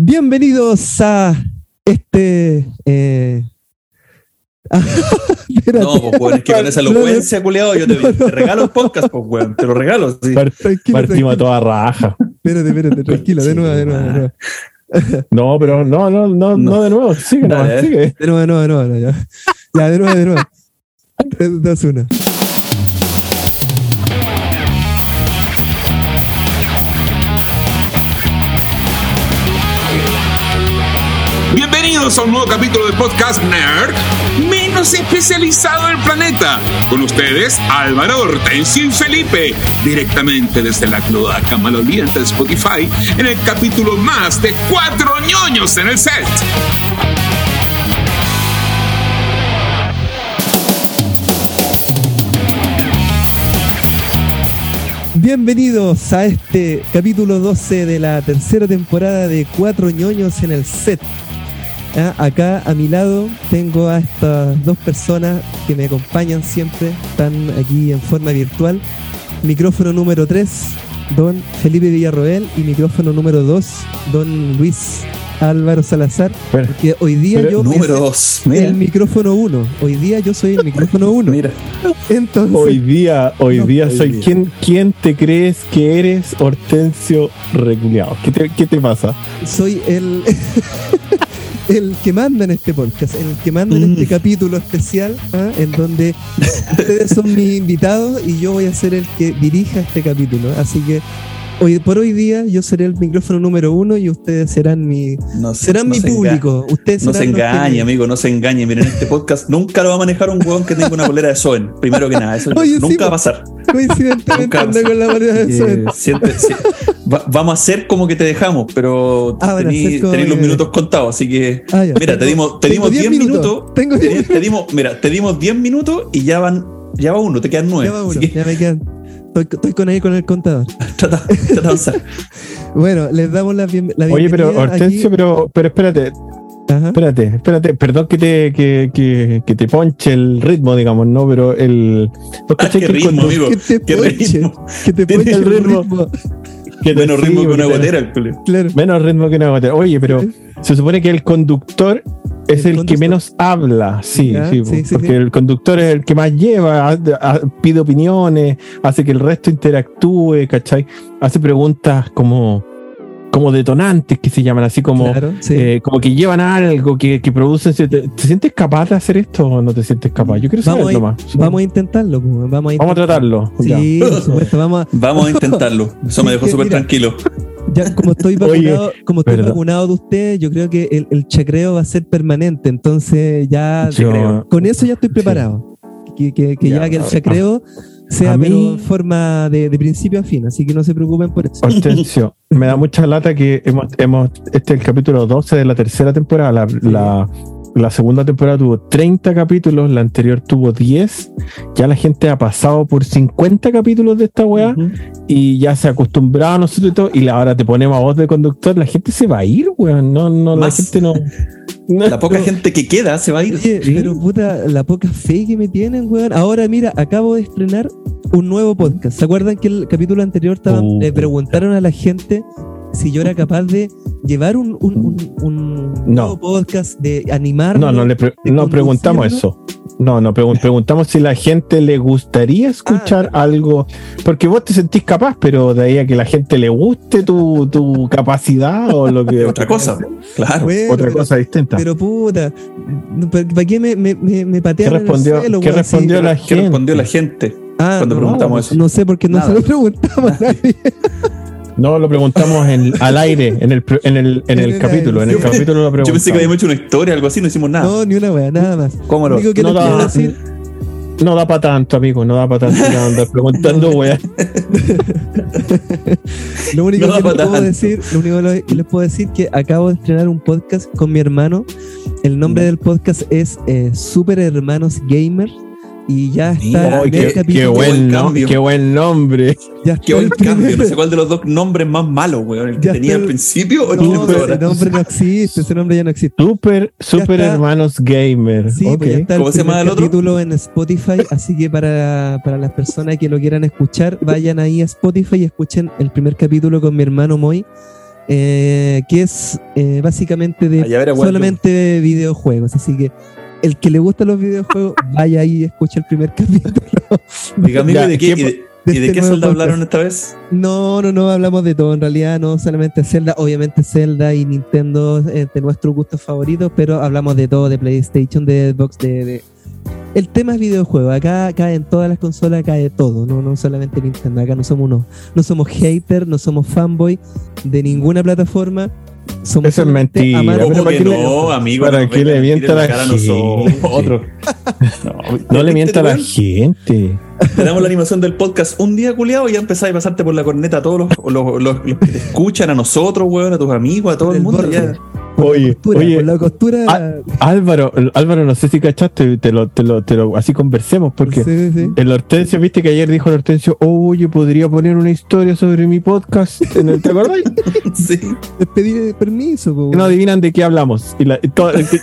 Bienvenidos a este. Eh... no, pues weón, es que con esa elocuencia, culiado, yo te, te, regalo el podcast, pues weón, te lo regalo. Sí. Partimos a toda raja. Espérate, espérate, tranquilo, de nuevo, de nuevo, de nuevo. No, pero no, no, no, no, de nuevo, sigue, no, sigue. De nuevo, de nuevo, de nuevo, ya. ya, de nuevo, de nuevo. 3, 2, 1. Bienvenidos a un nuevo capítulo del podcast Nerd, menos especializado del planeta. Con ustedes, Álvaro, Hortensio y Felipe, directamente desde la cloaca maloliente de Spotify, en el capítulo más de cuatro ñoños en el set. Bienvenidos a este capítulo 12 de la tercera temporada de Cuatro ñoños en el set. Ah, acá a mi lado tengo a estas dos personas que me acompañan siempre, están aquí en forma virtual. Micrófono número 3, don Felipe Villarroel, y micrófono número 2, don Luis Álvaro Salazar. porque hoy día yo número soy el micrófono 1. Hoy día yo soy el micrófono 1. Mira. Entonces, hoy día, hoy día soy quien ¿quién, te crees que eres Hortensio Reculeado? ¿Qué te, ¿Qué te pasa? Soy el el que manda en este podcast, el que manda en este mm. capítulo especial, ¿ah? en donde ustedes son mis invitados y yo voy a ser el que dirija este capítulo. Así que hoy por hoy día yo seré el micrófono número uno y ustedes serán mi serán mi público. Ustedes no se engañe, amigo, no se engañe. Miren, este podcast nunca lo va a manejar un huevón que tenga una polera de Soen. Primero que nada, eso nunca va a pasar. Coincidentemente con la polera de Soen. vamos a hacer como que te dejamos, pero ah, tenéis los minutos contados, así que ah, mira, te dimos, te 10 minutos. Tengo te dimos, mira, te dimos 10 minutos y ya van, ya va uno, te quedan 9. Ya va uno, ya me quedan. Estoy, con ahí con el contador. trata, trata de bueno, les damos la, bienvenida. Oye, pero Hortensio, pero, pero espérate. Espérate, espérate, perdón que te, que, que, que, te ponche el ritmo, digamos, ¿no? Pero el. Ah, ¿Qué ritmo, amigo? Que te ¿Qué ritmo? Que te ponche el ritmo. Menos ritmo que una gotera, claro. Menos ritmo que una gotera. Oye, pero se supone que el conductor es el, que menos habla, sí, sí, porque el conductor es el que más lleva, pide opiniones, hace que el resto interactúe, ¿cachai? Hace preguntas como, como detonantes que se llaman, así como, eh, como que llevan algo, que, que producen. ¿Te, sientes capaz de hacer esto o no te sientes capaz? Yo quiero saberlo más. Vamos a intentarlo, vamos a, vamos a tratarlo. Sí, por supuesto, vamos a, vamos a intentarlo. Eso me dejó súper tranquilo ya como estoy vacunado, como estoy vacunado de usted, yo creo que el, el, chacreo va a ser permanente. Entonces ya con eso ya estoy preparado. Que, que, que ya, que el chacreo sea en forma de, de, principio a fin, así que no se preocupen por eso. Atención, me da mucha lata que hemos, hemos este es el capítulo 12 de la tercera temporada, la, la la segunda temporada tuvo 30 capítulos, la anterior tuvo 10. Ya la gente ha pasado por 50 capítulos de esta weá y ya se ha acostumbrado a nosotros y todo. Y ahora te ponemos a voz de conductor, la gente se va a ir, weón. No, no, la gente no. La poca gente que queda se va a ir. Pero puta, la poca fe que me tienen, weón. Ahora, mira, acabo de estrenar un nuevo podcast. ¿Se acuerdan que el capítulo anterior estaban, uh. le preguntaron a la gente si yo era capaz de llevar un, un, nuevo podcast, de animar. No, no, le no preguntamos eso. No, no, preguntamos si la gente le gustaría escuchar ah, algo, porque vos te sentís capaz, pero de ahí a que la gente le guste tu, tu capacidad o lo que... otra cosa, claro, otra cosa distinta. Pero puta, ¿para qué me, me, me patearon ¿Qué respondió, ¿qué respondió la gente? ¿Qué respondió la gente ah, cuando preguntamos eso? No sé, porque no se lo preguntamos a nadie. No, lo preguntamos en, al aire, en el, en el, en el capítulo. En el capítulo lo preguntamos. Yo pensé que habíamos hecho una historia, algo así, no hicimos nada. No, ni una wea, nada más. ¿Cómo lo? no, da, decir... no da para tanto, amigo, no da para tanto andar preguntando wea. lo único que les puedo decir, lo único que les puedo decir que acabo de estrenar un podcast con mi hermano. El nombre del podcast es eh, Super Hermanos Gamer y ya está. qué, buen nombre, qué buen nombre. Ya qué buen cambio. No sé cuál de los dos nombres más malos, weón. El que tenía al principio o no, ese nombre no existe, ese nombre ya no existe. Super, super hermanos gamer. Sí, pues ya está ¿Cómo se llama el otro? título en Spotify, así que para, para las personas que lo quieran escuchar, vayan ahí a Spotify y escuchen el primer capítulo con mi hermano Moy que es básicamente de solamente videojuegos. Así que el que le gusta los videojuegos, vaya ahí y escucha el primer capítulo. Dígame, ¿de qué? ¿Y de, qué este Zelda hablaron esta vez? No, no, no, hablamos de todo. En realidad, no solamente Zelda, obviamente Zelda y Nintendo es de nuestros gustos favoritos, pero hablamos de todo, de PlayStation, de Xbox, de, El tema es videojuego. Acá cae en todas las consolas, cae todo, no, no solamente Nintendo. Acá no somos uno, no somos hater, no somos fanboy de ninguna plataforma. Somos Eso es mentira. no, amigo. ¿Para qué le mienta la, la gente? no, no le mienta a la gente. Te damos la animación del podcast un día, culiado, y ya empezáis a pasarte por la corneta a todos los, los, que te escuchan, a nosotros, weón, a tus amigos, a todo el mundo. Oye, oye, la costura. Álvaro, Álvaro, no sé si cachaste, te lo, te lo, te lo, así conversemos, porque el Hortensio, viste que ayer dijo el Hortensio, oye, podría poner una historia sobre mi podcast en el, ¿te acordás? sí. Les pedí permiso, No adivinan de qué hablamos. Y, la,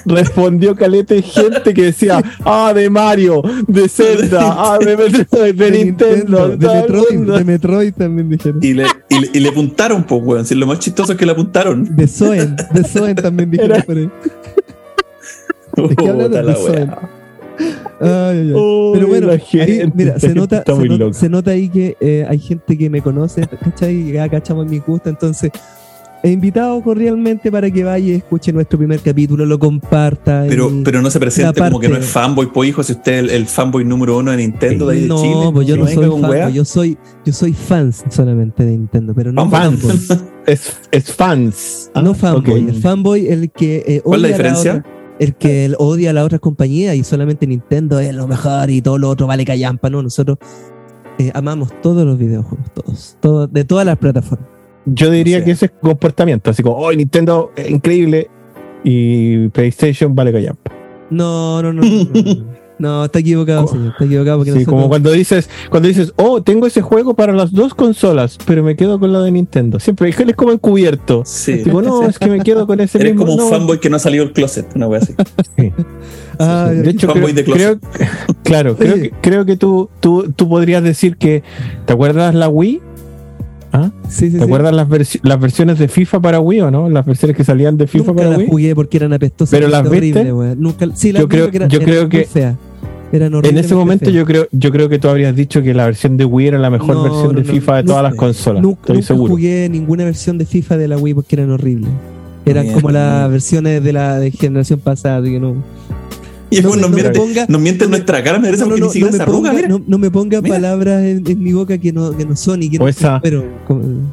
respondió calete gente que decía, ah, de Mario, de Zelda, ah, de, de, Nintendo, de, Metroid, de Metroid también dijeron. Y le, y, le apuntaron, pues, weón. Si lo más chistoso es que le apuntaron. De Zoen, de Zoen también dijeron por ahí. ¿De qué hablan de? Ay, ay, ay. Pero bueno, ahí, mira, se nota, se, nota, se nota ahí que eh, hay gente que me conoce, ¿cachai? Ya cachamos mi gusto, entonces he invitado cordialmente para que vaya y escuche nuestro primer capítulo, lo comparta. Pero, pero no se presente como que no es fanboy, pues hijo, si usted es el, fanboy número uno de Nintendo de ahí no, de Chile. Pues yo no soy fanboy, yo soy, yo soy fans solamente de Nintendo, pero no fans. es, es, fans. no ah, fanboy, el fanboy el que eh, ¿Cuál es la diferencia? el que odia a las otras compañías y solamente Nintendo es lo mejor y todo lo otro vale callampa, ¿no? Nosotros eh, amamos todos los videojuegos, todos, todos, de todas las plataformas. Yo diría que ese es comportamiento, así como, oh, Nintendo es increíble y PlayStation vale callar. No, no, no. no, está equivocado, señor. Está equivocado porque sí, como cuando dices, cuando dices, oh, tengo ese juego para las dos consolas, pero me quedo con la de Nintendo. Siempre es como encubierto. Sí. Digo, no, es que me quedo con ese Eres como un fanboy que no ha salido del closet, una wea así. Sí. Ah, de hecho, creo, de creo, claro, creo que, creo que tú, tú, tú podrías decir que, ¿te acuerdas la Wii? ¿Ah? ¿Te acuerdas las, las, versiones de FIFA para Wii o no? Las versiones que salían de FIFA para las Wii. jugué porque eran apestosas. Pero las viste. Nunca, sí, yo creo, que, yo creo que en ese momento yo creo, yo creo que tú habrías dicho que la versión de Wii era la mejor versión de FIFA de todas las consolas. Nunca, estoy nunca jugué ninguna versión de FIFA de la Wii porque eran horribles. Eran como las versiones de la de generación pasada, que no. Y no, nos, miente, ponga, nos miente en nuestra cara, me parece no, no, ni siquiera no, me ponga, no, me ponga palabras en, mi boca que no, que no son y que no pero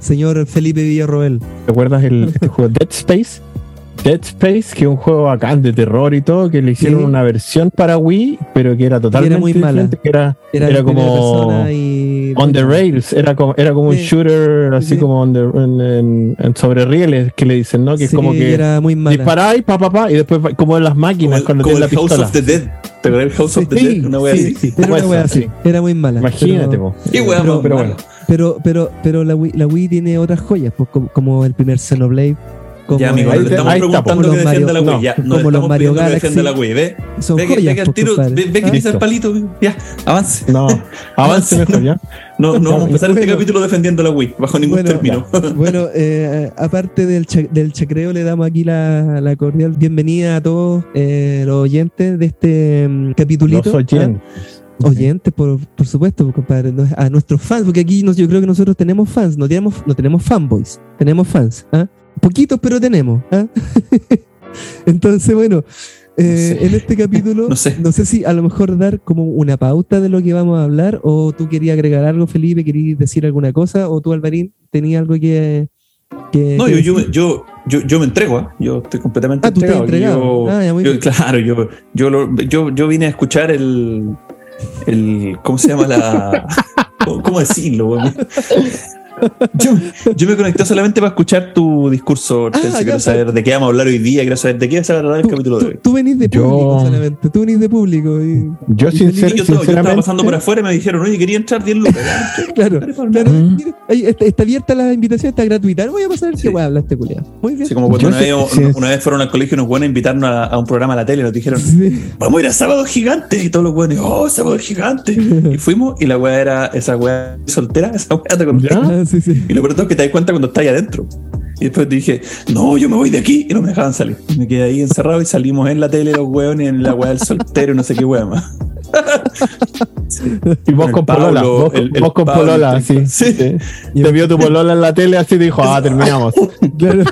señor Felipe Villarroel. ¿Te acuerdas el este juego Dead Space? Dead Space, que es un juego bacán de terror y todo, que le hicieron una versión para Wii, pero que era totalmente era muy mala. Que era, era, como on the rails, era como, era como un shooter así como en, sobre rieles que le dicen, ¿no? Que es como que era muy mala. disparáis, pa, pa, pa, y después como en las máquinas cuando como la House pistola. of the Dead. ¿Te acuerdas del House of the Dead? Una wea así. Era una wea así. Era muy mala. Imagínate, pero, pero, pero, bueno. Pero, pero, pero la Wii, la Wii tiene otras joyas, pues, como, como el primer Xenoblade como ya, amigo, le estamos preguntando que defienda la Wii. ya, no, como los Mario Galaxy. Que la Wii. Ve, son ve, joyas, ve, tiro, ve, ve que pisa el palito. Ya, avance. No, avance mejor, ya. No, no vamos a empezar este capítulo defendiendo la Wii, bajo ningún bueno, término. bueno, eh, aparte del, del chacreo, le damos aquí la, la cordial bienvenida a todos eh, los oyentes de este um, capitulito. Los oyentes. ¿ah? oyentes, por, por supuesto, compadre, a nuestros fans, porque aquí yo creo que nosotros tenemos fans, no tenemos, no tenemos fanboys, tenemos fans. ¿eh? Poquitos, pero tenemos. ¿ah? Entonces, bueno, eh, en este capítulo, no sé. no sé. si a lo mejor dar como una pauta de lo que vamos a hablar, o tú querías agregar algo, Felipe, querías decir alguna cosa, o tú, Alvarín, tenías algo que. no, yo, yo, yo, yo, yo, me entrego, ¿eh? yo estoy completamente ah, ¿tú entregado? Ah, yo, claro, yo, yo, yo, yo vine a escuchar el, el. ¿Cómo se llama la.? ¿Cómo decirlo? Yo, yo, me conecté solamente para escuchar tu discurso, ah, quiero saber de qué vamos a hablar hoy día, quiero saber de qué vas a hablar el capítulo de hoy. Tú, venís de público solamente, tú venís de público. Y, yo, sinceramente, yo, estaba pasando por afuera y me dijeron, oye, quería entrar 10 lucas. claro, claro. Mm. Está, está, abierta la invitación, está gratuita. voy a pasar ver sí. qué voy a hablar este culiado. Muy bien. Sí, como cuando una, vez, una, vez, fueron al colegio y nos fueron a invitarnos a, un programa a la tele y nos dijeron, vamos a ir a Sábado Gigante. Y todos los buenos, oh, Sábado Gigante. y fuimos y la weá era esa weá soltera, esa weá te conté. Ah, sí, sí. Y lo peor es que te das cuenta cuando estás ahí adentro. Y después dije, no, yo me voy de aquí. Y no me dejaban salir. Me quedé ahí encerrado y salimos en la tele los hueones, en la weá del soltero, no sé qué weá más. Y vos con Polola, vos, con Polola, sí. sí. Te vio tu Polola en la tele así y dijo, ah, terminamos.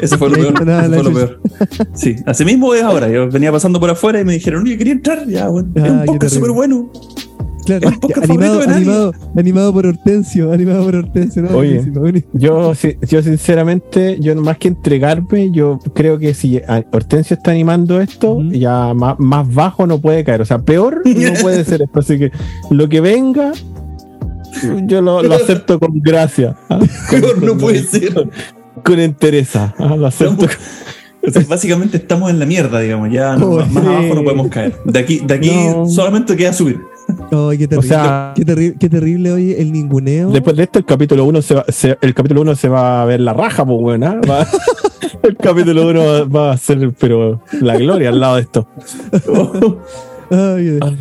Eso fue lo peor. fue lo peor. Sí, así mismo es ahora. Yo venía pasando por afuera y me dijeron, oye, quería entrar. Ya, bueno. es un poco súper bueno. Claro, animado, animado, animado, por Hortensio, animado por Hortensio. ¿no? Oye, yo, yo sinceramente, yo más que entregarme, yo creo que si Hortensio está animando esto, ya más, más, bajo no puede caer. O sea, peor no puede ser esto. Así que lo que venga, yo lo, acepto con gracia. ¿ah? Peor no puede ser. Con entereza. ¿ah? Lo acepto. básicamente estamos en la mierda, digamos. Ya más, abajo no podemos caer. De aquí, de aquí solamente queda subir. Ay, qué terrible. O sea, qué, qué terrible hoy el ninguneo. Después de esto, el capítulo 1 se, va, el capítulo 1 se va a ver la raja, pues buena. el capítulo 1 va, a ser, pero la gloria al lado de esto. Ay, ay,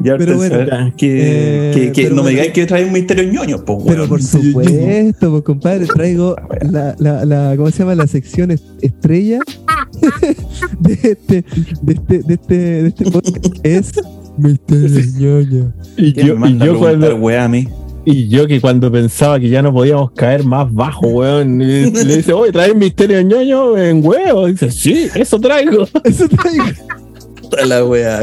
ya, pero bueno, que, eh, que, no me digáis que trae un misterio ñoño, pues, Pero por supuesto, pues, compadre, traigo la, la, la, ¿cómo se llama? La sección estrella de este, de este, de este, de este podcast. Es Misterio Y yo, y yo cuando. a mí. Y yo que cuando pensaba que ya no podíamos caer más bajo, weón, le dice, oye, ¿traes misterio ñoño en huevo? dice, sí, eso traigo. Eso traigo. la weá,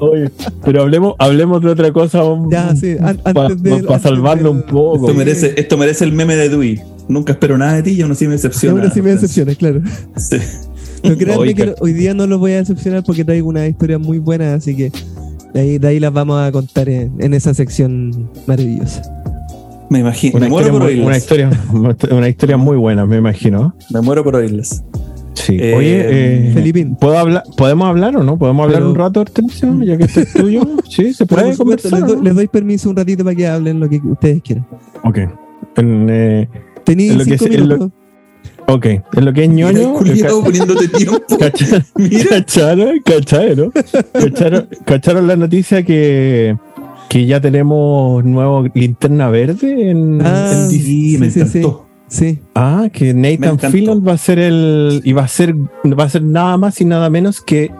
Oye, pero hablemos, hablemos de otra cosa. Ya, sí, Para salvarlo un poco. Esto merece, esto merece el meme de Dewey. Nunca espero nada de ti y aún así me decepciona. Aún así me decepciona, claro. Sí. Pero créanme que hoy día no los voy a decepcionar porque traigo una historia muy buena, así que de ahí, de ahí las vamos a contar en, esa sección maravillosa. Me imagino. Una, me muero por oírlas. Una historia, una historia muy buena, me imagino. Me muero por oírlas. Sí. Eh, Oye, eh, Felipín. ¿puedo hablar, ¿podemos hablar o no? ¿Podemos hablar un rato, Hortensio? Ya que este es tuyo. Sí, se puede conversar. Les, doy permiso un ratito para que hablen lo que ustedes quieran. Ok. En, eh, Tenéis cinco minutos. Ok, en lo que es ñoño. poniéndote tiempo. ¿Cacharon? ¿Cacharon? ¿Cacharon? ¿Cacharon la noticia que, que ya tenemos nuevo linterna verde en, ah, Sí, me sí, sí, Ah, que Nathan Fillion va a ser el. y va a ser, va a ser nada más y nada menos que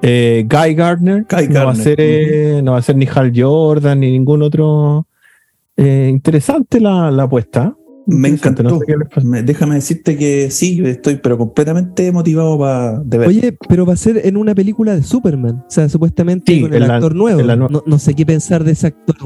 eh, Guy Gardner. Guy no, Va a ser, eh, no va a ser ni Hal Jordan ni ningún otro. Eh, interesante la, la apuesta. Me encantó. déjame decirte que sí, estoy pero completamente motivado para de ver. Oye, pero va a ser en una película de Superman. O sea, supuestamente con el actor nuevo. no, sé qué pensar de ese actor,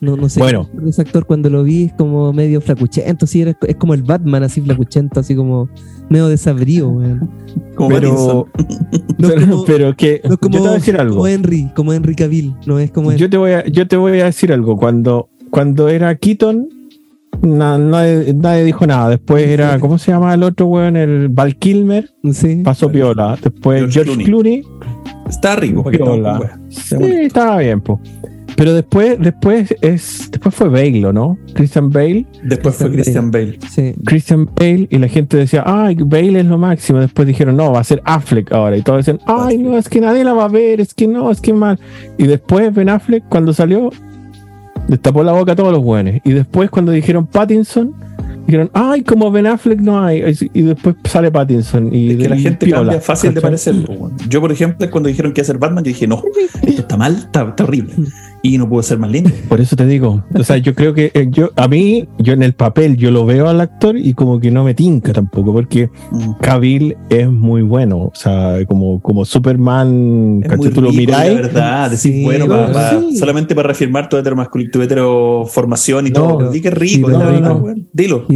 No, no sé bueno. de ese actor cuando lo vi es como medio flacuchento, sí, es como el Batman así flacuchento, así como medio desabrío, weón. pero, pero, que yo te voy a decir algo. Como Henry, como Henry Cavill, no es como yo te voy a yo te voy a decir algo cuando cuando era Keaton nadie, dijo nada. Después era, ¿cómo se llama el otro weón? El Val Kilmer. Sí. Pasó piola. Después George, Clooney. Está rico. Sí, estaba bien, pues. Pero después, después es, después fue Bale, ¿no? Christian Bale. Después fue Christian Bale. Sí. Christian Bale y la gente decía, ay, Bale es lo máximo. Después dijeron, no, va a ser Affleck ahora. Y todos decían, ay, no, es que nadie la va a ver, es que no, es que mal. Y después Ben Affleck, cuando salió, destapó la boca a todos los buenos. Y después cuando dijeron Pattinson, dijeron, ay, como Ben Affleck no hay. Y después sale Pattinson. Y es que la gente cambia fácil de parecer. Yo, por ejemplo, cuando dijeron que iba a ser Batman, yo dije, no, esto está mal, está, horrible. Y no puedo ser más lindo. Por eso te digo. O sea, yo creo que eh, yo, a mí, yo en el papel, yo lo veo al actor y como que no me tinca tampoco, porque mm. es muy bueno. O sea, como, como Superman, es tú lo miráis. verdad, decir, bueno, solamente para reafirmar tu, heteromasculino, tu heteroformación y todo. Di que rico, dilo.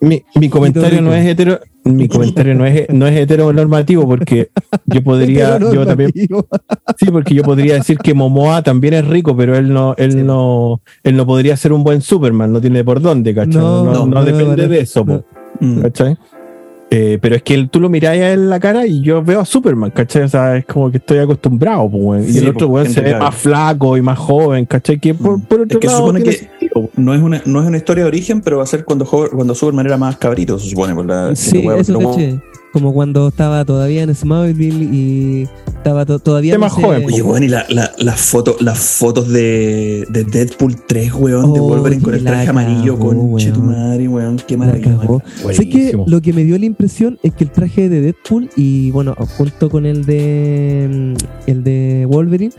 mi, mi, comentario no es hetero mi comentario no es, no es heteronormativo porque yo podría, yo también, sí, porque yo podría decir que Momoa también es rico, pero él no, él no, él no podría ser un buen Superman, no tiene por dónde, ¿cachai? No, no, depende de eso, ¿cachai? Eh, pero es que tú lo miráis en la cara y yo veo a Superman, ¿cachai? O sea, es como que estoy acostumbrado, pues, y el otro weón se ve más flaco y más joven, ¿cachai? Que por, por otro es que lado, supone que no es, una, no es una historia de origen, pero va a ser cuando, cuando Superman era más cabrito, se supone. Por la, sí, eso como cuando estaba todavía en Smallville y estaba todavía. más joven. Oye, weón, y las la, foto, las fotos de, de, Deadpool 3, weón, de oh, Wolverine con el traje amarillo, con tu madre, weón, qué maravilla. Sé que lo que me dio la impresión es que el traje de Deadpool y bueno, junto con el de mm, el de Wolverine,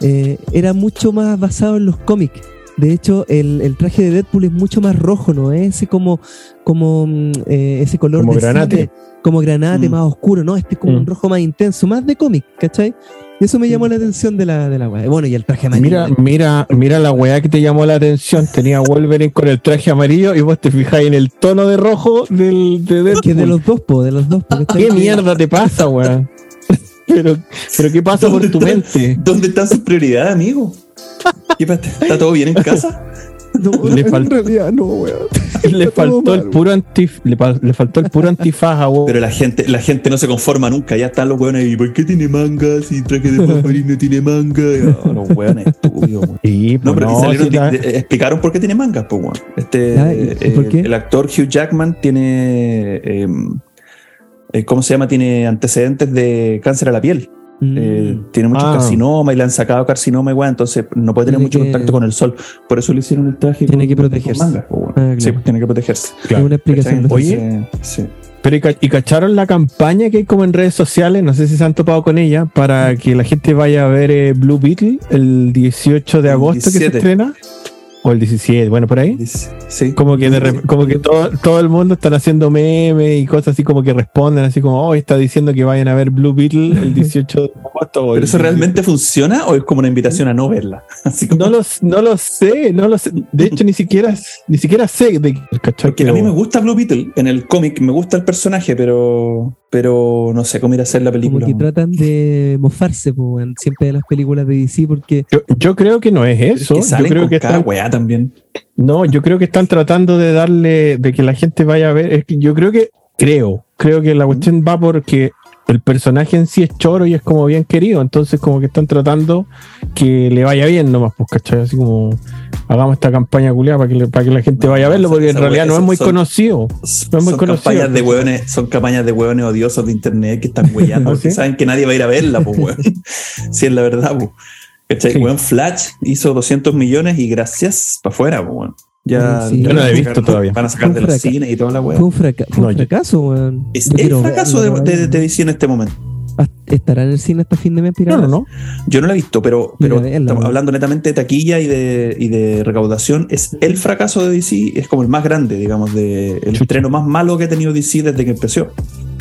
eh, era mucho más basado en los cómics de hecho, el, traje de Deadpool es mucho más rojo, ¿no? Ese como, como mm, eh, ese color como granate. como granate mm. más oscuro, ¿no? Este es como un mm. rojo más intenso, más de cómic, ¿cachai? Y eso me llamó la atención de la, de la weá. Bueno, y el traje amarillo. Mira, mira, mira la weá que te llamó la atención. Tenía Wolverine con el traje amarillo y vos te fijáis en el tono de rojo del de Deadpool. Que de los dos, po, de los dos. ¿Qué mierda te pasa, weá? Pero, pero ¿qué pasa por tu mente? ¿Dónde está su prioridad, amigo? ¿Está todo bien en casa? No, le faltó, en realidad no, weón. Le faltó el puro antif, le, faltó el puro antifaz weón. Pero la gente, la gente no se conforma nunca, ya están los weones ahí, ¿por qué tiene manga si traje de Wolverine no tiene manga? No, los weones estúpidos, weón. Sí, no, pues pero salieron, explicaron por qué tiene manga, pues weón. Este, eh, el actor Hugh Jackman tiene em, eh, ¿cómo se llama? Tiene antecedentes de cáncer a la piel. Eh, mm. tiene mucho ah. carcinoma y le han sacado carcinoma igual, entonces no puede tener mucho contacto con el sol. Por eso le hicieron el traje. Tiene que protegerse. Ah, sí, pues tiene que protegerse. Una explicación. Oye, Pero y, cacharon la campaña que hay como en redes sociales, no sé si se han topado con ella, para que la gente vaya a ver eh, Blue Beetle el 18 de agosto que se estrena. O el 17, bueno, por ahí. Sí. Como que, como que todo, todo el mundo están haciendo memes y cosas así como que responden, así como, oh, está diciendo que vayan a ver Blue Beetle el 18 de agosto. ¿Pero eso realmente funciona o es como una invitación a no verla? Así no, lo, no lo sé, no lo sé. De hecho, ni siquiera, ni siquiera sé de Porque a mí me gusta Blue Beetle, en el cómic me gusta el personaje, pero pero no sé cómo ir a hacer la película. Como que tratan de mofarse siempre de las películas de DC porque... Yo, creo que no es eso. yo creo que están, weá también. No, yo creo que están tratando de darle, de que la gente vaya a ver. Es que yo creo que, creo, creo que la cuestión va porque el personaje en sí es choro y es como bien querido, entonces como que están tratando que le vaya bien nomás, pues, ¿cachai? Así como hagamos esta campaña culiada para que, para que la gente vaya a verlo, porque en realidad no es muy conocido. No es muy conocido. Campañas de hueones, son campañas de hueones odiosos de internet que están huellando, porque saben que nadie va a ir a verla, pues, weón. si es la verdad, pues. ¿Cachai? Flash hizo 200 millones y gracias para afuera, pues, weón. Ya, yo no la he visto todavía. Van a sacar de los cines y toda la weá. Fue un, fracaso, weón. Es el fracaso de, de, DC en este momento. ¿Estará en el cine hasta fin de mes No, no, no. Yo no la he visto, pero, pero estamos hablando netamente de taquilla y de, y de recaudación. Es el fracaso de DC, es como el más grande, digamos, de, el estreno más malo que ha tenido DC desde que empezó.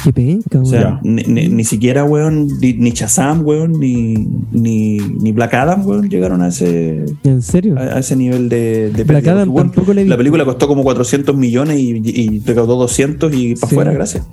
Qué penca, O sea, ni, siquiera, weón, ni, ni Shazam, weón, ni, ni, ni, Black Adam, weón, llegaron a ese. ¿En serio? A, ese nivel de, de Black Adam tampoco le La película costó como 400 millones y, y recaudó 200 y para afuera, gracias.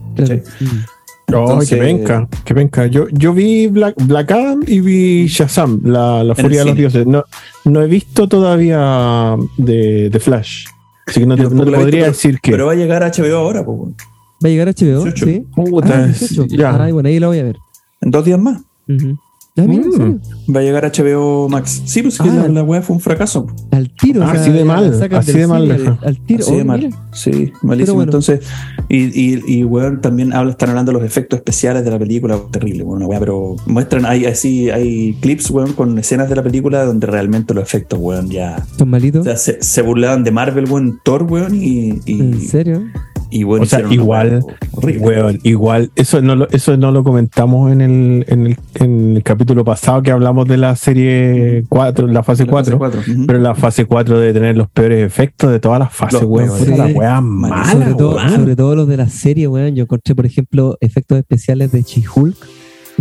Oh, qué venga, qué venga. Yo, yo vi Black, Black Adam y vi Shazam, la, la furia de los dioses. No, no he visto todavía de, de Flash. Así que no te, no te podría decir que. Pero va a llegar a HBO ahora, pues. ¿Va a llegar a HBO? Sí. Puta, ah, ya. Ay, bueno, ahí la voy a ver. En dos días más. Mm. Va a llegar HBO Max. Sí, pues que ah, la, web fue un fracaso. Al tiro. Ah, así de mal. Así de mal. Al, tiro. Así de oh, mal. Sí, malísimo. Entonces, y, y, y weón, también habla, están hablando de los efectos especiales de la película. Terrible, bueno, weón, pero muestran, hay así, hay clips, weón, con escenas de la película donde realmente los efectos, weón, ya. ¿Son malitos? O sea, se, se burlaban de Marvel, weón, Thor, weón, y. y ¿En serio? Y bueno, o sea, igual, weón, igual, eso no lo, eso no lo comentamos en el, en el, en el capítulo pasado que hablamos de la serie 4, la fase 4, pero la fase 4 debe tener los peores efectos de todas las fases, weón. la weá mala, sobre, todo, sobre todo los de la serie, weón. Yo encontré, por ejemplo, efectos especiales de She-Hulk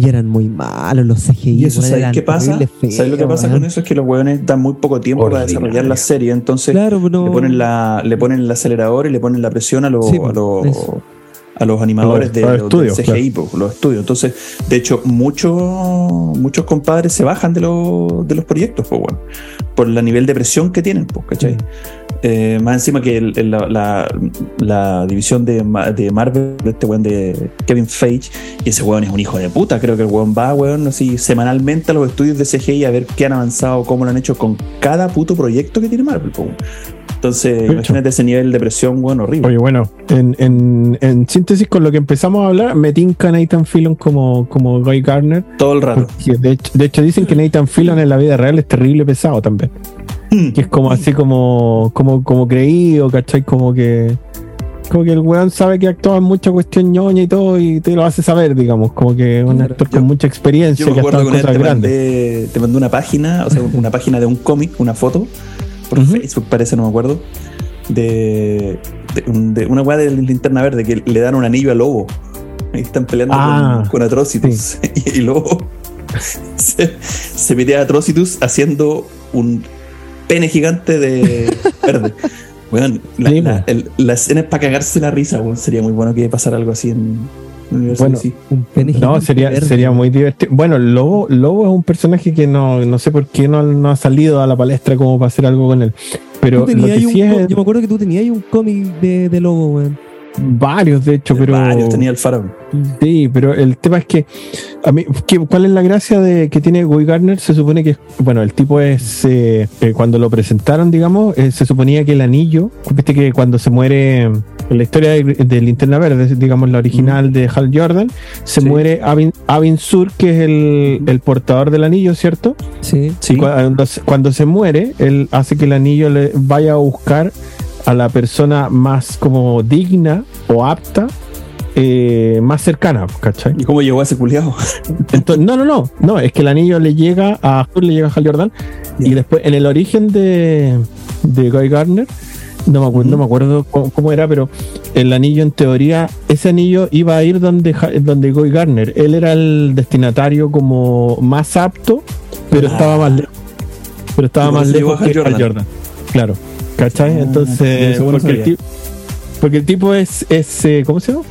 y eran muy malos los CGI. ¿Y eso sabes qué pasa? ¿Sabes lo que pasa con eso? Es que los weones dan muy poco tiempo para desarrollar la serie, entonces le, ponen la, le ponen el acelerador y le ponen la presión a, los a, los, a los animadores de, los CGI, los estudios. Entonces, de hecho, muchos muchos compadres se bajan de, los, de los proyectos, pues, bueno, por el nivel de presión que tienen, pues, ¿cachai? Eh, más encima que la, división de, de Marvel, este weón de Kevin Feige, y ese weón es un hijo de puta. Creo que el weón va, weón, así semanalmente a los estudios de CGI a ver qué han avanzado, cómo lo han hecho con cada puto proyecto que tiene Marvel. Entonces, imagínate ese nivel de presión, weón, horrible. Oye, bueno, en, síntesis con lo que empezamos a hablar, me tinca Nathan Fillon como, como Guy Garner. Todo el rato. De hecho, de hecho, dicen que Nathan Fillon en la vida real es terrible pesado también. Hmm. que es como así como, como, como creído, ¿cachai? Como que como que el weón sabe que actúa en mucha cuestión ñoña y todo y te lo hace saber, digamos, como que un actor con mucha experiencia yo me acuerdo que cosas te Mandé, te mandé una página, o sea, una página de un cómic, una foto, por Facebook parece, no me acuerdo, de, una weá de linterna verde que le dan un anillo a Lobo. Ahí están peleando con, ah, con, Atrocitus. y, Lobo se, se mete a Atrocitus haciendo un pene gigante de verde. Bueno, la, escena es para cagarse la risa, Sería muy bueno que pasara algo así en, bueno, un pene no, sería, sería muy divertido. Bueno, Lobo, Lobo es un personaje que no, no sé por qué no, no ha salido a la palestra como para hacer algo con él. Pero yo me acuerdo que tú tenías un cómic de, de Lobo, weón. Varios, de hecho, pero. Varios tenía el faraón. Sí, pero el tema es que. A mí, ¿Cuál es la gracia de que tiene Guy Gardner? Se supone que. Bueno, el tipo es. Eh, eh, cuando lo presentaron, digamos, eh, se suponía que el anillo. Viste que cuando se muere. En la historia de, Linterna Verde, digamos, la original de Hal Jordan, se muere Avin, Sur, que es el, portador del anillo, ¿cierto? Sí. sí. Cuando, cuando se muere, él hace que el anillo le vaya a buscar a la persona más como digna o apta eh, más cercana, ¿cachai? ¿Y cómo llegó a ese culiado? no, no, no, no, es que el anillo le llega a le llega a Hal Jordan y después en el origen de, de Guy Gardner, no me acuerdo, no me acuerdo cómo, era, pero el anillo en teoría, ese anillo iba a ir donde, donde Guy Gardner, él era el destinatario como más apto, pero ah. estaba más lejos. Pero estaba más lejos que Hal Jordan. Claro. ¿Cachai? Ah, Entonces, porque, el tipo, es, es eh, ¿cómo se llama?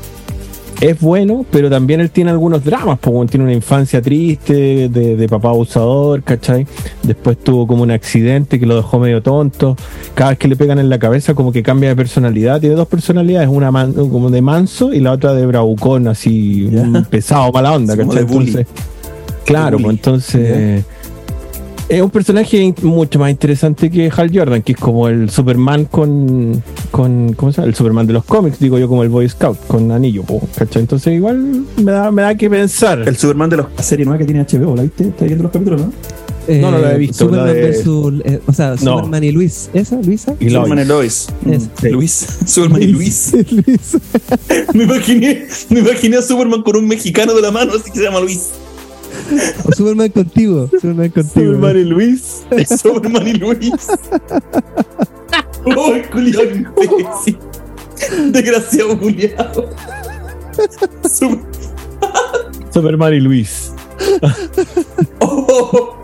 Es bueno, pero también él tiene algunos dramas, porque tiene una infancia triste, de, papá abusador, ¿cachai? Después tuvo como un accidente que lo dejó medio tonto. Cada vez que le pegan en la cabeza, como que cambia de personalidad. Tiene dos personalidades, una como de manso y la otra de bravucón, así pesado, mala onda, ¿cachai? claro, pues entonces es un personaje mucho más interesante que Hal Jordan, que es como el Superman con, con ¿cómo se llama? El Superman de los cómics, digo yo, como el Boy Scout, con anillo, ¿cachai? Entonces igual me da, me da que pensar. El Superman de los, la serie nueva que tiene HBO, ¿la viste? ¿Estás viendo los capítulos, no? no, no lo he visto. Superman versus, eh, o sea, Superman y Luis. ¿Esa, Luisa? Y Superman y Lois. Mm. Luis. Superman y Luis. Luis. me, imaginé, me imaginé a Superman con un mexicano de la mano, así que se llama Luis. O Superman contigo. Superman contigo. Superman y Luis. Superman y Luis. ¡Oh, culiado Desgraciado culiado. Superman y Luis. oh.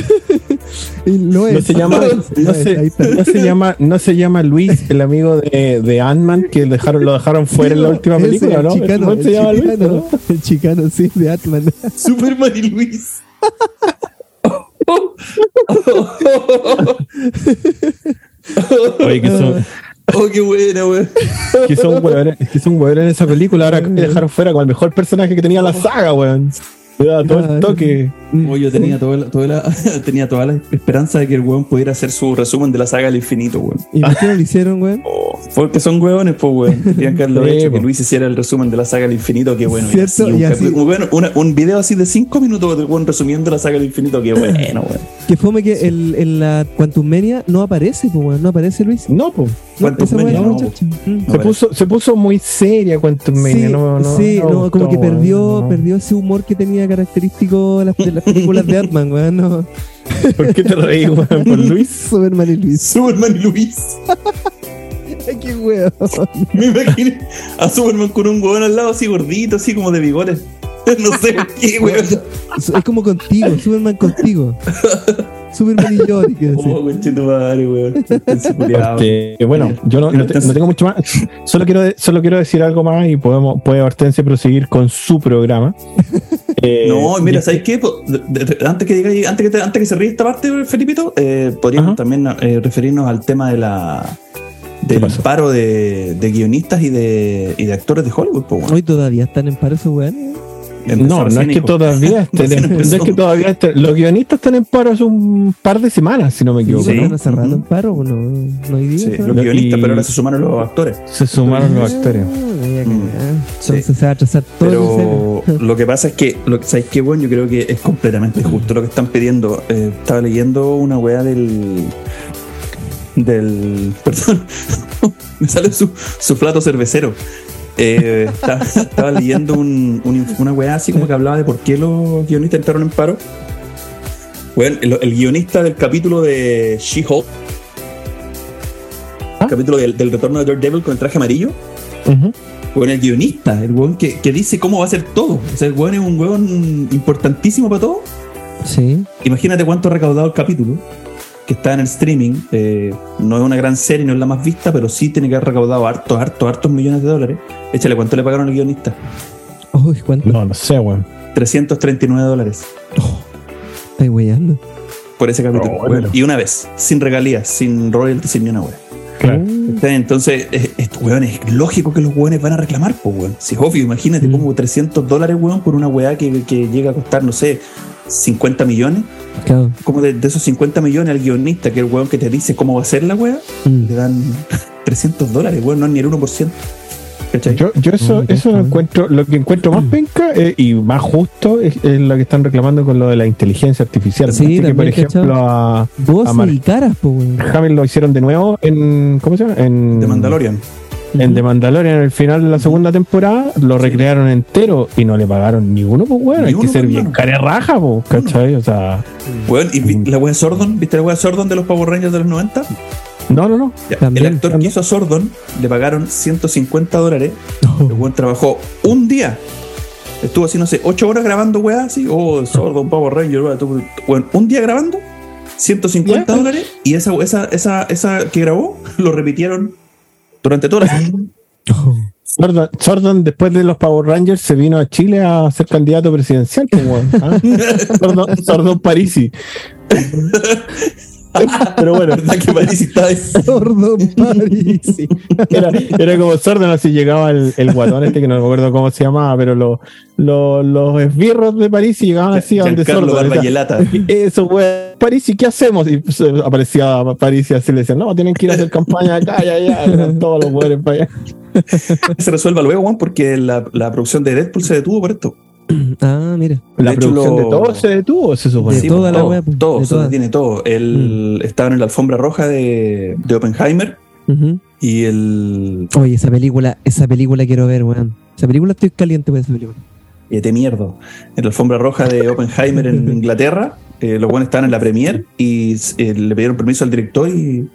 no, se llama, no, se, llama, no se llama Luis, el amigo de, de Ant-Man, que dejaron, lo dejaron fuera en la última película, el ¿no? Chicano, el, se llama chicano, El chicano, sí, de Ant-Man. Superman y Luis. Oye, que son. Oh, qué buena, weón. Que son weones, que son weones en esa película. Ahora dejaron fuera con el mejor personaje que tenía la saga, weón todo el toque. yo tenía, toda la, tenía toda la esperanza de que el weón pudiera hacer su resumen de la saga al infinito, weón. ¿Y por qué no lo hicieron, weón? Oh, porque son weones, pues, weón. Tenían que haberlo hecho, que Luis hiciera el resumen de la saga al infinito, qué bueno. ¿Cierto? un, un, video así de 5 minutos del weón resumiendo la saga al infinito, qué bueno, weón. Que fome que el, en la Quantum Mania no aparece, pues, weón. No aparece Luis. No, pues. se, puso, se puso muy seria Quantum Mania. Sí, no, no, sí no, como que perdió, perdió ese humor que tenía característico de las, películas de Artman, weón. No. ¿Por qué te reí, weón? ¿Por Luis? Superman y Luis. Superman y Luis. Ay, qué weón. Me imaginé a Superman con un weón al lado así gordito, así como de bigotes. No sé qué, weón. Es como contigo, Superman contigo. Superman y yo, Oh, madre, weón. bueno, yo no, no, tengo mucho más. Solo quiero, solo quiero decir algo más y podemos, puede Hortense proseguir con su programa. Eh, no, mira, ¿sabes qué? Antes que, diga, antes, que antes que se ríe esta parte, Felipito, eh, podríamos también eh, referirnos al tema de la del paro de, de, guionistas y de, y de actores de Hollywood. Hoy todavía están en paro esos weones. No, no es que todavía estén, no es que todavía estén, los guionistas están en paro hace un par de semanas, si no me equivoco. Sí, ¿no? hace rato en paro, no, no hay. Sí, los guionistas, pero ahora se sumaron los actores. Se sumaron los actores. Entonces se va a atrasar todo. Pero lo que pasa es que, lo, ¿sabes qué, bueno? Yo creo que es completamente justo lo que están pidiendo. Eh, estaba leyendo una weá del del. Perdón, me sale su, su plato cervecero. Eh, estaba, leyendo una weá así como que hablaba de por qué los guionistas entraron en paro. Bueno, el, guionista del capítulo de She-Hulk, el ¿Ah? capítulo del, retorno de Daredevil con el traje amarillo. Bueno, el guionista, el weón que, que, dice cómo va a ser todo. O sea, el weón es un weón importantísimo para todo. Sí. Imagínate cuánto ha recaudado el capítulo que está en el streaming. Eh, no es una gran serie, no es la más vista, pero sí tiene que haber recaudado hartos, hartos, hartos millones de dólares. Échale, ¿cuánto le pagaron al guionista? Uy, ¿cuánto? No, no sé, weón. 339 dólares. Oh, estoy weyando. Por ese capítulo. Oh, y una vez, sin regalías, sin royalties, sin ni una weá. Claro. Entonces, es, es, lógico que los weones van a reclamar, pues, weón. Si es obvio, imagínate mm. como 300 dólares, weón, por una weá que, que llega a costar, no sé, 50 millones. Como de, esos 50 millones al guionista, que es el weón que te dice cómo va a ser la weá, mm. le dan 300 dólares, weón, no es ni el 1%. Yo, yo eso, eso lo encuentro, lo que encuentro más mm. penca eh, y más justo es, lo que están reclamando con lo de la inteligencia artificial. Sí, que, por ejemplo, a, y caras, lo hicieron de nuevo en. ¿Cómo se llama? En The Mandalorian en The Mandalorian, en el final de la segunda temporada, lo recrearon entero y no le pagaron ni uno, pues bueno, hay que ser bien raja, pues, ¿cachai? O sea. Bueno, ¿y la wea Sordon? ¿Viste la wea Sordon de los Power Rangers de los 90? No, no, no. el actor que hizo a Sordon le pagaron 150 dólares. El buen trabajó un día. Estuvo así, no sé, 8 horas grabando weá, así. Oh, Sordon, Power Ranger, Bueno, un día grabando, 150 dólares. Y esa, esa, esa, esa que grabó, lo repitieron durante toda la Jordan, después de los Power Rangers, se vino a Chile a ser candidato presidencial. Como, ¿ah? Sordon Parisi. Pero bueno, ¿verdad que Parisi estaba sordo Parisi? Era, era como sordo, así llegaba el, el, guatón este que no me acuerdo cómo se llamaba, pero lo, lo, los esbirros de Parisi llegaban así a donde sordo. Eso, güey. Parisi, ¿qué hacemos? Y pues, aparecía Parisi así le decían, no, tienen que ir a hacer campaña acá, ya, ya, todos los güeyes para allá. se resuelva luego, Juan, porque la, la producción de Deadpool se detuvo por esto. Ah, mira. La producción de todo se detuvo, se supone. De toda la web. Todo, se detiene todo. El, mm. Estaba en la alfombra roja de, de Oppenheimer. Y el. Oye, esa película, esa película quiero ver, weón. Esa película estoy caliente por esa película. Y te mierdo. En la alfombra roja de Oppenheimer en Inglaterra, eh, los buenos estaban en la premier y eh, le pidieron permiso al director y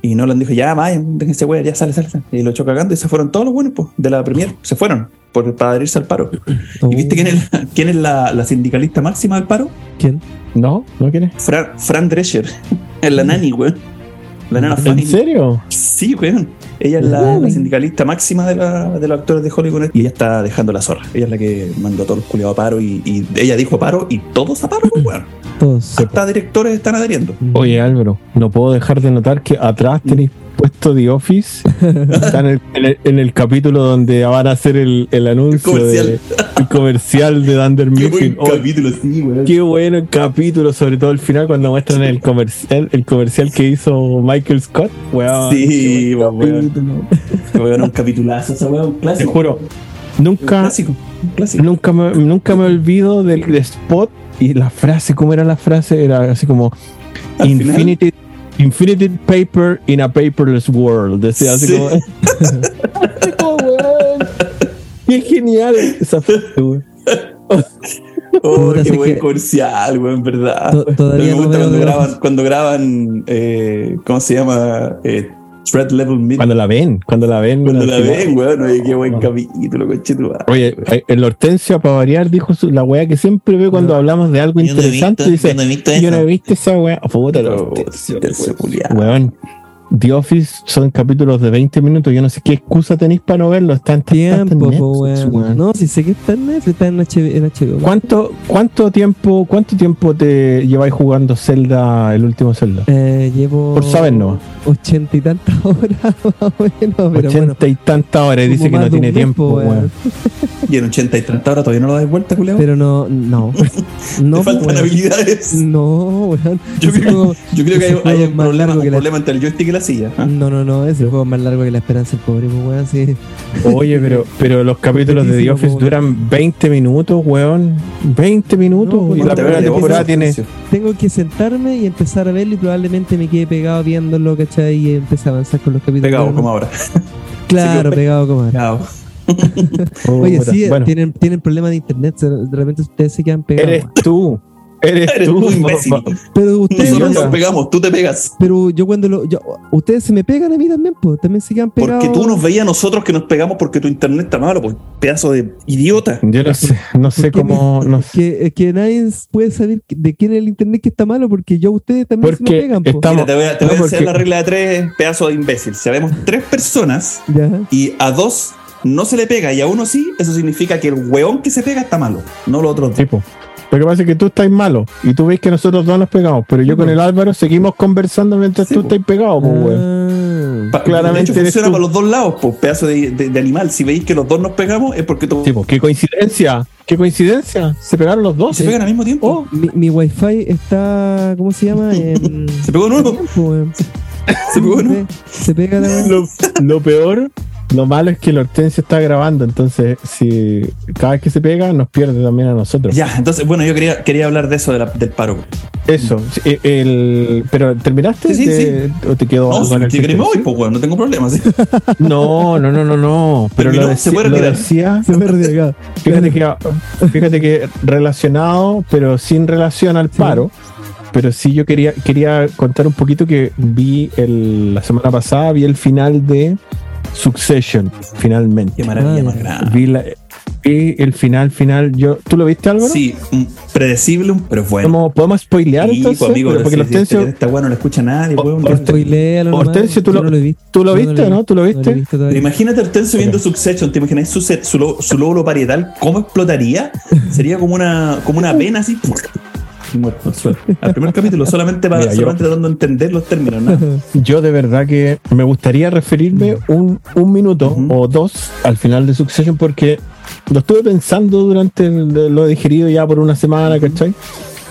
y Nolan dijo, ya, vayan, déjense weá, ya sale, sale, Y lo echó cagando y se fueron todos los buenos pues, de la premier. Se fueron por, para adherirse al paro. ¿Y viste quién es, quién es la, la, sindicalista máxima del paro? ¿Quién? No, ¿no quién es? Fran, Drescher. Es la nani, weón. La nana ¿En serio? Sí, weón. Ella es la, sindicalista máxima de, la, de, los actores de Hollywood y ella está dejando la zorra. Ella es la que mandó a todos los culiados a paro y, y, ella dijo paro y todos a paro, weón. Hasta directores están adheriendo. Oye, Álvaro, no puedo dejar de notar que atrás tenéis puesto The Office. Está en el, capítulo donde van a hacer el, anuncio el comercial. de Dunder Mifflin. Qué buen capítulo, sí, weón. Qué bueno el capítulo, sobre todo el final cuando muestran el comercial, el comercial que hizo Michael Scott. Weón, sí, weón. Weón, un capitulazo, esa weón, un clásico. Te juro. Nunca, clásico, clásico. nunca, me, nunca me olvido del spot y la frase, ¿cómo era la frase? Era así como Infinity, Infinity Paper in a Paperless World. Decía así como. Qué genial esa frase, güey. Oh, qué buen comercial, güey, en verdad. Todavía me gusta cuando, graban, cuando graban, eh, ¿cómo se llama? Eh, Level Cuando la ven, cuando la ven. Cuando la ven, weón, oye, qué buen capítulo, Oye, el Hortensio, para variar, dijo la weá que siempre ve cuando hablamos de algo interesante. dice, yo no he visto esa weá. Oh, puta, Hortensio, weón. The Office son capítulos de 20 minutos. Yo no sé qué excusa tenéis para no verlo. Está en tiempo, No, si sé que está en Netflix, está en HBO. ¿Cuánto, ¿Cuánto tiempo cuánto tiempo te lleváis jugando Zelda, el último Zelda? Eh, llevo. Por saber, no. Ochenta y tantas horas, más o menos. Ochenta y tantas horas. Dice que no tiene tiempo, Y en ochenta y tantas horas todavía no lo das vuelta, culeo. Pero no, no. no ¿Te faltan habilidades? No, weón. Yo, creo, yo creo que hay, hay un problema, un problema entre el joystick y la silla. ¿ah? No, no, no. Ese juego es más largo que la esperanza del pobre, pues, weón. Sí. Oye, pero, pero los capítulos de The Office duran 20 minutos, weón. 20 minutos. y la primera temporada tiene. Tengo que sentarme y empezar a verlo y probablemente me quede pegado viéndolo, ¿cachai? Y empecé a avanzar con los capítulos. Pegado como ahora. Claro, pegado como ahora. Oye, sí, tienen, tienen problemas de internet. De repente ustedes se quedan pegados. Eres tú. Eres, tú, imbécil. Pero ustedes Nosotros nos pegamos, tú te pegas. Pero yo cuando lo. Yo, ustedes se me pegan a mí también, pues. También se quedan pegados. Porque tú nos veías a nosotros que nos pegamos porque tu internet está malo, pues. Pedazo de idiota. Yo no sé, no sé cómo. No Que, que, nadie puede saber de quién es el internet que está malo porque yo ustedes también se me pegan. Estamos, te voy a, te voy a hacer la regla de tres, pedazo de imbécil. Si vemos tres personas y a dos no se le pega y a uno sí, eso significa que el weón que se pega está malo, no lo otro Tipo. Lo que pasa es que tú estás malo y tú ves que nosotros dos nos pegamos, pero yo con el Álvaro seguimos conversando mientras tú estás pegado, pues, ah. Claramente. De hecho, funciona para los dos lados, pues, pedazo de, animal. Si veis que los dos nos pegamos, es porque tú. Sí, qué coincidencia. Qué coincidencia. Se pegaron los dos. Se pegan al mismo tiempo. Oh, mi, mi wifi está. ¿Cómo se llama? se pegó nuevo. se pegó nuevo. Se pega lo, lo peor lo malo es que el Hortensio está grabando, entonces si cada vez que se pega nos pierde también a nosotros. Ya, entonces, bueno, yo quería, quería hablar de eso, del paro. Eso, eh, el, pero ¿terminaste? Sí, sí, ¿O te quedó no, si hoy, pues bueno, no tengo problemas. No, no, no, no, no. Pero lo, se puede lo decía. fíjate, que, fíjate que relacionado, pero sin relación al paro. Pero sí yo quería, quería contar un poquito que vi el, la semana pasada, vi el final de Succession, finalmente. Qué maravilla más grande. Vi, el final, final. Yo, ¿Tú lo viste, Álvaro? Sí, predecible, pero bueno. ¿Podemos spoilear sí, entonces? Amigo, porque el Hortensio. Está bueno, no escucha nadie. Hortensio, ¿tú, lo, ¿tú lo viste, no? ¿Tú lo viste? Imagínate Hortensio viendo Succession. ¿Te imaginas su, su, su lóbulo parietal? ¿Cómo explotaría? Sería como una, como una vena así muerto al suelo. Al primer capítulo, solamente para tratando de entender los términos. Yo de verdad que me gustaría referirme un, un minuto o dos al final de Succession porque lo estuve pensando durante lo digerido ya por una semana, ¿cachai?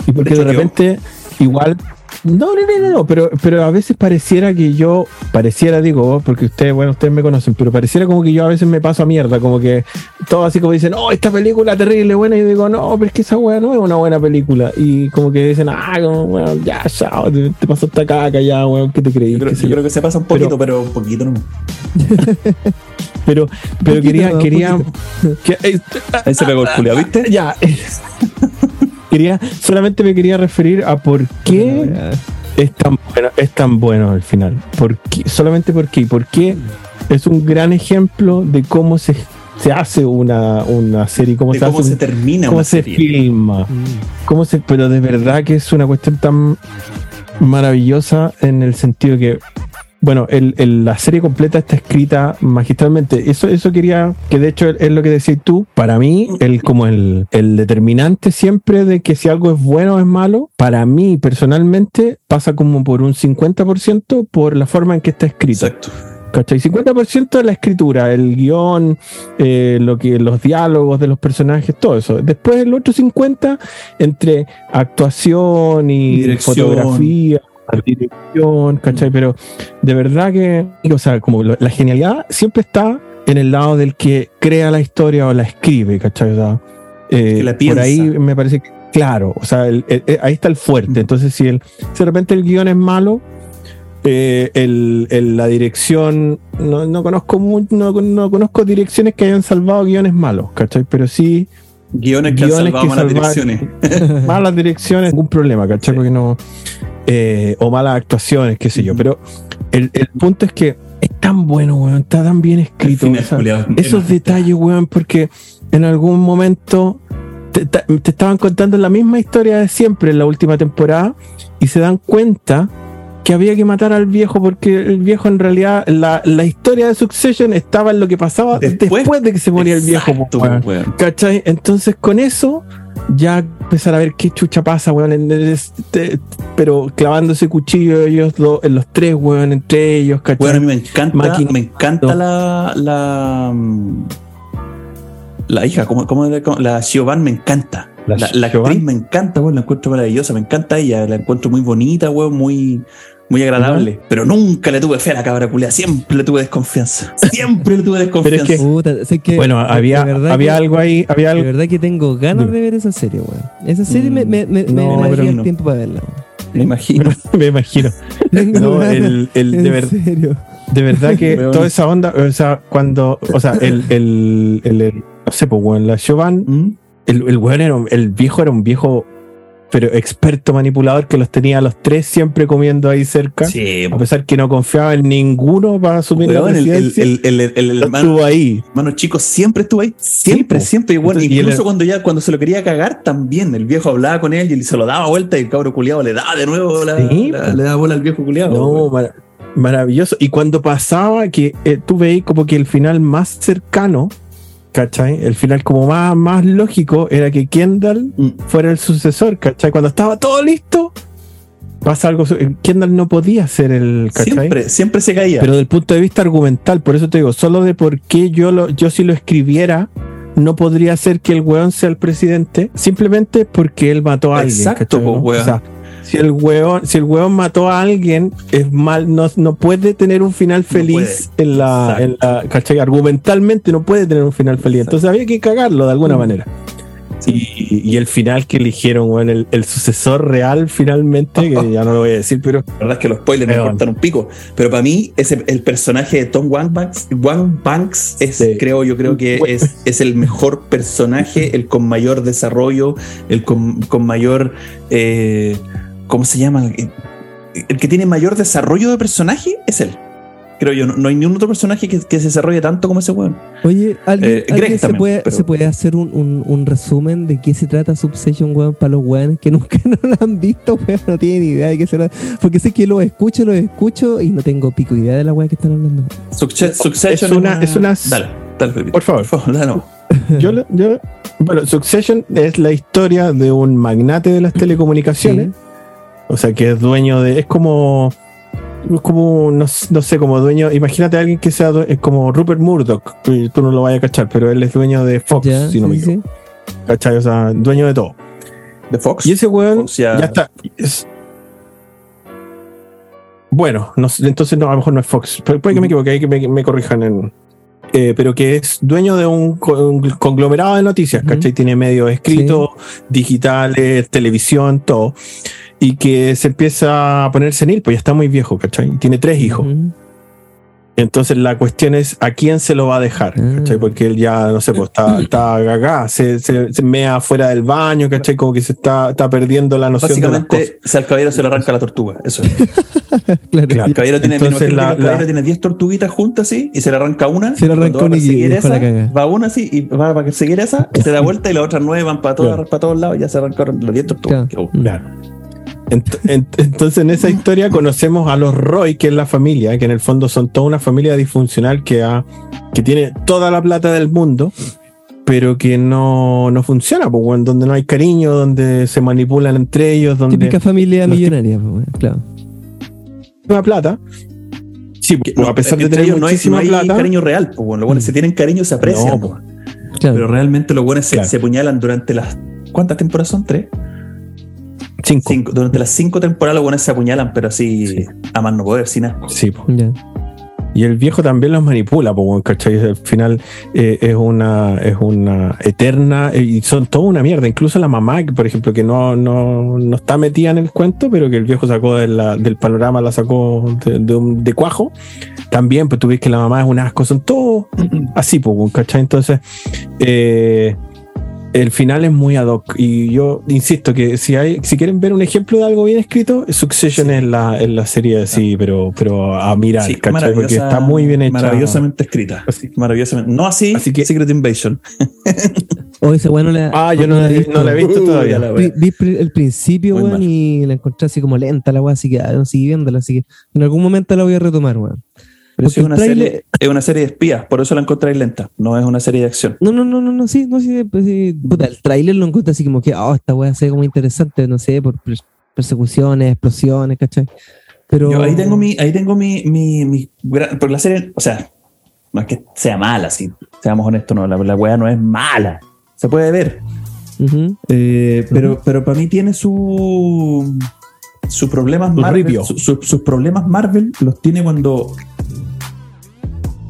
Y porque de repente, igual no, no, no, no, pero, pero a veces pareciera que yo, pareciera, digo, porque ustedes, bueno, ustedes me conocen, pero pareciera como que yo a veces me paso a mierda, como que todo así como dicen, oh, esta película terrible, buena, y yo digo, no, pero es que esa weá no es una buena película. Y como que dicen, ah, como, bueno, ya, ya, te, te pasó esta caca, ya, weón, ¿qué te creí? Yo, creo, que se pasa un poquito, pero, un poquito no. pero, pero quería, quería. Ahí se pegó el culiao, ¿viste? Ya quería, solamente me quería referir a por qué es tan bueno, es tan bueno al final. ¿Por Solamente por qué. Porque es un gran ejemplo de cómo se, se hace una, una serie, cómo, se, cómo se termina cómo se filma. Mm. Cómo se, pero de verdad que es una cuestión tan maravillosa en el sentido que bueno, el, la serie completa está escrita magistralmente. Eso, eso quería, que de hecho es lo que decís tú. Para mí, el, como el, determinante siempre de que si algo es bueno o es malo, para mí personalmente pasa como por un 50% por la forma en que está escrito. Exacto. ¿Cachai? 50% de la escritura, el guion, eh, lo que, los diálogos de los personajes, todo eso. Después el otro 50% entre actuación y fotografía dirección, ¿cachai? Pero de verdad que, o sea, como la genialidad siempre está en el lado del que crea la historia o la escribe, ¿cachai? Eh, por ahí me parece que, claro, o sea, ahí está el fuerte. Entonces, si, el, si de repente el guion es malo, eh, el, la dirección, no, no conozco no, no, conozco direcciones que hayan salvado guiones malos, ¿cachai? Pero sí. Guiones que, han salvado malas direcciones. malas direcciones, ningún problema, ¿cachai? Porque no. Eh, o malas actuaciones, qué sé yo. Pero el, punto es que es tan bueno, weón, está tan bien escrito. esos detalles, weón, porque en algún momento te, estaban contando la misma historia de siempre en la última temporada y se dan cuenta que había que matar al viejo porque el viejo en realidad, la, la historia de Succession estaba en lo que pasaba después, de que se moría el viejo. ¿Cachai? Entonces con eso ya empezar a ver qué chucha pasa, weón. Este, pero clavando ese cuchillo ellos en los tres, weón, entre ellos, ¿cachai? Bueno, a mí me encanta, me encanta la, la, la hija, como, como la Siobhan me encanta. La, la, actriz me encanta, weón, la encuentro maravillosa, me encanta ella, la encuentro muy bonita, weón, muy, muy agradable. Pero nunca le tuve fe a la cabra culea, siempre le tuve desconfianza. Siempre le tuve desconfianza. bueno, había, había algo ahí, había algo. De verdad que tengo ganas de ver esa serie, weón. Esa serie me, me, me, no, me el tiempo para verla. Me imagino. me imagino. no, el, el, de, verdad de verdad que toda esa onda, o sea, cuando, o sea, el, el, el, no sé, pues, weón, la Chauvin, ¿Mm? el, el weón era, el viejo era un viejo pero experto manipulador que los tenía a los tres siempre comiendo ahí cerca. Sí, a pesar que no confiaba en ninguno para asumir la presidencia. El, el, el, estuvo ahí. Mano chico siempre estuvo ahí. Siempre, siempre. Y bueno, incluso cuando ya cuando se lo quería cagar también. El viejo hablaba con él y se lo daba vuelta y el cabro culiado le daba de nuevo la, le daba bola al viejo culiado. No, maravilloso. Y cuando pasaba que eh, tú veis como que el final más cercano ¿cachai? El final como más, más lógico era que Kendall mm. fuera el sucesor, ¿cachai? Cuando estaba todo listo, pasa algo. Kendall no podía ser el, ¿cachai? Siempre, siempre se caía. Pero del punto de vista argumental, por eso te digo, solo de por qué yo, lo, yo si lo escribiera, no podría ser que el weón sea el presidente, simplemente porque él mató a alguien. Exacto, si el hueón, si el hueón mató a alguien, es mal, no, no puede tener un final feliz en la, en la, ¿cachai? Argumentalmente no puede tener un final feliz. Entonces había que cagarlo de alguna mm. manera. Y, el final que eligieron, bueno, el, sucesor real finalmente, que ya no lo voy a decir, pero. La verdad es que los spoilers me importan un pico. Pero para mí, ese, el personaje de Tom Banks, One Banks es, creo, yo creo que es, es el mejor personaje, el con mayor desarrollo, el con, con mayor. Eh, ¿Cómo se llama? El que tiene mayor desarrollo de personaje es él. Creo yo, no, hay ningún otro personaje que, se desarrolle tanto como ese weón. Oye, ¿alguien, eh, se, puede, se, puede, hacer un, resumen de qué se trata Subsession, weón, para los weones que nunca no lo han visto, weón, no tienen idea de qué será? Porque sé que lo escucho, lo escucho y no tengo pico idea de la weón que están hablando. Succession es una, es una. Dale, dale, Por favor. Por favor, dale, yo, yo, bueno, Succession es la historia de un magnate de las telecomunicaciones. O sea, que es dueño de. Es como. Es como, no, sé, como dueño. Imagínate a alguien que sea es como Rupert Murdoch. Tú no lo vayas a cachar, pero él es dueño de Fox, si no me equivoco. ¿Cachai? O sea, dueño de todo. De Fox. Y ese weón ya... está. Bueno, no, entonces no, a lo mejor no es Fox. Puede que me equivoque, hay que me, corrijan en. Eh, pero que es dueño de un, conglomerado de noticias, ¿cachai? Tiene medios escritos, digitales, televisión, todo y que se empieza a poner senil, pues ya está muy viejo, ¿cachai? Tiene tres hijos. Entonces la cuestión es a quién se lo va a dejar, ¿cachai? Ah. Porque él ya, no sé, pues está, está gaga, se, se, se, mea fuera del baño, ¿cachai? Como que se está, está perdiendo la noción Básicamente, de las al caballero se le arranca la tortuga, eso es. claro. El caballero tiene, Entonces, la, el caballero tiene 10 tortuguitas juntas así y se le arranca una. Se le arranca una y, esa, va una así y va para seguir esa, se da vuelta y las otras nueve van para, todas, para todos lados y ya se arrancaron las 10 tortugas. claro. Entonces en esa historia conocemos a los Roy, que es la familia, que en el fondo son toda una familia disfuncional que, ha, que tiene toda la plata del mundo, pero que no, no funciona, pues, donde no hay cariño, donde se manipulan entre ellos. Donde Típica familia millonaria, pues, claro. Una plata. Sí, a pesar de tener ellos no hay, no hay cariño real, pues, bueno, bueno, se tienen cariño, se aprecian. Pues. Pero realmente los buenos se, se apuñalan durante las. ¿Cuántas temporadas son? ¿Tres? Cinco. Durante las cinco temporadas los buenos se apuñalan, pero así a más no poder, sin asco. Sí, Y el viejo también los manipula, pues, ¿cachai? Al final eh, es una es una eterna eh, y son toda una mierda. Incluso la mamá, por ejemplo, que no, no, no está metida en el cuento, pero que el viejo sacó del panorama, la sacó de, de, cuajo. También, pues tú ves que la mamá es un asco, son todos así, pues, ¿cachai? Entonces, eh, el final es muy ad hoc. Y yo insisto que si hay, si quieren ver un ejemplo de algo bien escrito, Succession es la, la serie sí, pero, pero a mirar, Porque está muy bien hecha. Maravillosamente escrita. Maravillosamente. No así, así que, Secret Invasion. O ese bueno Ah, yo no, la, he visto todavía. La vi, el principio, weón, y la encontré así como lenta la weá, así que ah, no seguí viéndola, así que en algún momento la voy a retomar, weón. Pero es, una serie, es una serie de espías, por eso la encontré lenta, no es una serie de acción. No, no, no, no, no sí, no, sí, pues, sí. Puta, el tráiler lo encuentro así como que, oh, esta weá se ve como interesante, no sé, por persecuciones, explosiones, ¿cachai? Pero... Yo ahí tengo mi, ahí tengo mi, mi, mi, porque la serie, o sea, no es que sea mala, si seamos honestos, no, la, la weá no es mala, se puede ver. Eh, pero, pero para mí tiene su sus problemas Marvel, sus problemas Marvel los tiene cuando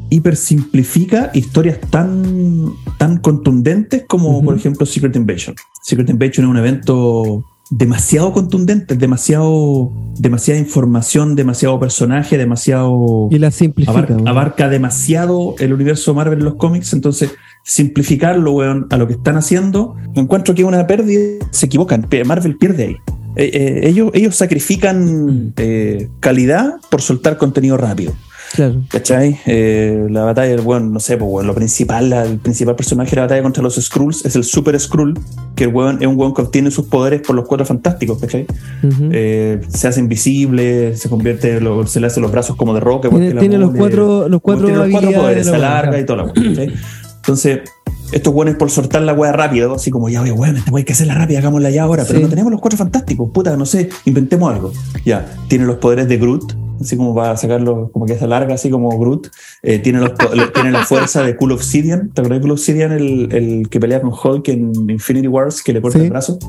hipersimplifica historias tan, tan contundentes como, por ejemplo, Secret Invasion. Secret Invasion es un evento demasiado contundente, demasiado, demasiada información, demasiado personaje, demasiado. Y la simplifica. Abarca, demasiado el universo Marvel en los cómics, entonces simplificarlo, weón, a lo que están haciendo, encuentro que es una pérdida, se equivocan, Marvel pierde ahí. Eh, eh, ellos, ellos sacrifican eh, calidad por soltar contenido rápido. Claro. ¿Cachai? Eh, la batalla, bueno, no sé, pues, lo principal, el principal personaje de la batalla contra los Skrulls es el Super Skrull, que el es un weón que obtiene sus poderes por los cuatro fantásticos, ¿cachai? Eh, se hace invisible, se convierte, se le hace los brazos como de roca. Tiene, los, cuatro, los cuatro, los cuatro poderes, se alarga y toda la ¿cachai? Entonces, estos weones por soltar la weá rápido, así como ya, oye, weón, esta weá hay que hacerla rápida, hagámosla ya ahora, pero no tenemos los cuatro fantásticos, puta, no sé, inventemos algo. Ya, tiene los poderes de Groot, así como para sacarlo, como que se larga, así como Groot. Eh, tiene, los, tiene la fuerza de Cool Obsidian. ¿Te acuerdas de Cool Obsidian, el, el que pelea con Hulk en Infinity Wars, que le corta el brazo?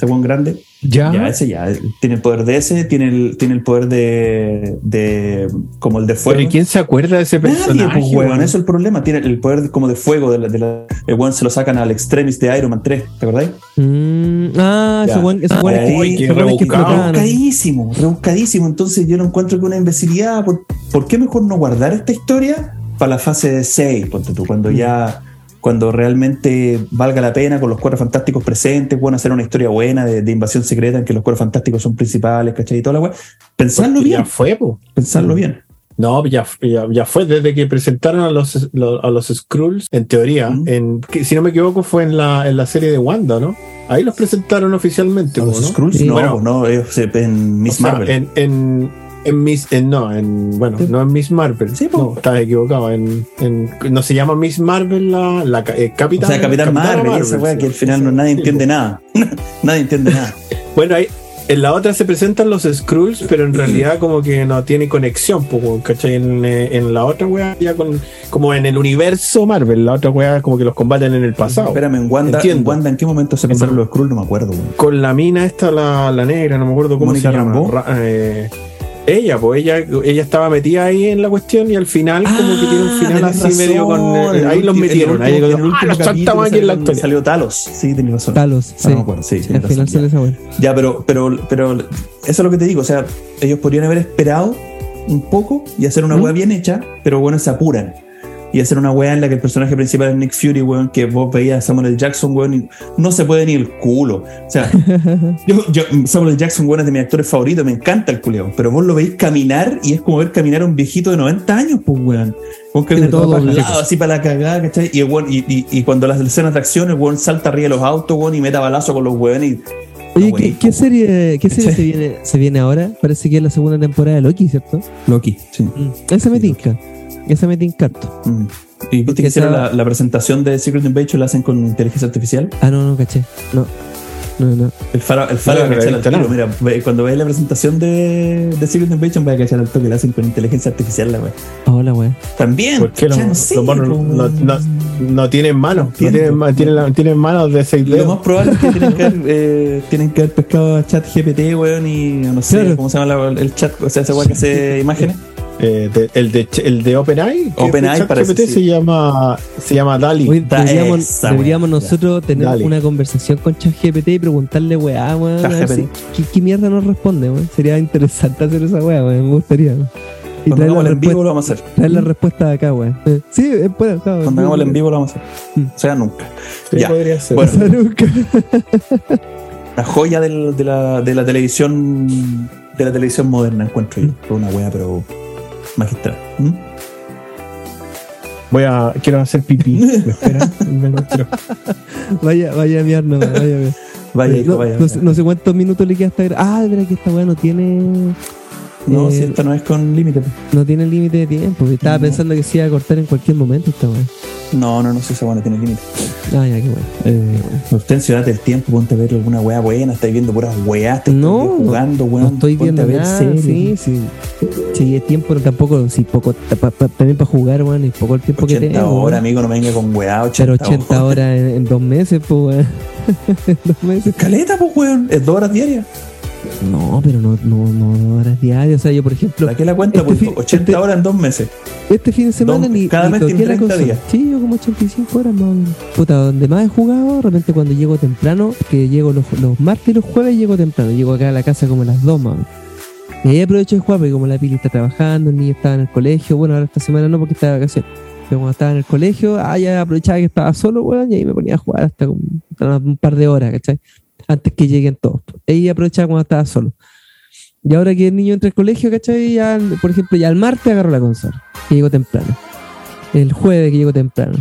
Ese buen grande. Ya. Ya, ese ya. Tiene el poder de ese, tiene el, tiene el poder de, de. como el de fuego. ¿Y quién se acuerda de ese personaje? Nadie, pues, Eso es el problema. Tiene el poder como de fuego. De la, de la, el weón se lo sacan al extremis de Iron Man 3. ¿Te acordáis? Mm, ah, ese buen, ese buen es que, rebuscadísimo, rebuscadísimo. Entonces yo lo encuentro que una imbecilidad. ¿Por, ¿Por, qué mejor no guardar esta historia para la fase de 6? Ponte tú, cuando ya cuando realmente valga la pena con los cuatro fantásticos presentes, bueno, hacer una historia buena de, invasión secreta en que los cuatro fantásticos son principales, ¿cachai? Y toda la weá. Pensarlo bien. Ya fue, po. Pensarlo bien. No, ya, ya, fue desde que presentaron a los, a los Skrulls, en teoría, en, si no me equivoco, fue en la, en la serie de Wanda, ¿no? Ahí los presentaron oficialmente. los Skrulls? No, no, ellos en Miss Marvel. En, en, en Miss, en, no, en, bueno, no en Miss Marvel. Sí, no, estás equivocado. En, en, no se llama Miss Marvel la, la eh, Capitán. O sea, Capitán, Marvel, esa wea que al final no, nadie entiende nada. nadie entiende nada. bueno, ahí, en la otra se presentan los Skrulls, pero en realidad como que no tiene conexión, ¿cachai? En, eh, en la otra wea, ya con, como en el universo Marvel, la otra wea como que los combaten en el pasado. Espérame, en Wanda, ¿en, Wanda, ¿en qué momento se pasaron los Skrulls? No me acuerdo. Con la mina esta, la, la negra, no me acuerdo cómo se llama. eh, ella, pues ella, ella estaba metida ahí en la cuestión y al final como que tiene un ah, final así medio con eh, ahí los metieron, ahí el, ah, los en. Salió Talos, sí, tenés razón. Talos, sí. no sí, al final sale esa Ya, pero, pero, pero eso es lo que te digo, o sea, ellos podrían haber esperado un poco y hacer una ¿Mm? bien hecha, pero bueno, se apuran y hacer una weá en la que el personaje principal es Nick Fury, weón, que vos veías a Samuel. Jackson, weón, y no se puede ni el culo. O sea, yo, Samuel L. Jackson, weón, es de mis actores favoritos, me encanta el culeo, pero vos lo veis caminar y es como ver caminar a un viejito de 90 años, pues, weón. Con que todo lado, así para la cagada, ¿cachai? Y, weón, y, y, y, cuando las escenas de acción, el weón salta arriba de los autos, weón, y meta balazo con los weón y Oye, ¿qué, serie, qué serie se, viene, se viene ahora? Parece que es la segunda temporada de Loki, ¿cierto? Loki, sí. Mm, esa me tinca. Esa me tincato. Mm. ¿Y viste que hicieron la, presentación de Secret Invasion la hacen con inteligencia artificial? Ah, no, no, caché. No. No, no. El faro, el faro Mira, cuando veas la presentación de, de Secret Invasion, vaya a cachar al toque, la hacen con inteligencia artificial, la wea. Hola, wea. También. ¿Por qué no, no, no, tienen manos? No tienen, tienen, tienen, manos de 6 Lo más probable es que tienen que haber, eh, tienen que haber pescado a chat GPT, weón, y no sé cómo se llama el chat, o sea, ese weón que hace imágenes. Eh, el de el de OpenAI, OpenAI parece se llama se llama Dali. deberíamos, nosotros tener una conversación con ChatGPT y preguntarle weá, weón, ¿qué, mierda nos responde? Sería interesante hacer esa weá, weón, me gustaría. Y Cuando hagamos en vivo lo vamos a hacer. Traer la respuesta de acá, weón. Eh, sí, es bueno, Cuando hagamos en vivo lo vamos a hacer. Mm. O sea, nunca. ya. podría ser. Bueno, nunca. la joya del, de, la, de la televisión de la televisión moderna encuentro yo. Mm. Una wea, pero magistral. Voy a, quiero hacer pipí. ¿Me espera? vaya, vaya a miar, no, vaya a. Vaya, no, vaya, no, sé cuántos minutos le queda hasta. Ah, verdad que esta weá no tiene. No, eh, si esto no es con límite. No tiene límite de tiempo. Estaba pensando que se iba a cortar en cualquier momento esta weá. No, no, no sé, esa weá no tiene límite. Ah, ya, qué bueno. Eh, usted en Ciudad del Tiempo, ponte a ver alguna weá buena, estáis viendo puras weá, estáis no, jugando, weón. No estoy viendo nada, sí, sí. Sí, es tiempo, pero tampoco, sí, poco, también para jugar, weón, y poco el tiempo que tengo. 80 horas, amigo, no me venga con weá, 80 Pero 80 horas, en, dos meses, pues, weón. dos meses. Caleta, pues, weón, es dos horas diarias. No, pero no, no, no horas diarias. O sea, yo, por ejemplo. ¿Para qué la cuenta? Este 80 este horas en dos meses. Este fin de semana ni. Cada mes tiene 30 días. Sí, yo como 85 horas más Puta, donde más he jugado, realmente cuando llego temprano, que llego los, los martes y los jueves, llego temprano. Llego acá a la casa como a las 2 más Y ahí aprovecho de jugar porque como la pili está trabajando, el niño estaba en el colegio. Bueno, ahora esta semana no porque estaba de vacaciones. Pero cuando estaba en el colegio, ah, ya aprovechaba que estaba solo, weón, y ahí me ponía a jugar hasta un, un par de horas, ¿cachai? Antes que lleguen todos. Ahí aprovechaba cuando estaba solo. Y ahora que el niño entra al colegio, ¿cachai? Ya, por ejemplo, ya el martes agarro la consola, que llego temprano. El jueves que llego temprano.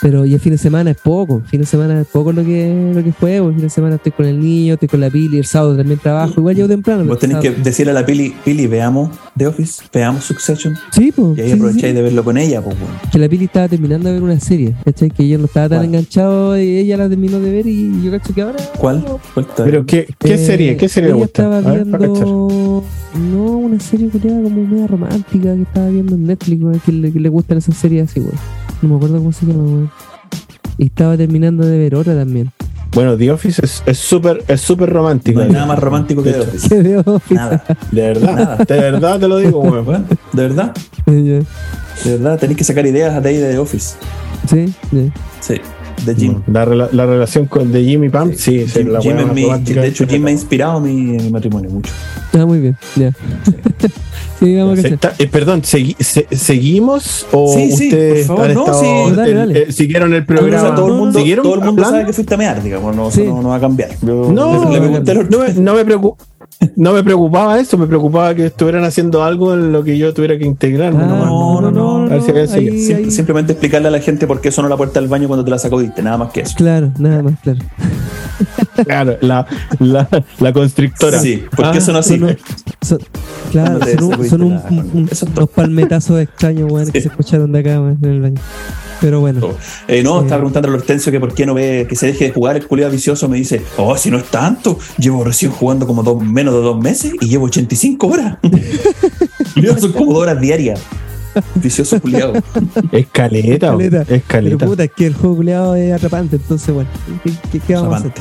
Pero y el fin de semana es poco, el fin de semana es poco lo que, lo que juego, el fin de semana estoy con el niño, estoy con la Pili, el sábado también trabajo, igual llego temprano. Vos tenés que decirle a la Pili, Pili, veamos The Office, veamos Succession. Sí, pues. Y ahí aprovecháis de verlo con ella, pues. Que la Pili estaba terminando de ver una serie, ¿cachai? Que yo no estaba tan enganchado y ella la terminó de ver y yo cacho que ahora... ¿Cuál? ¿Cuál Pero ¿qué, qué eh, serie? ¿Qué serie ella estaba viendo... no, una serie que como media romántica que estaba viendo en Netflix, que le, que le gustan esas series así, güey. No me acuerdo cómo se llama, güey. Y estaba terminando de ver hora también. Bueno, The Office es súper es súper romántico. No hay nada más romántico que The Office. The Office. Nada. De verdad. De verdad te lo digo, weón. De verdad. De verdad, tenéis que sacar ideas de ahí de The Office. Sí, sí. De Jim. La, la, relación con de Jim y Pam, sí, sí, la Jim mi, De hecho, Jim me ha inspirado mi, mi matrimonio mucho. Ah, muy bien, ya. Eh, perdón, ¿seguimos o sí, sí, ustedes por favor, no, sí. dale, dale. Eh, siguieron el programa? todo el mundo, todo el mundo sabe que fuiste a mear, digamos, no, no, no, va a cambiar. Yo, no, le, le no, me, no me preocupo. No me preocupaba eso, me preocupaba que estuvieran haciendo algo en lo que yo tuviera que integrar. Ah, no, no, no. no, Simplemente explicarle a la gente por qué sonó la puerta del baño cuando te la sacudiste, nada más que eso. Claro, nada más, claro. Claro, la, la, la constrictora. Sí, ¿por qué ah, son así? claro, son, son un, un, unos palmetazos extraños, weón, que se escucharon de acá, weón, en el baño. Pero bueno. Eh, no, estaba preguntando a Hortensio que por qué no ve que se deje de jugar el culiado vicioso. Me dice, oh, si no es tanto, llevo recién jugando como dos, menos de dos meses y llevo 85 horas. son como dos horas diarias. Vicioso culiado. Escaleta, escaleta. escaleta. Pero puta, es que el juego culiado es atrapante, entonces bueno, ¿qué, qué, vamos a hacer?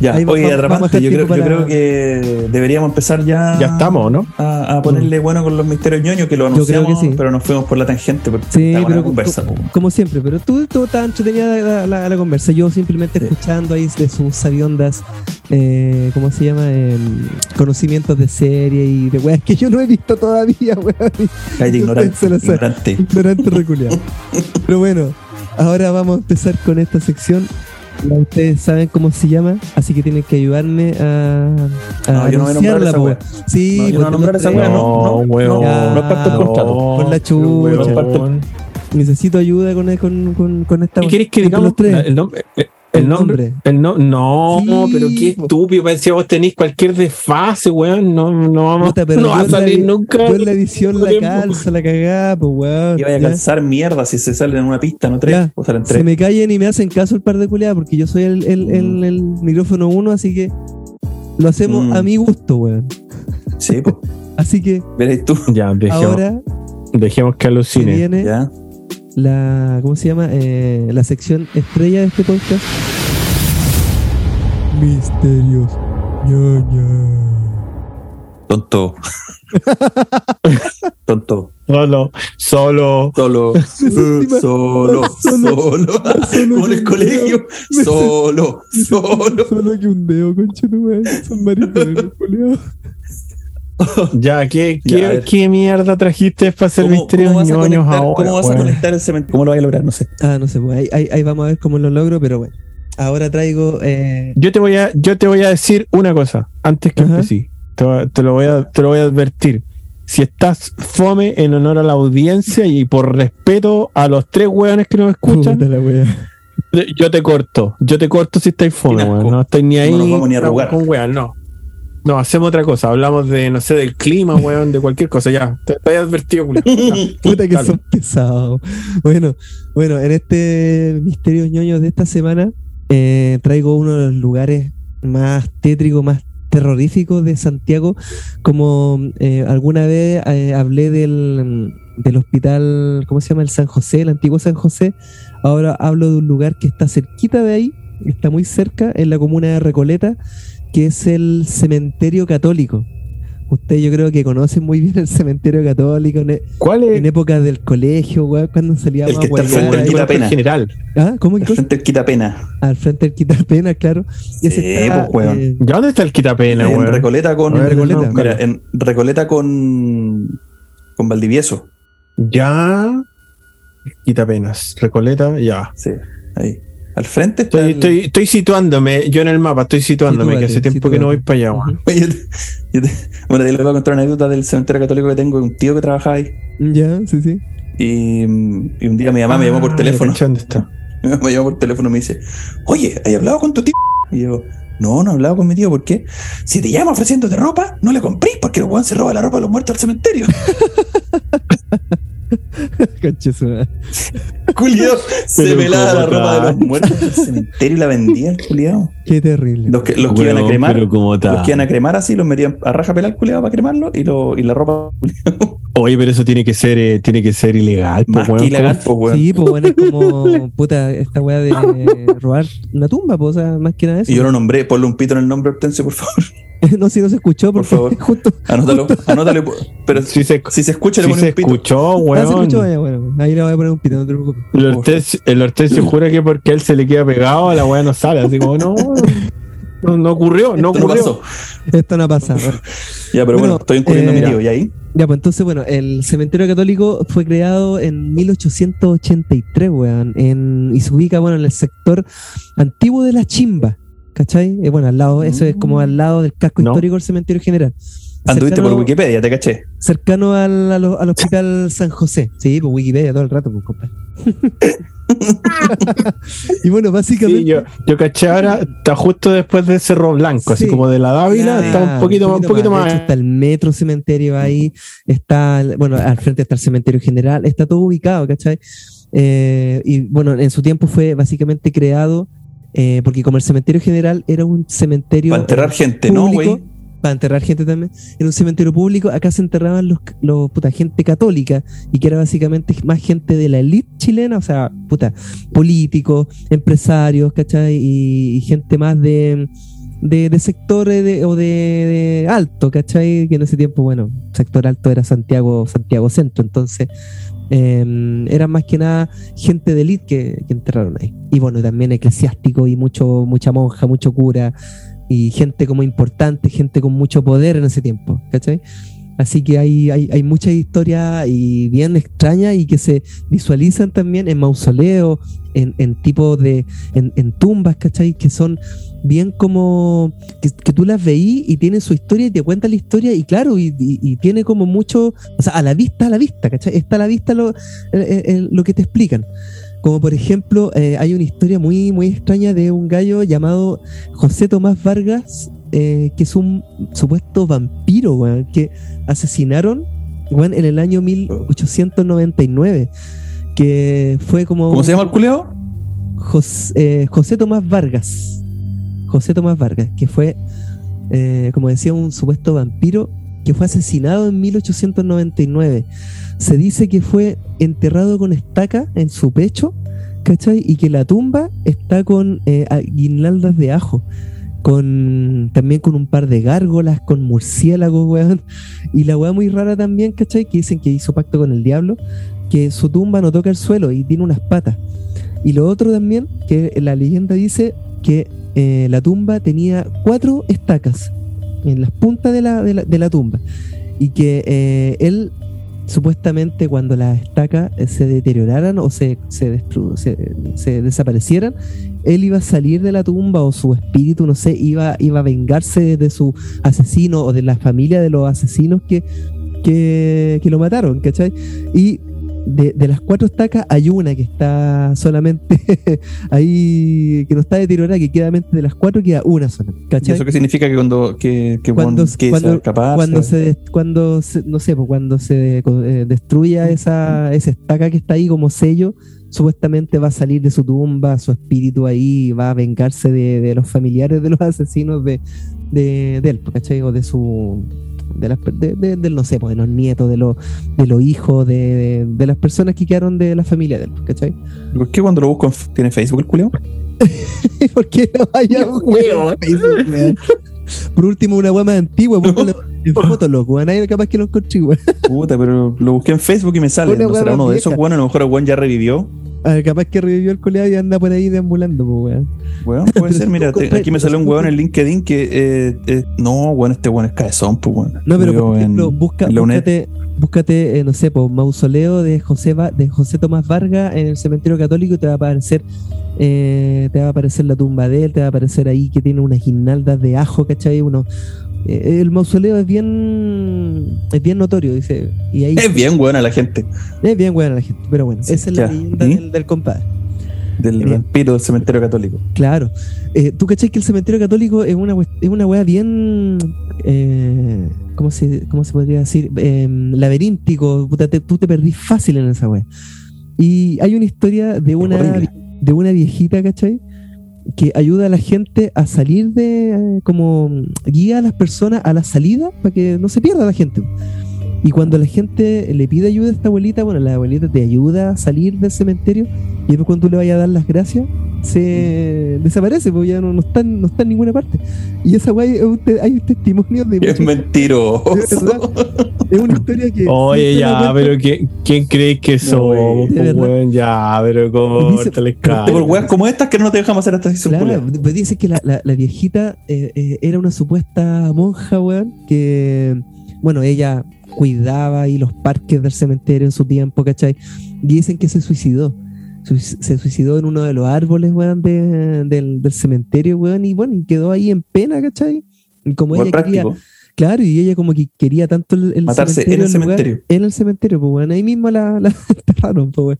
Ya, oye, atrapante, yo creo, yo creo que deberíamos empezar ya. Ya estamos, ¿no? A, ponerle bueno con los misterios ñoños, que lo anunciamos, pero nos fuimos por la tangente. Sí, pero conversa, como, siempre, pero tú, tú estabas entretenida la, la, conversa. Yo simplemente escuchando ahí de sus sabiondas, eh, ¿cómo se llama? Eh, conocimientos de serie y de weas que yo no he visto todavía, weón. Hay de ignorante. Ignorante. Ignorante reculeado. pero bueno, ahora vamos a empezar con esta sección ustedes saben cómo se llama, así que tienen que ayudarme a, a no, yo no voy a nombrar esa wea. Sí, no, yo no voy a nombrar esa wea, no, no, no, no, es parte del contrato. Con la chucha. Necesito ayuda con, con, con, esta. ¿Qué querés que digamos? El nombre, eh, el, nombre. El no, no, pero qué estúpido. Parecía vos tenéis cualquier desfase, weón. No, no vamos no va a salir nunca. Yo en la edición la calza, la cagada, pues weón. Y vaya a calzar mierda si se salen en una pista, no tres. O salen tres. Se me callen y me hacen caso el par de culiadas porque yo soy el, el, el, el micrófono uno, así que lo hacemos mm. a mi gusto, weón. Sí, pues. así que. Veréis tú. Ya, dejemos, ahora. Dejemos que alucine. Viene, ya la, ¿cómo se llama? Eh, la sección estrella de este podcast. Misterios. Tonto. Tonto. Solo, solo, solo, solo, solo, como en el colegio, solo, solo. Solo que un dedo, concha tu Son maricones, ya, ¿qué, qué, ¿qué, mierda trajiste para hacer misterios ñoños ahora? ¿Cómo vas a conectar el cemento? ¿Cómo lo vas a lograr? No sé. Ah, no sé, pues ahí, ahí, vamos a ver cómo lo logro, pero bueno. Ahora traigo. Eh... Yo, te voy a, yo te voy a decir una cosa antes que empecé. Te, te, lo voy a, te lo voy a advertir. si estás fome en honor a la audiencia y por respeto a los tres weones que nos escuchan, yo te corto. Yo te corto si estáis fome, weón. No estoy ni ahí no ni a con weón, no. No, hacemos otra cosa. Hablamos de, no sé, del clima, weón, de cualquier cosa. Ya, te, he advertido, Puta que son pesados. Bueno, bueno, en este Misterio ñoños de esta semana eh, traigo uno de los lugares más tétricos, más terroríficos de Santiago. Como eh, alguna vez eh, hablé del, del hospital, ¿cómo se llama? El San José, el antiguo San José. Ahora hablo de un lugar que está cerquita de ahí, está muy cerca, en la comuna de Recoleta que es el cementerio católico. Usted yo creo que conoce muy bien el cementerio católico. En, e- ¿Cuál es? En épocas del colegio, güey, cuando salía El que está al frente del Quitapena. General. ¿Ah? ¿Cómo? Al frente del Quitapena. Al frente del Quitapena, claro. Sí, está, pues, eh, ¿Ya dónde está el Quitapena, En Recoleta con... Recoleta, mira, en Recoleta con... Con Valdivieso. Ya... Quitapenas. Recoleta, ya. Sí, ahí. Al frente estoy, estoy, situándome, yo en el mapa estoy situándome, que hace tiempo que no voy para allá. bueno, te, le voy a contar una anécdota del cementerio católico que tengo, un tío que trabaja ahí. Ya, sí, sí. Y, un día mi mamá me llamó por ah, teléfono. ¿Dónde está? Me llamó por teléfono y me dice, oye, ¿has hablado con tu tío? Y yo, no, no he hablado con mi tío, ¿por qué? Si te llama ofreciéndote ropa, no le compré, porque el weón se roba la ropa de los muertos al cementerio. Culiado se pelaba la ropa de los muertos del cementerio y la vendía el culiado. Qué terrible. Los que, los que iban a cremar, los que iban a cremar así, los metían a raja pelar culiado para cremarlo y, lo, y la ropa. Oye, pero eso tiene que ser, eh, tiene que ser ilegal, Más que ilegal, pues, Sí, pues bueno, es como puta esta weá de robar una tumba, pues, o sea, más que nada eso. Y yo lo nombré, ponle un pito en el nombre Hortensio, por favor. no, si no se escuchó, por favor. Justo, anótalo, anótalo. Pero si se, si se escucha, le pone un pito. Escuchó, weón. Ah, se escuchó, bueno, ahí le voy a poner un pito, no te preocupes. El Hortensio, jura que porque él se le queda pegado, a la weá no sale. Así como, no, no, no ocurrió, no Esto ocurrió. No Esto no ha pasado. ya, pero bueno, estoy incurriendo eh, mi tío, ¿y ahí? Ya, pues entonces, bueno, el cementerio católico fue creado en 1883, weón, en, y se ubica, bueno, en el sector antiguo de la Chimba, ¿cachai? Eh, bueno, al lado, eso es como al lado del casco histórico del cementerio general. Anduviste por Wikipedia, te caché. Cercano al, al, hospital San José. Sí, por Wikipedia todo el rato, pues, compadre. y bueno, básicamente. yo, yo caché ahora, está justo después de Cerro Blanco, así como de la Dávila, está un poquito, un poquito, más. está el metro cementerio ahí, está, bueno, al frente está el cementerio general, está todo ubicado, ¿cachai? Eh, y bueno, en su tiempo fue básicamente creado eh, porque como el cementerio general era un cementerio. Para enterrar gente, ¿no, güey? Para enterrar gente también. En un cementerio público, acá se enterraban los, los puta, gente católica y que era básicamente más gente de la élite chilena, o sea, puta, políticos, empresarios, ¿cachai? Y, gente más de, de, sectores de, o de, alto, ¿cachai? Que en ese tiempo, bueno, sector alto era Santiago, Santiago Centro, entonces eh, eran más que nada gente de élite que, enterraron ahí. Y bueno, también eclesiástico y mucho, mucha monja, mucho cura y gente como importante, gente con mucho poder en ese tiempo, ¿cachai? Así que hay, hay, hay muchas historias y bien extrañas y que se visualizan también en mausoleos, en, en tipos de, en, en tumbas, ¿cachai? Que son bien como que, tú las veí y tienen su historia y te cuentan la historia y claro, y, tiene como mucho, o sea, a la vista, a la vista, ¿cachai? Está a la vista lo, lo que te explican. Como por ejemplo, eh, hay una historia muy, muy extraña de un gallo llamado José Tomás Vargas, eh, que es un supuesto vampiro, que asesinaron en el año 1899. Que fue como. ¿Cómo se llama el culeado? José, eh, José Tomás Vargas. José Tomás Vargas, que fue, eh, como decía, un supuesto vampiro que fue asesinado en 1899. Se dice que fue enterrado con estaca en su pecho, ¿cachai? Y que la tumba está con eh, guirnaldas de ajo, con también con un par de gárgolas, con murciélagos, weón. Y la weá muy rara también, ¿cachai? Que dicen que hizo pacto con el diablo, que su tumba no toca el suelo y tiene unas patas. Y lo otro también, que la leyenda dice que eh, la tumba tenía cuatro estacas en las puntas de la, de la, tumba y que eh, él supuestamente cuando las estacas eh, se deterioraran o se, se, se, desaparecieran, él iba a salir de la tumba o su espíritu, no sé, iba, iba a vengarse de su asesino o de la familia de los asesinos que que, que lo mataron, ¿cachai? Y de, de, las cuatro estacas hay una que está solamente ahí, que no está deteriorada, que queda de las cuatro queda una sola. ¿cachai? ¿Y eso qué significa que cuando que, que cuando, cuando, cuando se, cuando no sé, pues cuando se eh, destruya esa, esa estaca que está ahí como sello, supuestamente va a salir de su tumba, su espíritu ahí va a vengarse de, de los familiares de los asesinos de, de, de él, ¿cachai? O de su de las de, de, no sé, pues, de los nietos, de los, de los hijos, de, de, las personas que quedaron de la familia de él, ¿cachai? ¿Por qué cuando lo busco tiene Facebook el culeo? ¿Por qué no vaya un Facebook, Por último, una weá más antigua, en Fotolog, weón. Ahí capaz que lo encontré, weón. Puta, pero lo busqué en Facebook y me sale. ¿No será uno de esos, weón? A lo mejor el weón ya revivió. A ver, capaz que revivió el coleado y anda por ahí deambulando, pues, weón. Weón, puede ser, mira, aquí me salió un weón en LinkedIn que. Eh, eh, no, weón, este weón es cabezón, pues, weón. No, pero por ejemplo, busca, búscate, búscate, eh, no sé, pues, mausoleo de José, de José Tomás Vargas en el cementerio católico y te va a aparecer. Te va a aparecer la tumba de él, te va a aparecer ahí que tiene unas guirnaldas de ajo, ¿cachai? Uno, eh, el mausoleo es bien es bien notorio, dice. Y ahí, es bien buena la gente. Es bien buena la gente, pero bueno, esa es la leyenda del, compadre. Del vampiro del cementerio católico. Claro. Eh, ¿Tú cachai que el cementerio católico es una, es una wea bien. Eh, ¿cómo, se, ¿Cómo se podría decir? Em, laberíntico. tú te perdís fácil en esa wea. Y hay una historia de una, de una viejita, ¿cachai? Que ayuda a la gente a salir de, eh, como guía a las personas a la salida para que no se pierda la gente. Y cuando la gente le pide ayuda a esta abuelita, bueno, la abuelita te ayuda a salir del cementerio y después cuando tú le vayas a dar las gracias, se desaparece, porque ya no, no, está, no está en ninguna parte. Y esa guay, hay testimonios de... Es mentiroso. Es una historia que... Oye, ya, pero ¿quién, cree que somos? Pues, ya, pero córtale Por weas como estas que no te dejamos hacer hasta claro, pues dice que la, la, viejita eh, eh, era una supuesta monja, weón, que, bueno, ella cuidaba ahí los parques del cementerio en su tiempo, ¿cachai? Y dicen que se suicidó se suicidó en uno de los árboles, weón, del, cementerio, weón, y bueno, y quedó ahí en pena, ¿cachai? Y como ella quería, claro, y ella como que quería tanto el, Matarse cementerio, en el cementerio. en el cementerio, pues, weón, ahí mismo la, la enterraron, pues, weón.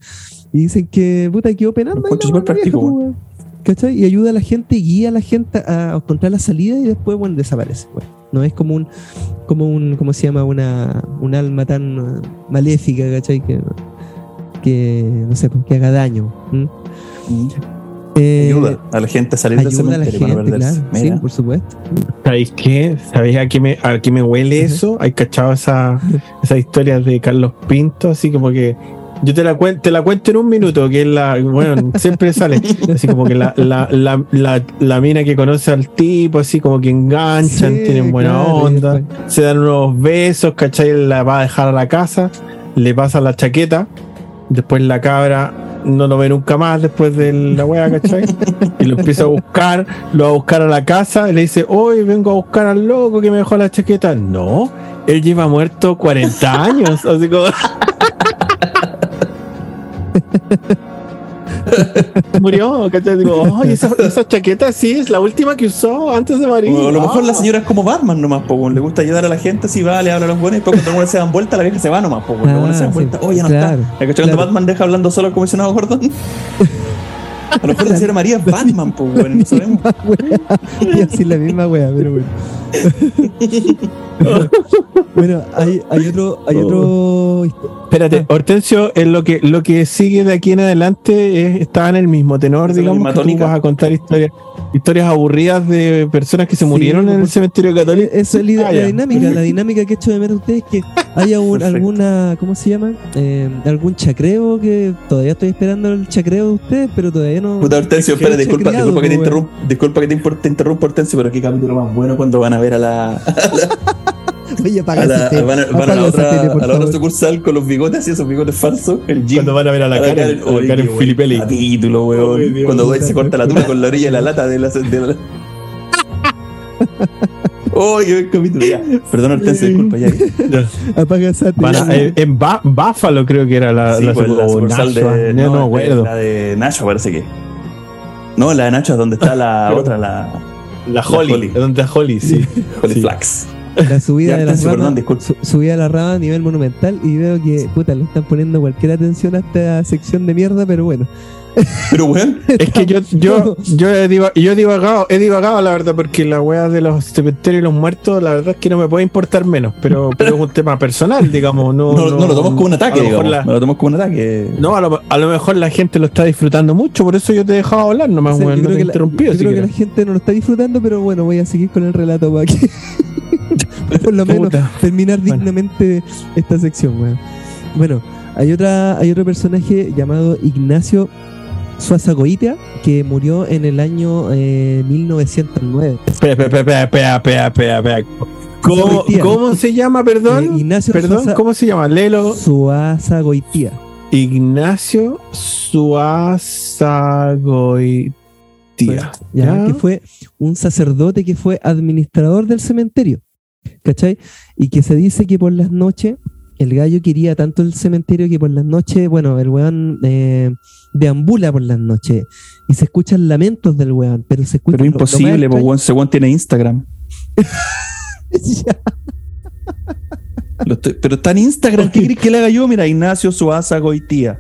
Y dicen que, puta, quedó penando. súper práctico, weón. ¿Cachai? Y ayuda a la gente, guía a la gente a encontrar la salida y después, bueno, desaparece, weón. No es como un, como un, ¿cómo se llama? Una, un alma tan maléfica, ¿cachai? Que, que, no sé, pues, que haga daño. Mm. Eh, ayuda a la gente a salir del cementerio para Claro, sí, por supuesto. ¿Sabéis qué? ¿Sabéis a qué me, a qué me huele eso? ¿Hay cachado esa, esa historia de Carlos Pinto? Así como que yo te la, cuento, te la cuento en un minuto, que es la, bueno, siempre sale, así como que la, la, la, la, mina que conoce al tipo, así como que enganchan, tienen buena onda, se dan unos besos, ¿cachai? La va a dejar a la casa, le pasa la chaqueta, Después la cabra no lo ve nunca más después de la wea, ¿cachai? Y lo empieza a buscar, lo va a buscar a la casa y le dice, hoy vengo a buscar al loco que me dejó la chaqueta. No, él lleva muerto 40 años, así como... murió, ¿cachai? Digo, ay, esa, esa, chaqueta sí es la última que usó antes de morir. a lo mejor la señora es como Batman nomás, po, le gusta ayudar a la gente, si va, le habla a los buenos y después cuando se dan vuelta, la vieja se va nomás, po, ah, se dan vuelta, oye, ya no claro, está. ¿Cachai? Cuando Batman deja hablando solo al comisionado Gordon. A lo mejor la señora María es Batman, pues, bueno, no sabemos. Y así la misma wea, pero bueno. bueno, hay, hay otro, hay otro. Espérate, ah. Hortensio, es lo que lo que sigue de aquí en adelante es, está en el mismo tenor, digamos, que tú vas a contar historias historias aburridas de personas que se murieron en el cementerio católico. Esa es la, ah, dinámica, la dinámica que he hecho de ver a ustedes que haya alguna, ¿cómo se llama? Eh, algún chacreo que todavía estoy esperando el chacreo de ustedes, pero todavía Puta Hortensio, espera, disculpa, disculpa, que te interrumpa, disculpa que te, interrumpa Hortensio, pero qué capítulo más bueno cuando van a ver a la Oye, a la, van a, van a la otra, a la otra sucursal con los bigotes y esos bigotes falsos. El Cuando van a ver a la, cara Karen, Karen, Karen Filipelli. Capítulo, weón. Cuando se corta la tuna con la orilla de la lata de la. De la... Oh, qué capítulo. Ya. Perdón, Hortensia, disculpa. Ya. Apaga esa eh, En Buffalo creo que era la, sí, la, pues, la sucursal de. No, no, La de Nacho, parece que. No, la de Nacho es donde está la otra, la. La Holly. La Holly. Donde está Holly, sí. Holly Flax. la subida de la rama, subida de la rama a nivel monumental y veo que puta le están poniendo cualquier atención a esta sección de mierda, pero bueno. Pero bueno, es que yo, yo, yo, he divagado, he divagado, la verdad, porque la weá de los cementerios y los muertos, la verdad es que no me puede importar menos, pero, pero es un tema personal, digamos. No, no, lo tomamos como un ataque, digamos. no lo tomamos como un ataque. No, a lo, a lo, mejor la gente lo está disfrutando mucho, por eso yo te he dejado hablar nomás, no te he interrumpido. yo creo que la gente no lo está disfrutando, pero bueno, voy a seguir con el relato para que por lo menos terminar dignamente esta sección, weón. Bueno, hay otra, hay otro personaje llamado Ignacio Suazagoitia, que murió en el año 1909. ¿Cómo, se llama, perdón? Eh, Ignacio perdón, ¿cómo se llama? Lelo. Suazagoitia. Ignacio Suazagoitia. Ya, que fue un sacerdote que fue administrador del cementerio. ¿Cachai? Y que se dice que por las noches el gallo quería tanto el cementerio que por las noches, bueno, el weón eh, deambula por las noches y se escuchan lamentos del weón, pero se escucha. Pero imposible, porque weón, ese weón tiene Instagram. pero está en Instagram, ¿qué crees que le haga yo? Mira, Ignacio Suaza Goitía.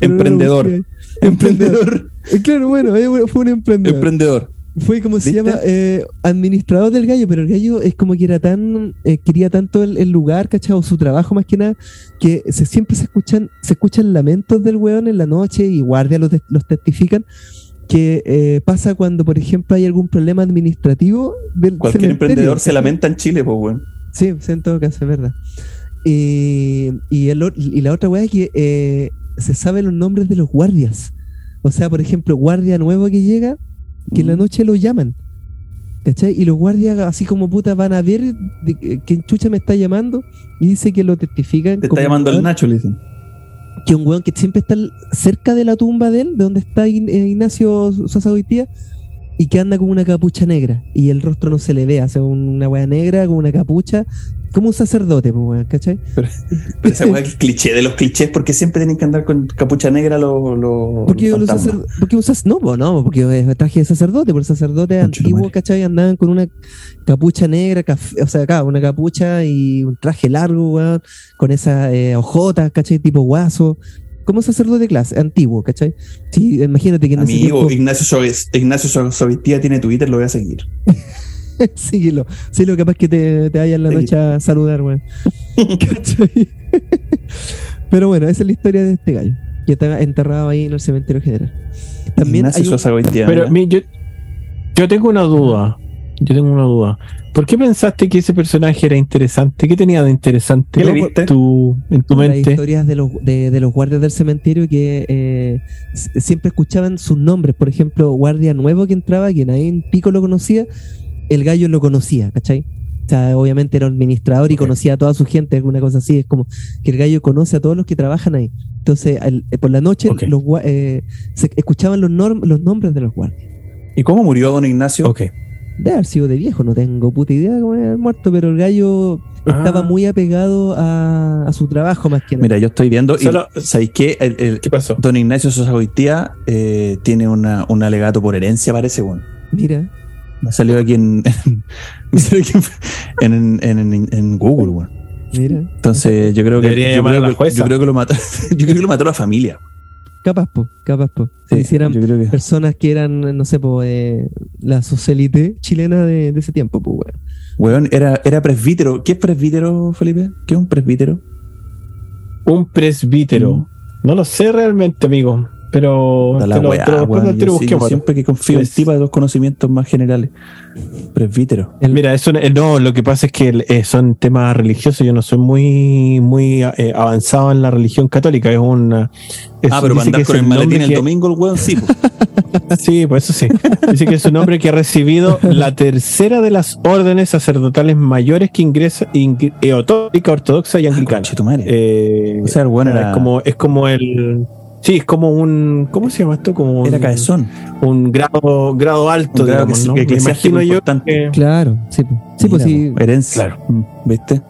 emprendedor. emprendedor. Claro, bueno, fue un emprendedor. Emprendedor fue como se llama eh, administrador del gallo, pero el gallo es como que era tan, eh, quería tanto el, lugar, ¿cachai? su trabajo más que nada, que se, siempre se escuchan, se escuchan lamentos del weón en la noche y guardias los, los testifican que eh, pasa cuando, por ejemplo, hay algún problema administrativo del Cualquier emprendedor se lamenta en Chile, pues, weón. Sí, en todo caso, es verdad. Y, y, y la otra weá es que se saben los nombres de los guardias. O sea, por ejemplo, guardia nuevo que llega, que en la mm. noche lo llaman. ¿Cachai? Y los guardias, así como puta, van a ver de, que Chucha me está llamando y dice que lo testifican. Te está llamando el Nacho, le dicen. Que un weón que siempre está cerca de la tumba de él, de donde está eh, Ignacio Sosa hoy día, y que anda con una capucha negra y el rostro no se le ve, hace una weá negra con una capucha como un sacerdote, pues, ¿cachai? Pero, esa weá que es cliché de los clichés, porque siempre tienen que andar con capucha negra los. Lo, porque los porque usas, no, no, porque es traje de sacerdote, por sacerdote antiguo, ¿cachai? Andaban con una capucha negra, o sea, acá, una capucha y un traje largo, weón, con esa eh, ojota, ¿cachai? Tipo guaso. Como sacerdote de clase, antiguo, ¿cachai? Sí, imagínate que en Amigo, Ignacio, Ignacio Sovitía tiene Twitter, lo voy a seguir. Síguelo. Sí, lo capaz que te, te vaya en la noche a saludar, weón. Pero bueno, esa es la historia de este gallo, que está enterrado ahí en el cementerio general. También hay Pero yo, yo tengo una duda. Yo tengo una duda. ¿Por qué pensaste que ese personaje era interesante? ¿Qué tenía de interesante Tu, en tu mente? Las historias de los, de, los guardias del cementerio que eh, siempre escuchaban sus nombres. Por ejemplo, guardia nuevo que entraba, que nadie en pico lo conocía, el gallo lo conocía, ¿cachai? O sea, obviamente era un administrador y conocía a toda su gente, alguna cosa así. Es como que el gallo conoce a todos los que trabajan ahí. Entonces, eh, por la noche los, eh, se escuchaban los, los nombres de los guardias. ¿Y cómo murió don Ignacio? Ok. De haber sido de viejo, no tengo puta idea de cómo era muerto, pero el gallo estaba ah. muy apegado a, su trabajo más que nada. Mira, yo estoy viendo. ¿Sabéis qué? El, ¿Qué pasó? Don Ignacio Sosa Goitía eh, tiene una, un alegato por herencia, parece, bueno. Mira. Me salió aquí en, en, en, en, Google, weón. Mira. Entonces yo creo que yo creo que, lo mató, yo creo que lo mató la familia. Capaz, po, capaz, po. Si hicieran personas que eran, no sé, po, eh, la socialité chilena de, de, ese tiempo, pues, weón. Weón, era, era presbítero. ¿Qué es presbítero, Felipe? ¿Qué es un presbítero? Un presbítero. Mm. No lo sé realmente, amigo. Pero siempre que confío en ti para los conocimientos más generales. Presbítero. Mira, eso no, lo que pasa es que eh, son temas religiosos. Yo no soy muy, muy eh, avanzado en la religión católica. Es un. ah, pero para andar con el maletín el domingo, el weón, sí. sí, pues eso sí. Dice que es un hombre que ha recibido la tercera de las órdenes sacerdotales mayores que ingresa, eotórica, ortodoxa y anglicana. Eh, o sea, el bueno era... como, es como el Sí, es como un. ¿Cómo se llama esto? Como Era cabezón. Un grado, grado alto, digamos, ¿no? Que, me imagino yo. Claro, sí. Sí, pues sí. Herencia. Claro. Mm, ¿Viste?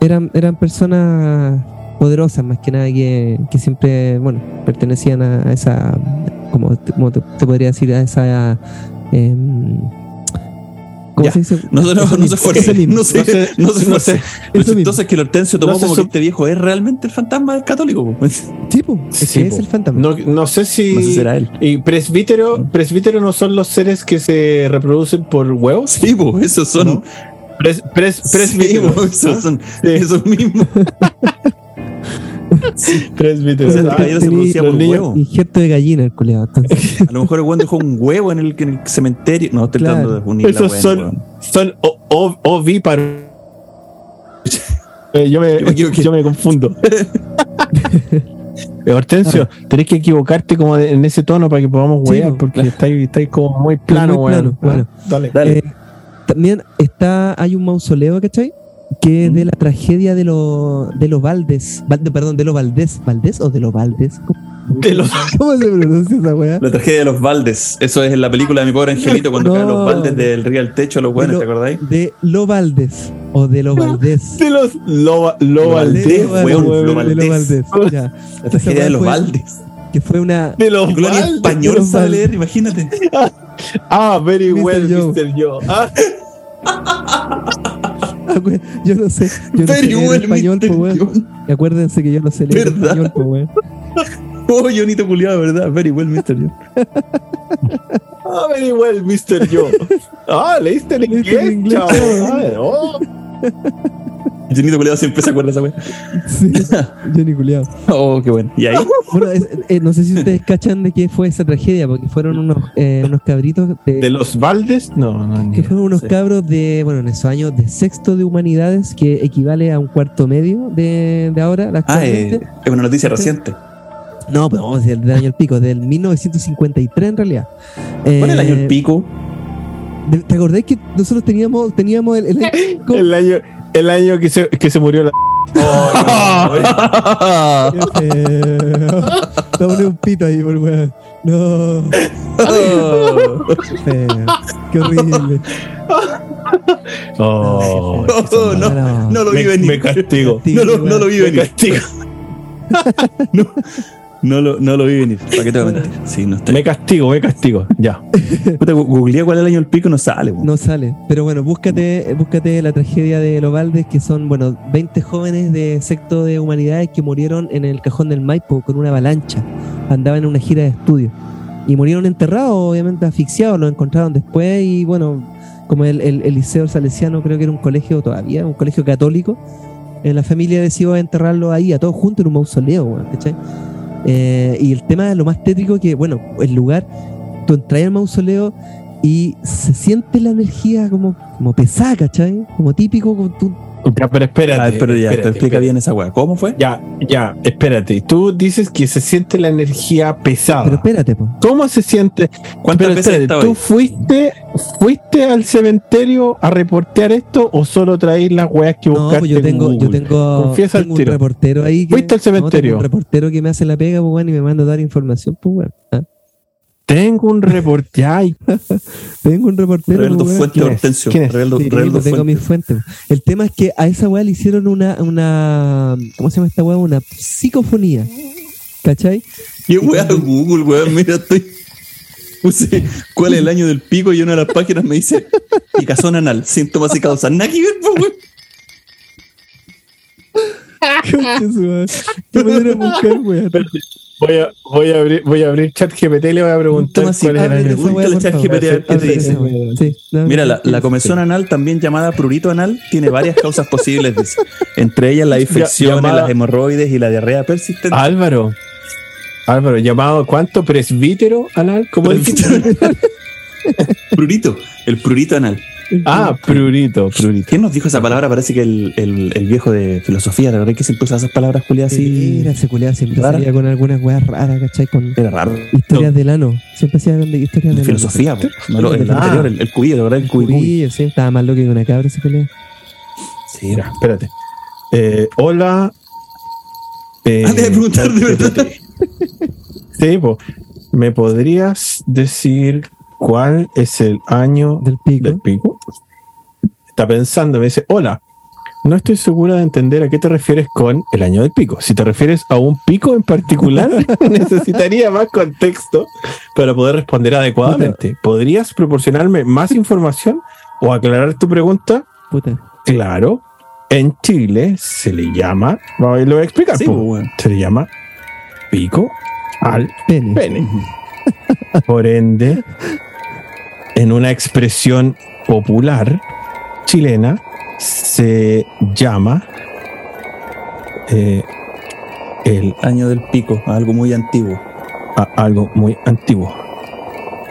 Eran, eran personas poderosas, más que nada, que, que siempre, bueno, pertenecían a esa. Como, como te, podría decir, a esa. Eh, ¿Cómo se dice? No, no, no, no se esfuerce. No se, no se esfuerce. Entonces que el Hortensio tomó como que este viejo es realmente el fantasma del católico. Sí, pues. es, es el fantasma. No, no sé si. No sé si será él. ¿Y presbítero, presbítero no son los seres que se reproducen por huevos? Sí, pues, esos son. Pres, pres, presbítero. Sí, esos son. Se producía por huevo. Injerto de gallina, el culiado. A lo mejor el weón dejó un huevo en el, en el cementerio. No, estoy tratando de unir Esos la son, son ovíparos. Eh, yo, me, yo, me, confundo. Eh, Hortensio, tenés que equivocarte como en ese tono para que podamos huear, porque estáis, estáis como muy plano, muy plano. Bueno, dale. dale. Eh, también está, hay un mausoleo, ¿cachai? Que es de la tragedia de, los de los Valdes, perdón, de los Valdés, ¿Valdés o de los Valdes? De los, ¿Cómo se pronuncia esa weá? La tragedia de los Valdes. Eso es en la película de mi pobre angelito cuando caen los Valdes del río al techo, los buenos, ¿te acordáis? De los Valdes o de los Valdés. De los lo, lo, Valdés, weón, lo Valdés. La tragedia de los Valdes. Que fue una. De los colonia español sabe leer, imagínate. ah, very well, Mr. Joe. Ah. yo no sé. Yo no sé leer español, weón. Y acuérdense que yo no sé leer español, pues, weón. Oh, Jonito culiado, ¿verdad? Very well, Mr. Yo. ah, very well, Mr. Yo. Ah, leíste el inglés, inglés chaval. Oh. Jonito Culeado siempre se acuerda de esa wea. Sí, Johnny Culeado. Oh, qué bueno. ¿Y ahí? Bueno, eh, no sé si ustedes cachan de qué fue esa tragedia, porque fueron unos, eh, unos cabritos. De, ¿De los Valdes? No, no. Que fueron unos cabros de, bueno, en esos años de sexto de humanidades, que equivale a un cuarto medio de, de ahora. Ah, eh, es una noticia reciente. No, pero vamos a decir del año el pico, del 1953 en realidad. ¿Cuál es el año el pico? ¿Te acordás que nosotros teníamos, teníamos el, el, el año el año que se, que se murió la. Oh, no, un pito ahí, por weón. No. Oh. Qué feo. Qué horrible. Oh, no, no, no, lo vi venir. Me castigo. No lo, no lo vi venir. Me castigo. no. No lo, no lo vi venir. ¿Para qué te voy a mentir? Sí, no Me castigo, me castigo. Ya. Googleé cuál es el año del pico, no sale. No sale. Pero bueno, búscate, búscate la tragedia de los Valdes, que son, bueno, 20 jóvenes de secto de humanidades que murieron en el cajón del Maipo con una avalancha. Andaban en una gira de estudio. Y murieron enterrados, obviamente asfixiados, los encontraron después y bueno, como el, el, el Liceo Salesiano creo que era un colegio todavía, un colegio católico, en la familia decidió enterrarlo ahí a todos juntos en un mausoleo, ¿cachai? Eh, y el tema de lo más tétrico que, bueno, el lugar, tú entras al mausoleo y se siente la energía como, como pesada, ¿cachai? Como típico, como tú ya, pero espérate. Ah, pero ya, te explica bien esa weá. ¿Cómo fue? Ya, ya, espérate. Tú dices que se siente la energía pesada. Pero espérate, po. ¿Cómo se siente? ¿Cuántas veces ¿Tú fuiste, fuiste al cementerio a reportear esto o solo traís las weas que buscaste? No, pues yo tengo, yo tengo, Confiesa tengo un reportero ahí. ¿Fuiste al cementerio? un reportero que me hace la pega, pues, y me manda a dar información, pues, weón. ¿Ah? Tengo un reporte. Ay, tengo un reportero. Revela tu fuente, Hortensio. ¿Quién es? sí, tengo mi fuente. El tema es que a esa weá le hicieron una, una. ¿Cómo se llama esta weá? Una psicofonía. ¿Cachai? Y weá Google, weá. Mira, estoy. Puse cuál es el año del pico y una de las páginas me dice picazón anal, síntomas y causas. Nada que ver, weón. ¿Qué manera buscar, weón? Voy a, voy a abrir, voy a abrir chat GPT y le voy a preguntar cuál es el año. chat GPT qué te dice. Mira, la, la comezón anal, también llamada prurito anal, tiene varias causas posibles, Entre ellas la infección, las hemorroides y la diarrea persistente. Álvaro, Álvaro, llamado ¿cuánto? ¿Presbítero anal? ¿Cómo es? prurito, el prurito anal. Ah, prurito, prurito. ¿Quién nos dijo esa palabra? Parece que el, el, el viejo de filosofía, la verdad que siempre usa esas palabras culiadas así. Era, se culiaba siempre salía con algunas weas raras, ¿cachai? Con Era raro. Historias del ano. Siempre hacía historias de Filosofía, pues. No, el, anterior, el, el cubillo, la verdad, el cubillo. sí. Estaba más loco que una cabra se pelea. Sí. Mira, espérate. Eh, hola. Eh, Antes de preguntar de verdad. Sí, pues. ¿Me podrías decir ¿Cuál es el año del pico? pico? Está pensando, me dice, hola, no estoy segura de entender a qué te refieres con el año del pico. Si te refieres a un pico en particular, necesitaría más contexto para poder responder adecuadamente. ¿Podrías proporcionarme más información o aclarar tu pregunta? Claro, en Chile se le llama, lo voy a explicar, pues, se le llama pico al pene. Por ende, en una expresión popular chilena, se llama eh, el año del pico, algo muy antiguo. algo muy antiguo.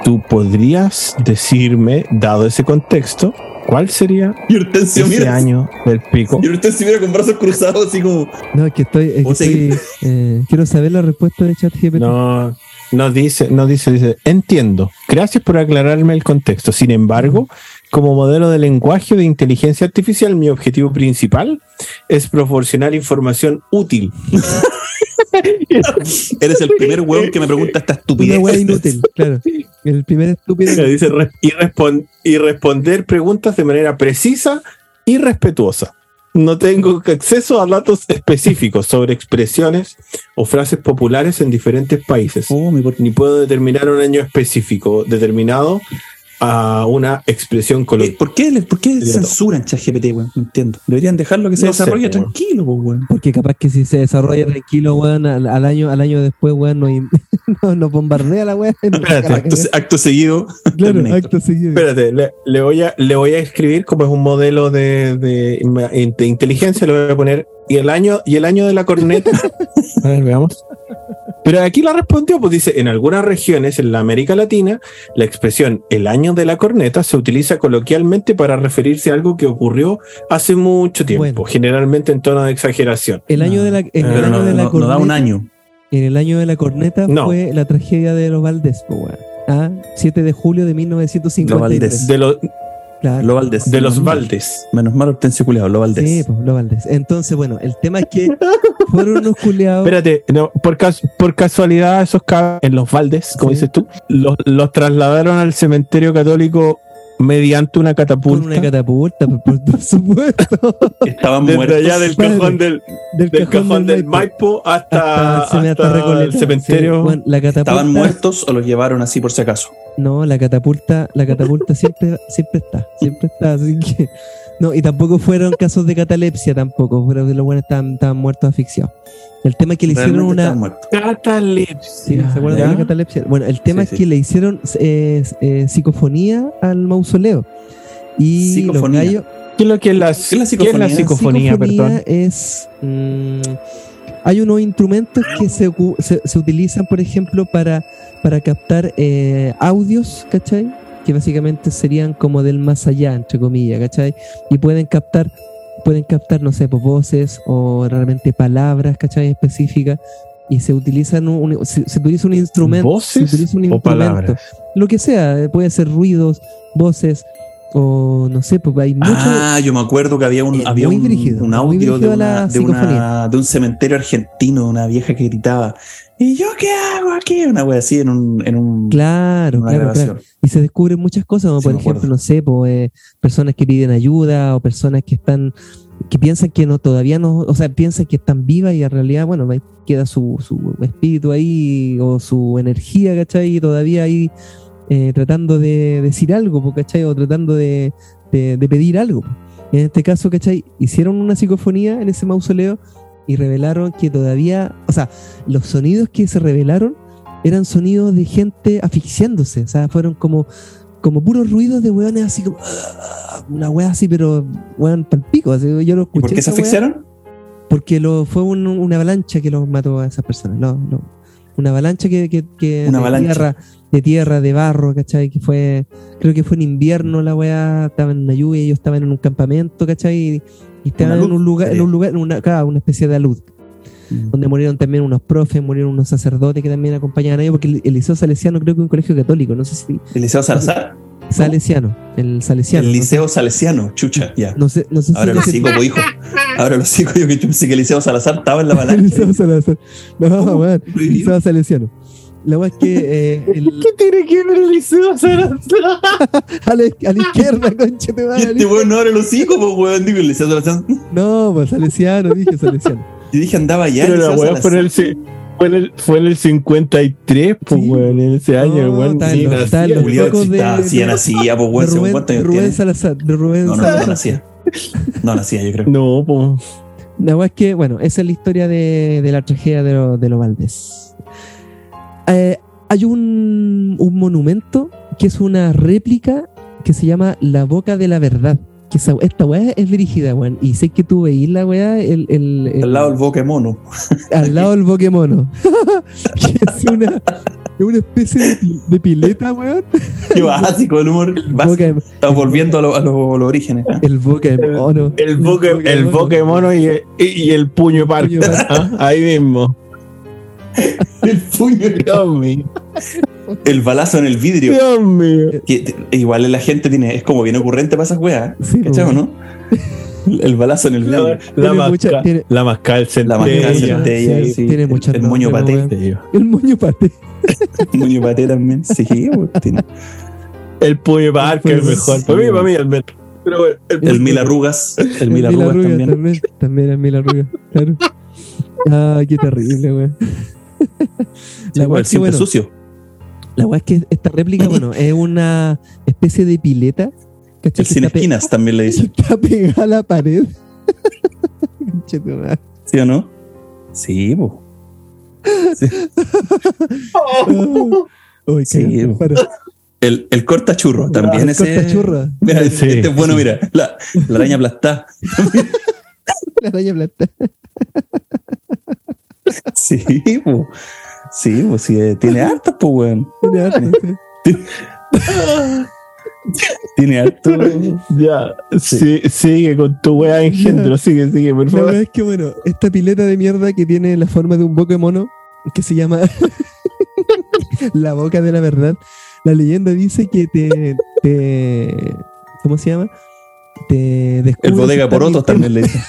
¿Tú podrías decirme, dado ese contexto, cuál sería ese año del pico? Y usted se mira con brazos cruzados así como... No, es que estoy... Eh, quiero saber la respuesta de ChatGPT. No, no dice, no dice, dice, entiendo. Gracias por aclararme el contexto. Sin embargo, como modelo de lenguaje de inteligencia artificial, mi objetivo principal es proporcionar información útil. Eres el primer weón que me pregunta esta estupidez. Una inútil, claro. El primer estúpido. Dice, y, y responder preguntas de manera precisa y respetuosa. No tengo acceso a datos específicos sobre expresiones o frases populares en diferentes países. Oh, ni puedo determinar un año específico determinado a una expresión coloquial. ¿Por qué, por qué censuran ChatGPT, weón? No entiendo. Deberían dejarlo que se desarrolle tranquilo, weón. Porque capaz que si se desarrolla tranquilo, weón, al, año, al año después, weón, no, no, bombardea la weón. Espérate, acto, seguido. Claro, acto seguido. Espérate, le, voy a, le voy a escribir como es un modelo de, de, de inteligencia, le voy a poner y el año, y el año de la corneta. a ver, veamos. Pero aquí la respondió, pues dice, en algunas regiones en la América Latina, la expresión el año de la corneta se utiliza coloquialmente para referirse a algo que ocurrió hace mucho tiempo, generalmente en tono de exageración. El año de la, el año de la corneta. da un año. En el año de la corneta fue la tragedia de los Valdés, ah, 7 de julio de 1953. De, lo De los Valdes. Menos mal Hortensio culiado, lo Valdés. Sí, pues, lo Valdés. Entonces, bueno, el tema es que fueron unos culiados. Espérate, no, por, por casualidad, esos cabros en los Valdes, como dices tú, los, los trasladaron al cementerio católico mediante una catapulta. Con una catapulta, por, supuesto. Estaban Desde muertos. allá del cajón del, del, cajón, del, Maipo hasta, hasta, el cementerio. ¿Estaban muertos o los llevaron así por si acaso? No, la catapulta, la catapulta siempre, siempre está, siempre está, así que. No, y tampoco fueron casos de catalepsia tampoco, pero los buenos estaban, estaban muertos asfixiados. El tema es que le hicieron una. Catalepsia. ¿Se acuerdan de la catalepsia? Bueno, el tema es que le hicieron eh, eh, psicofonía al mausoleo. Y psicofonía. ¿Qué es lo que es la, ¿Qué es la psicofonía? es la psicofonía, es. Mm, hay unos instrumentos que se, se, utilizan, por ejemplo, para, para captar eh, audios, ¿cachai? Que básicamente serían como del más allá, entre comillas, ¿cachai? Y pueden captar pueden captar, no sé, pues, voces o realmente palabras, ¿cachai? Específicas. Y se utilizan un, se, utiliza un instrumento. ¿Voces un o palabras? Lo que sea, puede ser ruidos, voces, o no sé, pues hay mucho. Ah, yo me acuerdo que había un, había un, un, audio de, una, de, una, de, un cementerio argentino, una vieja que gritaba. ¿Y yo qué hago aquí? Una wea así en un. En un claro, claro, claro, Y se descubren muchas cosas, como por ejemplo, no sé, pues, personas que piden ayuda o personas que están. que piensan que no, todavía no. O sea, piensan que están vivas y en realidad, bueno, queda su, su espíritu ahí o su energía, ¿cachai? Y todavía ahí eh, tratando de decir algo, ¿cachai? O tratando de, de, de pedir algo. En este caso, ¿cachai? Hicieron una psicofonía en ese mausoleo y revelaron que todavía, o sea, los sonidos que se revelaron eran sonidos de gente asfixiándose, o sea, fueron como, como puros ruidos de weones así como, ah, una wea así, pero weón palpico, así, yo lo escuché. ¿Por qué se asfixiaron? Porque lo, fue una avalancha que los mató a esas personas, no, no. Una avalancha que, que, una de tierra, de tierra, de barro, ¿cachai? Que fue, creo que fue en invierno la weá, estaban en la lluvia, ellos estaban en un campamento, ¿cachai? Y estaban en un lugar, en un lugar, en una, una especie de alud. Mm. Donde murieron también unos profes, murieron unos sacerdotes que también acompañaban a ellos, porque el, Liceo Salesiano creo que es un colegio católico, no sé si. ¿El Liceo Salazar? Salesiano, el Salesiano. El Liceo Salesiano, chucha, ya. No sé, no sé Ahora los cinco, pues, hijo. Ahora los cinco, yo que pensé que el Liceo Salazar estaba en la balanza. el Liceo Salazar. No, bueno, el Liceo Salesiano. La weá es que. Eh, el... ¿Qué tiene que ver el liceo a, la, a la izquierda, concha te va. Este weón no abre los hijos, pues weón. Digo, el liceo No, pues salesiano, dije salesiano. Yo dije andaba ya. Pero la weá fue en el. Fue en, el, fue en el 53, pues, sí. weón, en ese año, no, weón. Sí, nacía, de, sí, nacía, pues, weón, según cuántos años Rubén Salazar, de Rubén no, no, Salazar. No, nacía. No nacía, yo creo. No, pues. La weá es que, bueno, esa es la historia de, de la tragedia de los de lo Valdés. Eh, hay un, un monumento que es una réplica que se llama La Boca de la Verdad que esta weá es dirigida, weón. Y sé que tú veís la weá. El, el, al lado del boquemono. Al lado del boquemono. que es una, una especie de, de, pileta, weón. Qué básico el humor. Estamos volviendo a, lo, a, los orígenes. ¿eh? El boquemono. El, el, boque, el boquemono y, y, el puño parque. ¿Ah? Ahí mismo. el puño de el balazo en el vidrio. Dios mío. Que, igual la gente tiene, es como bien ocurrente para esas weas. Sí, ¿Cachai no? El balazo en el vidrio. La, masca, la mascal La mascal centella. Sí, sí, tiene El, moño paté. El moño paté. el moño paté también. Sí, tiene. El puño parque es mejor. Para mí, para mí, el Pero, el, el, mil arrugas. El, mil arrugas, también. también. También el mil arrugas, claro. Ah, qué terrible, weón. La sí, siempre bueno, sucio. La weá es que esta réplica, bueno, es una especie de pileta. El sin esquinas también le dicen. Está pegada a la pared. ¿Sí o no? Sí, bo. Sí. oh, sí el, el cortachurro también el ese. Cortachurro. Mira, sí, este es bueno, mira. La, la araña aplastada. la araña aplastada. sí, bo. Sí, pues sí, eh, tiene harto, pues, weón. Tiene harto, Tiene harto. Ya, sí. sigue con tu weá engendro, sigue, sigue, por favor. La es que, bueno, esta pileta de mierda que tiene la forma de un mono que se llama La Boca de la Verdad, la leyenda dice que te. te ¿Cómo se llama? Te El bodega por otros también le dice.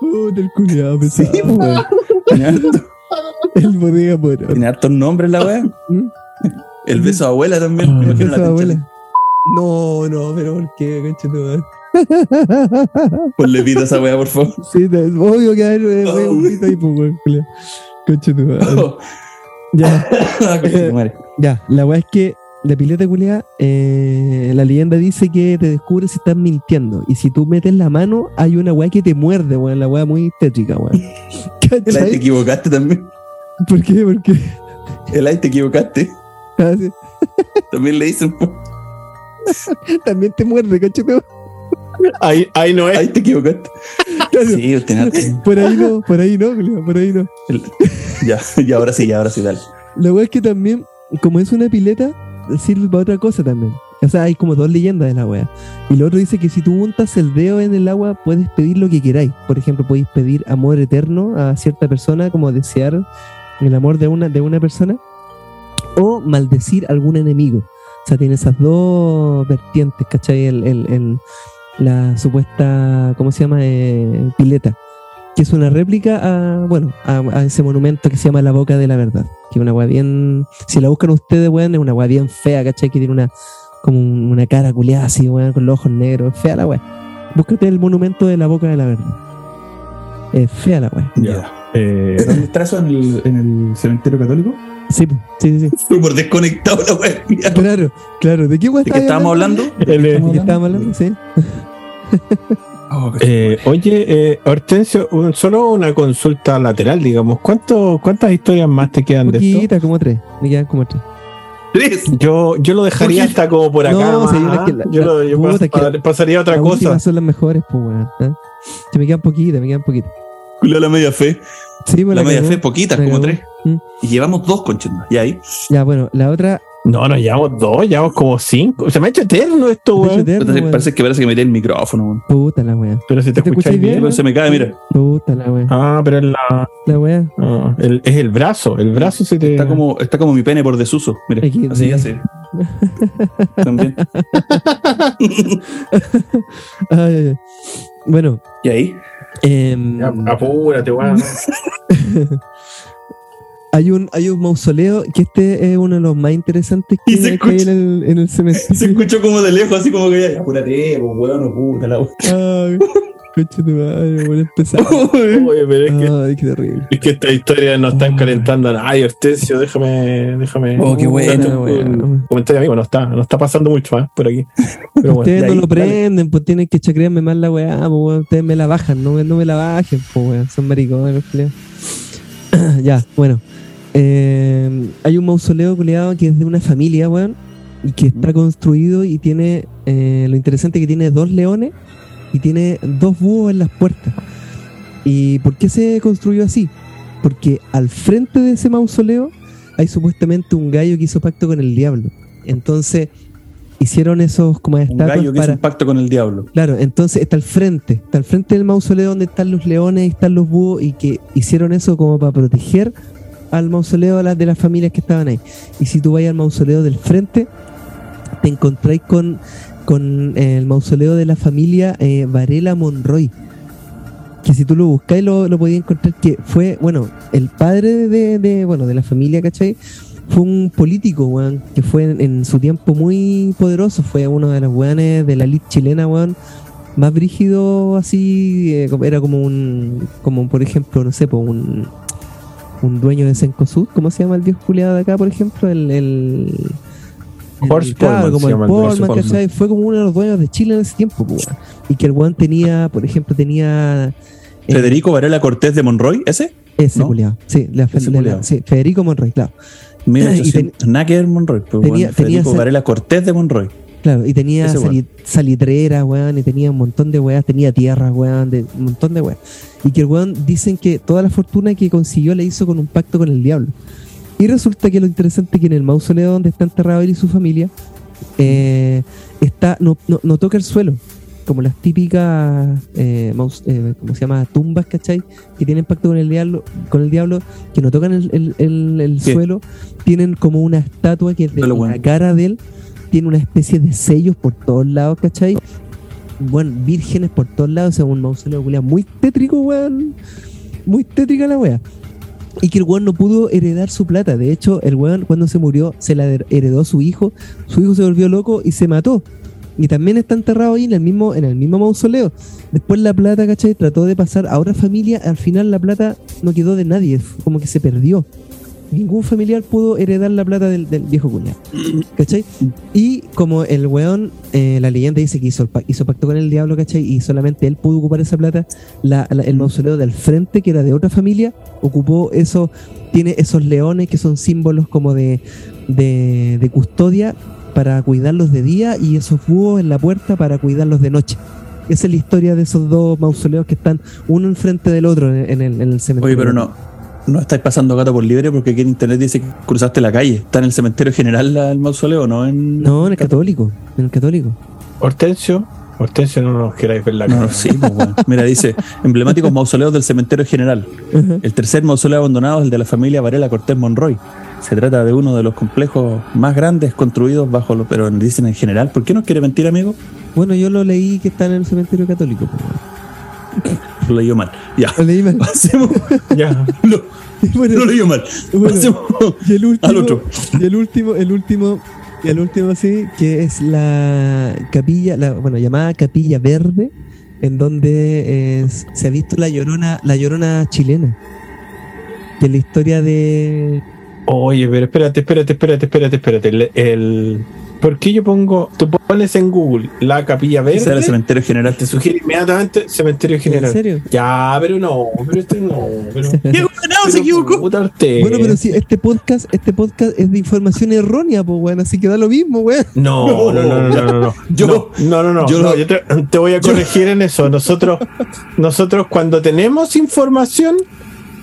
Puta, el culiado pesado. Sí, weón. El bodega moro. Tiene hartos nombres la weá. ¿Mm? El beso de abuela también. el beso de abuela. No, no, pero ¿por qué, concha tu Ponle pito a esa weá, por favor. Sí, obvio que hay un pito ahí, pues, weón. Concha tu madre. Ya. ya, la weá es que la pileta culiada, eh, la leyenda dice que te descubres si estás mintiendo. Y si tú metes la mano, hay una weá que te muerde, weón. La weá muy tétrica, weón. El ahí te equivocaste también. ¿Por qué? ¿Por qué? El ahí te equivocaste. Ah, sí. También le dicen. también te muerde, cachete. Ahí, ahí no es. Ahí te equivocaste. Sí, usted Por ahí no, por ahí no, por ahí no. ya, y ahora sí, ya ahora sí, dale. La weá es que también, como es una pileta, sirve para otra cosa también. O sea, hay como dos leyendas de la wea. Y lo otro dice que si tú untas el dedo en el agua, puedes pedir lo que queráis. Por ejemplo, podéis pedir amor eterno a cierta persona, como desear el amor de una, de una persona, o maldecir a algún enemigo. O sea, tiene esas dos vertientes, ¿cachai? El, el, la supuesta, ¿cómo se llama? Eh, pileta que es una réplica a, bueno, a, ese monumento que se llama La Boca de la Verdad. Que es una weá bien. Si la buscan ustedes, weón, es una weá bien fea, ¿cachai? Que tiene una como una cara culiada así, weón, con los ojos negros. Fea la weá. Búscate el monumento de la Boca de la Verdad. Es fea la weá. Ya. Eh, ¿Dónde está eso en el, en el cementerio católico? Sí, sí, sí. Súper desconectado la weá. Claro, claro. ¿De qué weá ¿De qué estábamos hablando? ¿De qué estábamos hablando? Sí. Oh, eh, oye, eh, Hortensio, solo una consulta lateral, digamos. ¿Cuánto, ¿Cuántas historias más te quedan de esto? como tres. Me quedan como tres. ¿Tres? Yo, yo lo dejaría hasta como por acá. No, yo, lo, yo pasaría a otra cosa. son las mejores, pues, weón. ¿eh? me quedan poquitas, me quedan poquitas. La media fe. Sí, la, la media fe, poquitas, como tres. ¿Mm? Y llevamos dos conchas Y ahí. Ya, bueno, la otra no, no, llevamos dos, llevamos como cinco. Se me ha hecho eterno esto, weón. Parece que parece que metí el micrófono, weón. Puta la weá. Pero si te, ¿Te escucháis bien. bien se me cae, mira. Puta la weá. Ah, pero es la. La weá. Ah, es el brazo. El brazo se te. Está como, está como mi pene por desuso. Mira. Aquí, así, así. También. ay, ay, ay. Bueno. ¿Y ahí? Eh, apúrate, weón. hay un, hay un mausoleo que este es uno de los más interesantes que, hay en el, en el cementerio. Se escuchó como de lejos, así como que ya, apúrate, pues, weón, puta la Coche tu madre, voy a empezar. Oye, pero es que, Ay, qué terrible. Es que esta historia nos están calentando. Ay, Hortensio, déjame, déjame. Oh, qué bueno. Un, comentario amigo, no está, no está pasando mucho más por aquí. Pero ustedes no lo prenden, pues tienen que chacrearme más la weá, pues ustedes me la bajan, no, no me la bajen, pues weón, son maricones, Ya, bueno. Eh, hay un mausoleo culiado que es de una familia, weón, y que está construido y tiene, eh, lo interesante que tiene dos leones y tiene dos búhos en las puertas. ¿Y por qué se construyó así? Porque al frente de ese mausoleo hay supuestamente un gallo que hizo pacto con el diablo. Entonces hicieron esos como estatuas un gallo que hizo un pacto con el diablo. Claro, entonces está al frente, está al frente del mausoleo donde están los leones y están los búhos y que hicieron eso como para proteger al mausoleo de las, de las familias que estaban ahí. Y si tú vas al mausoleo del frente, te encontráis con con el mausoleo de la familia eh, Varela Monroy. Que si tú lo buscáis lo, lo podías encontrar que fue, bueno, el padre de, bueno, de la familia, ¿cachai? Fue un político, weón, que fue en, su tiempo muy poderoso, fue uno de los weones de la elite chilena, weón, más brígido así, eh, era como un, como por ejemplo, no sé, un, un dueño de Sencosud, ¿cómo se llama el viejo culiado de acá, por ejemplo? el como el Fue como uno de los dueños de Chile en ese tiempo, Y que el Juan tenía, por ejemplo, tenía. Eh, Federico Varela Cortés de Monroy, ¿ese? Ese, ¿No? Sí, la, sí, Federico Monroy, claro. Mira, ten, Monroy, tenía, Federico Varela Cortés de Monroy. Claro, y tenía salitreras, weón, y tenía un montón de weas, tenía tierras, weón, de, un montón de weas. Y que el weón dicen que toda la fortuna que consiguió la hizo con un pacto con el diablo. Y resulta que lo interesante es que en el mausoleo donde está enterrado él y su familia, eh, está, no, no, toca el suelo, como las típicas, eh, eh, ¿cómo se llama? Tumbas, ¿cachai? Que tienen pacto con el diablo, con el diablo que no tocan el, el, suelo, tienen como una estatua que de la cara de él tiene una especie de sellos por todos lados, ¿cachai? Bueno, vírgenes por todos lados, o sea, un mausoleo muy tétrico, weón. Muy tétrica la wea y que el weón no pudo heredar su plata. De hecho, el weón cuando se murió se la heredó su hijo, su hijo se volvió loco y se mató. Y también está enterrado ahí en el mismo, en el mismo mausoleo. Después la plata, ¿cachai? Trató de pasar a otra familia, al final la plata no quedó de nadie, como que se perdió ningún familiar pudo heredar la plata del, viejo cuñado. ¿Cachai? Y como el weón, eh, la leyenda dice que hizo, hizo pacto con el diablo, ¿cachai? Y solamente él pudo ocupar esa plata, el mausoleo del frente, que era de otra familia, ocupó eso, tiene esos leones que son símbolos como de, de, custodia para cuidarlos de día y esos búhos en la puerta para cuidarlos de noche. Esa es la historia de esos dos mausoleos que están uno enfrente del otro en, el, en el cementerio. Oye, pero no, no estáis pasando gato por libre porque aquí en internet dice que cruzaste la calle. Está en el cementerio general el mausoleo, ¿no? En... No, en el católico. En el católico. Hortensio. Hortensio no nos queráis ver la cara. sí, pues, Mira, dice, emblemáticos mausoleos del cementerio general. El tercer mausoleo abandonado es el de la familia Varela Cortés Monroy. Se trata de uno de los complejos más grandes construidos bajo lo, pero dicen en general. ¿Por qué no quiere mentir, amigo? Bueno, yo lo leí que está en el cementerio católico. Pues, lo leí mal. Ya. Lo leí mal. ya. Lo, lo leí mal. y el último, al otro. Y el último, el último, y el último sí, que es la capilla, la, bueno, llamada Capilla Verde, en donde se ha visto la llorona, la llorona chilena. Que es la historia de. Oye, pero espérate, espérate, espérate, espérate, espérate. el ¿Por qué yo pongo, tú pones en Google la capilla verde? el cementerio general. Te sugiere inmediatamente cementerio general. ¿En serio? Ya, pero no, pero este no. Pero, no, se equivocó. Bueno, pero si este podcast, este podcast es de información errónea, pues, weón, así que da lo mismo, weón. No, no, no, no, no, no. Yo, no, no, no. Yo, yo te, voy a corregir en eso. Nosotros, nosotros cuando tenemos información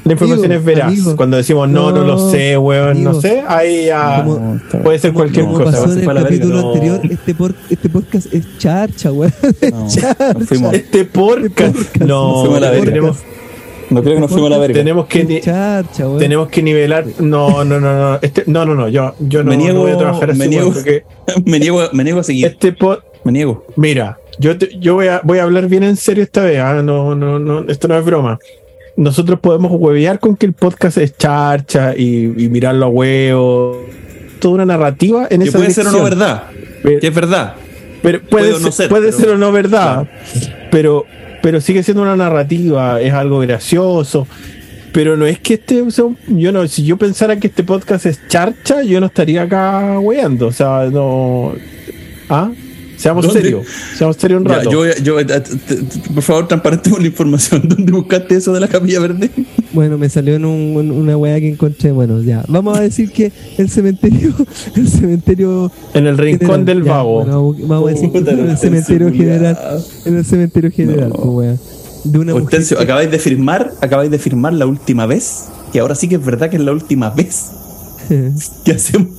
la información es veraz. Cuando decimos no, no, lo sé, weón, no sé, ahí ya puede ser cualquier cosa. Pasó en el capítulo anterior, este, por, este podcast es charcha, weón. charcha. Este podcast. No, tenemos. No creo que nos fuimos a la verga. Tenemos que, charcha, tenemos que nivelar. No, no, no, no. Este, no, no, no. Yo, yo no, me niego, voy a trabajar así. Me niego, me, niego, me niego a seguir. Este pod, me niego. Mira, yo, yo voy, a, voy a hablar bien en serio esta vez. ¿ah? No, no, no, esto no es broma. Nosotros podemos huevear con que el podcast es charcha y, mirarlo a huevo. Toda una narrativa en que esa puede ser o no verdad. que es verdad. Pero puede, ser, puede ser o no verdad. Pero, pero sigue siendo una narrativa. Es algo gracioso pero no es que este, yo no, si yo pensara que este podcast es charcha, yo no estaría acá weando, o sea, no, ¿ah? Seamos serios, seamos serios un rato. yo, eh, por favor, transparentemos la información. ¿Dónde buscaste eso de la capilla verde? Bueno, me salió en una weá que encontré. Bueno, ya. Vamos a decir que el cementerio, el cementerio. En el rincón del vago. vamos a decir que en el cementerio general. En el cementerio general, pues, de una acabáis de firmar, acabáis de firmar la última vez, que ahora sí que es verdad que es la última vez que hacemos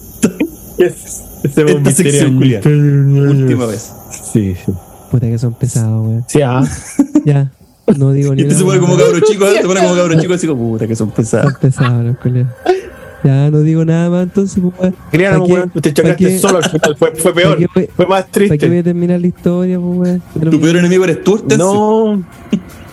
esta sección, Última vez. Sí, sí. Puta que son pesados, weón. Sí, ah. Ya. No digo ni nada. se pone como cabro chico, se pone como cabro chico así como puta que son pesados. Son pesados los colegas. Ya no digo nada más, entonces, pues, Crean, weón, te chocaste solo al final, fue, fue peor, fue más triste. ¿Para qué voy a terminar la historia, pues, weón? ¿Tu peor enemigo eres tú, No.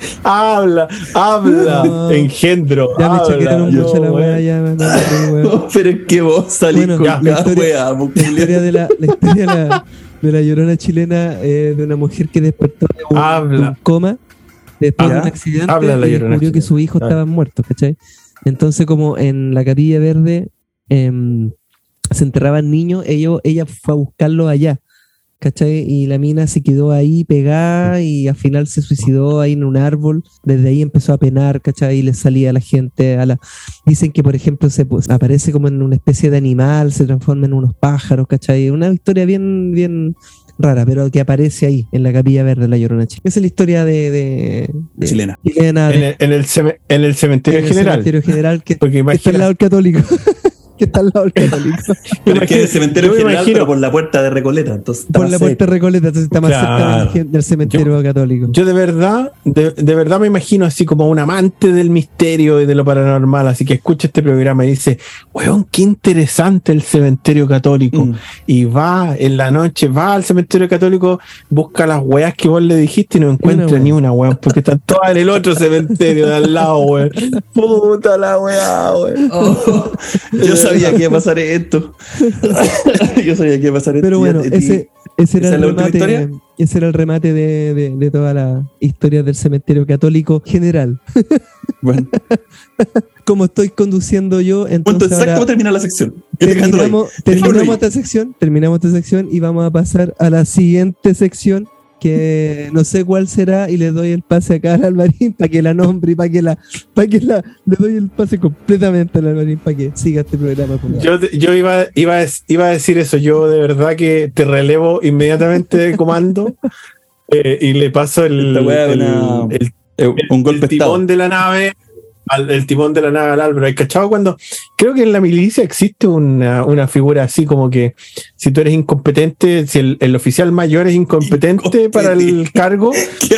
habla, habla, engendro. Ya me choquearon mucho la weá, ya me Pero es que vos salís con la, historia, la historia de la, la historia de la, de la llorona chilena eh, de una mujer que despertó de un, coma después de un accidente y descubrió que su hijo estaba muerto, ¿cachai? Entonces, como en la capilla verde eh, se enterraban niños, ellos, ella fue a buscarlo allá. ¿Cachai? Y la mina se quedó ahí pegada y al final se suicidó ahí en un árbol. Desde ahí empezó a penar, ¿cachai? Y le salía a la gente. A la... Dicen que, por ejemplo, se pues, aparece como en una especie de animal, se transforma en unos pájaros, ¿cachai? Una historia bien, bien rara, pero que aparece ahí, en la capilla verde de la Llorona Esa es la historia de, chilena. en, el, en, el cementerio general. El cementerio general que, Porque está al lado católico. Que está al lado del católico. pero es que el cementerio general, pero por la puerta de Recoleta. Entonces por la puerta de Recoleta, entonces está más cerca del, cementerio católico. Yo de verdad, de, de, verdad me imagino así como un amante del misterio y de lo paranormal, así que escucha este programa y dice, weón, qué interesante el cementerio católico. Mm. Y va en la noche, va al cementerio católico, busca las weas que vos le dijiste y no encuentra ni una weón, porque están todas en el otro cementerio de al lado, weón. Puta la weá, weón. Oh, yo sabía que iba a pasar esto. Yo sabía que iba a pasar esto. Pero bueno, ese, ese, era el remate, ese era el remate de, de, toda la historia del cementerio católico general. Bueno. Como estoy conduciendo yo, entonces. Punto exacto, termina la sección. Terminamos, terminamos esta sección, terminamos esta sección y vamos a pasar a la siguiente sección que no sé cuál será y le doy el pase acá al Alvarín para que la nombre y para que la para que la le doy el pase completamente al Alvarín para que siga este programa. Yo, yo iba, iba, iba a decir eso, yo de verdad que te relevo inmediatamente de comando eh, y le paso el, un golpe el timón de la nave el timón de la nave al Álvaro. ¿Hay cachado cuando? Creo que en la milicia existe una, una figura así como que si tú eres incompetente, si el, oficial mayor es incompetente para el cargo,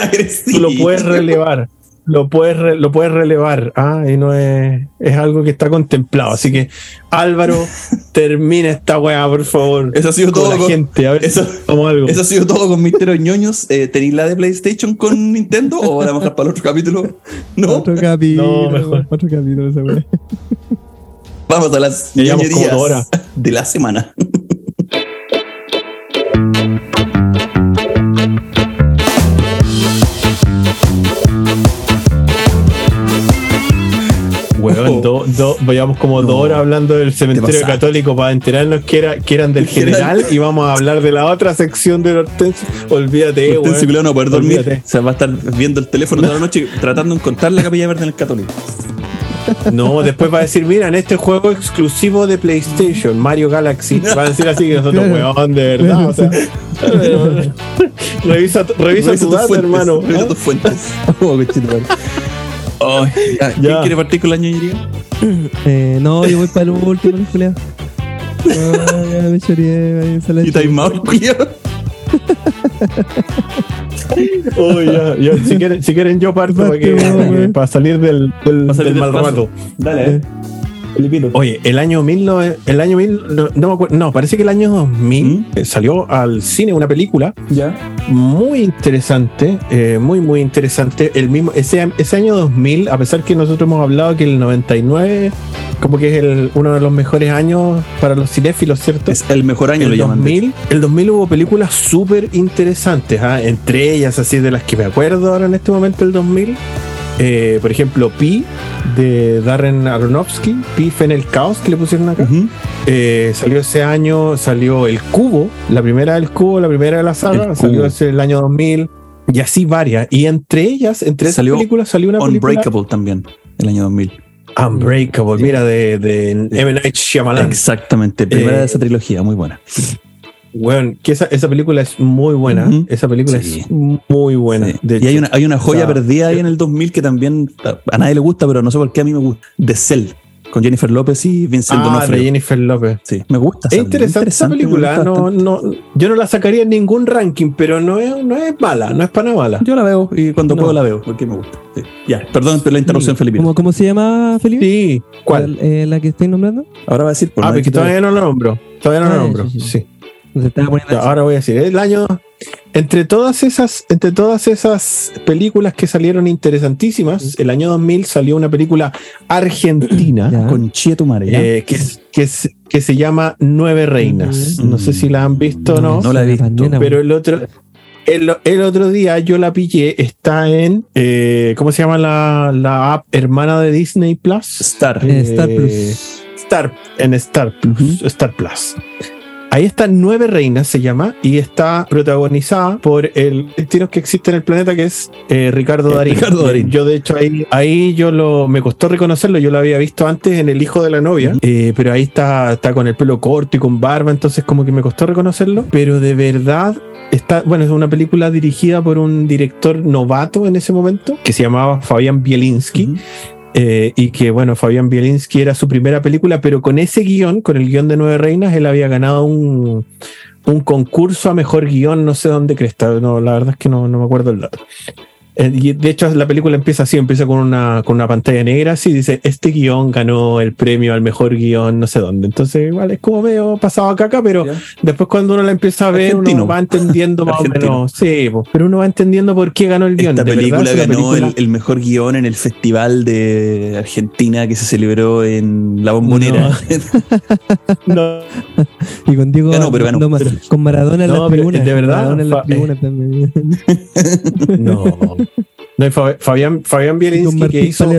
tú lo puedes relevar lo puedes, lo puedes relevar, ah, y no es, es algo que está contemplado. Así que, Álvaro, termina esta weá, por favor. Eso ha sido todo. con, gente, a ver, eso, algo. eso ha sido todo con Misterio ñoños. Eh, ¿Tenéis la de PlayStation con Nintendo o vamos a dejar para el otro capítulo? No. Otro capítulo. No, mejor. Otro capítulo, esa weá. Vamos a las ñoñerías de la semana. Vayamos como dos horas hablando del cementerio católico para enterarnos que, era, que eran del general y vamos a hablar de la otra sección del Hortensio. Olvídate, Hortensio no poder dormir. O sea, va a estar viendo el teléfono toda la noche tratando de encontrar la capilla verde en el católico. No, después va a decir, mira, en este juego exclusivo de PlayStation, Mario Galaxy, va a decir así que nosotros, weón, de verdad. O sea, revisa, revisa, tu dato, hermano. Revisa tus fuentes. Oh, ¿Quién quiere partir con la ñoñería? Eh, no, yo voy para el último, Julián. No, ya me choré, ¿Y time out, oh, ya, ya, si, quieren, si quieren yo parto para, que, para, salir del, del, mal rato. Dale. Eh. Oye, el año 19, el año mil, no, no, parece que el año 2000 ¿Mm? eh, salió al cine una película ya muy interesante, eh, muy muy interesante. El mismo ese, ese año 2000, a pesar que nosotros hemos hablado que el 99 como que es el, uno de los mejores años para los cinéfilos, ¿cierto? Es el mejor año, el 2000, El 2000 hubo películas súper interesantes, ¿ah? entre ellas así de las que me acuerdo ahora en este momento el 2000 eh, por ejemplo, Pi de Darren Aronofsky, Pi fue en el caos que le pusieron acá. Eh, salió ese año, salió El Cubo, la primera del Cubo, la primera de la saga, salió ese el año 2000 y así varias. Y entre ellas, entre esas películas salió una Unbreakable también, el año 2000. Unbreakable, mira, de, de M. Night Shyamalan. Exactamente, primera de eh, esa trilogía, muy buena. Bueno, que esa, esa película es muy buena. Esa película es muy buena. y hay una, hay una joya perdida ahí en el 2000 que también a, nadie le gusta, pero no sé por qué a mí me gusta. The Cell. Con Jennifer López y Vincent ah, D'Onofrio. Jennifer López. Sí, me gusta. Es interesante, esa película. No, no, yo no la sacaría en ningún ranking, pero no es, no es mala, no es para mala. Yo la veo y cuando puedo la veo, porque me gusta. Ya, perdón por la interrupción, Felipe. ¿Cómo, ¿Cómo, se llama, Felipe? Sí. ¿Cuál? Eh, ¿La que estoy nombrando? Ahora va a decir. Por ah, porque todavía no la nombro. Todavía no la ah, nombro. sí. Ahora voy a decir, el año. Entre todas esas, entre todas esas películas que salieron interesantísimas, el año 2000 salió una película argentina con Chietumare, eh, que, que, que se llama Nueve Reinas. No sé si la han visto o no. No la he visto. Pero el otro, el, otro día yo la pillé, está en, eh, ¿cómo se llama la, la, app hermana de Disney Plus? Star. Eh, Star Plus. Star, en Star Plus. Star Plus. Ahí está Nueve Reinas, se llama, y está protagonizada por el destino que existe en el planeta, que es eh, Ricardo eh, Darín. Ricardo Darín. Yo, de hecho, ahí, ahí yo lo, me costó reconocerlo, yo lo había visto antes en El Hijo de la Novia, eh, pero ahí está, está con el pelo corto y con barba, entonces como que me costó reconocerlo, pero de verdad está, bueno, es una película dirigida por un director novato en ese momento, que se llamaba Fabián Bielinski, eh, y que, bueno, Fabián Bielinski era su primera película, pero con ese guion, con el guion de Nueve Reinas, él había ganado un, un concurso a mejor guion, no sé dónde cresta, no, la verdad es que no, no me acuerdo el dato. Eh, y de hecho, la película empieza así: empieza con una, con una pantalla negra, así dice: Este guion ganó el premio al mejor guion, no sé dónde. Entonces, igual es como medio pasado a caca, pero después, cuando uno la empieza a ver, uno va entendiendo más o menos. Sí, pero uno va entendiendo por qué ganó el guion. Esta película ganó El, mejor guion en el festival de Argentina que se celebró en La Bombonera. No. y contigo ganó, pero ganó. con Maradona en la tribuna. De verdad. en la tribuna también. no. No, Fabián, Fabián Bielinski que hizo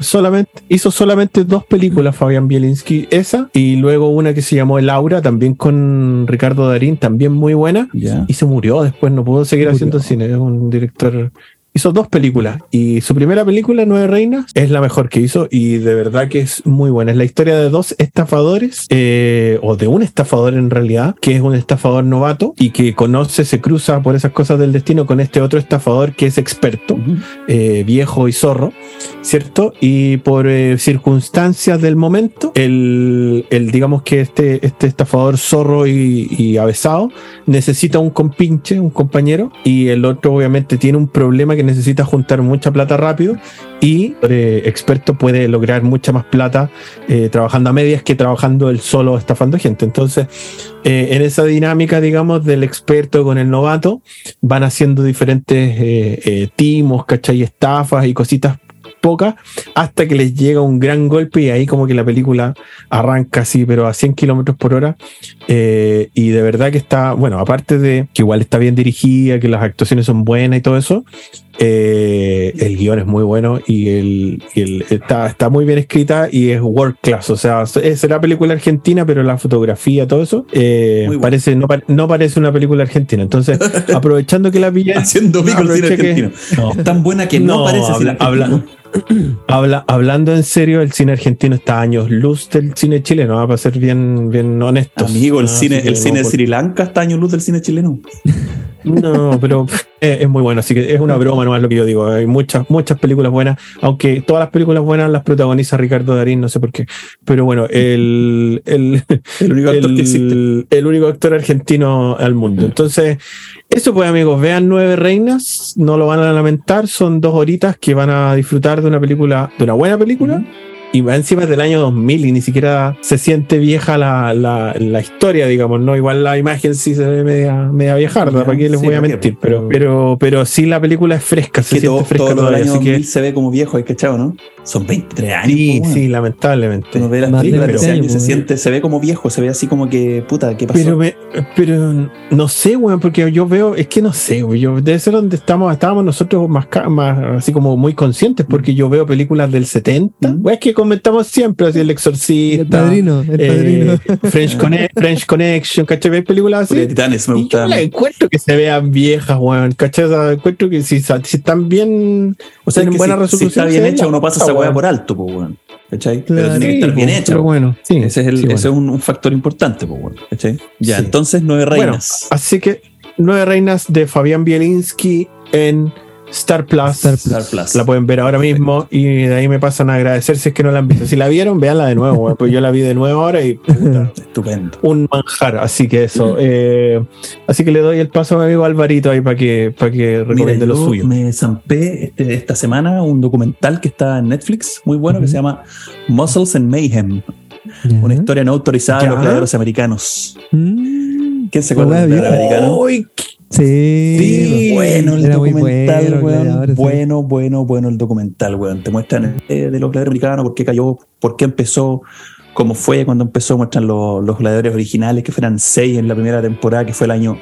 solamente, hizo solamente dos películas, Fabián Bielinski, esa, y luego una que se llamó El Aura, también con Ricardo Darín, también muy buena, y se murió después, no pudo seguir haciendo cine, es un director hizo dos películas y su primera película, Nueve Reinas, es la mejor que hizo y de verdad que es muy buena. Es la historia de dos estafadores, eh, o de un estafador en realidad, que es un estafador novato y que conoce, se cruza por esas cosas del destino con este otro estafador que es experto, eh, viejo y zorro, ¿cierto? Y por eh, circunstancias del momento, el, el, digamos que este, este estafador zorro y, y avesado necesita un compinche, un compañero, y el otro obviamente tiene un problema que necesita juntar mucha plata rápido y eh, experto puede lograr mucha más plata eh, trabajando a medias que trabajando él solo estafando gente. Entonces, eh, en esa dinámica, digamos, del experto con el novato, van haciendo diferentes timos, ¿cachai? Estafas y cositas pocas hasta que les llega un gran golpe y ahí como que la película arranca así, pero a 100 kilómetros por hora. y de verdad que está, bueno, aparte de que igual está bien dirigida, que las actuaciones son buenas y todo eso, eh, el guion es muy bueno y, el, está, está, muy bien escrita y es world class. O sea, es la película argentina, pero la fotografía, todo eso, eh, parece, no, no, parece una película argentina. Entonces, aprovechando que la pilla. Haciendo cine argentino. es tan buena que no, parece habla, habla, hablando en serio, el cine argentino está a años luz del cine chileno, va a ser bien, bien honesto. Amigo, el cine, el cine de Sri Lanka está a años luz del cine chileno. No, pero es, muy bueno, así que es una broma nomás lo que yo digo. Hay muchas, muchas películas buenas, aunque todas las películas buenas las protagoniza Ricardo Darín, no sé por qué. Pero bueno, el, el, único actor que existe. El único actor argentino al mundo. Entonces, eso pues amigos, vean Nueve Reinas, no lo van a lamentar, son dos horitas que van a disfrutar de una película, de una buena película y va encima del año 2000 y ni siquiera se siente vieja la, la, la historia, digamos, ¿no? Igual la imagen sí se ve media, media viejarda, ¿para qué les voy a mentir? Pero, pero, pero sí la película es fresca, se siente fresca todo, el año 2000 se ve como viejo, hay cachado, ¿no? Son 23 años. Sí, sí, lamentablemente. Uno ve las películas de ese año se siente, se ve como viejo, se ve así como que, puta, ¿qué pasó? Pero, pero no sé, weón, porque yo veo, es que no sé, weón, yo, debe ser donde estamos, estábamos nosotros más, más así como muy conscientes, porque yo veo películas del 70, mm. es que comentamos siempre, así El Exorcista, El Padrino, El eh, Padrino. French, French Connection, ¿cachai? ¿Ves películas así? Titanes me gusta. Yo encuentro que se vean viejas, weón, ¿cachai? encuentro que si, si están bien, o sea, tienen buena resolución. Si, está bien hecha, uno pasa weá por alto, pues, weón. ¿Cachai? pero tiene que estar bien hecha. Pero bueno, sí, ese es, el, ese es un, factor importante, pues, bueno, ¿cachai? Ya, entonces, Nueve Reinas. así que Nueve Reinas de Fabián Bielinski en Star Plus. Star Plus. La pueden ver ahora mismo y de ahí me pasan a agradecer si es que no la han visto. Si la vieron, véanla de nuevo, pues yo la vi de nuevo ahora y estupendo. Un manjar, así que eso. Eh, así que le doy el paso a mi amigo Alvarito ahí para que, para que recomiende lo suyo. Me zampé este, esta semana un documental que está en Netflix, muy bueno, que se llama Muscles and Mayhem. Una historia no autorizada de los gladiadores americanos. Mm. ¿Quién se acuerda de americano? Sí, bueno el documental, bueno, Bueno, bueno, bueno el documental, weón. Te muestran eh, de los gladiadores americanos, por qué cayó, por qué empezó, cómo fue cuando empezó. Muestran los, los gladiadores originales, que fueran seis en la primera temporada, que fue el año,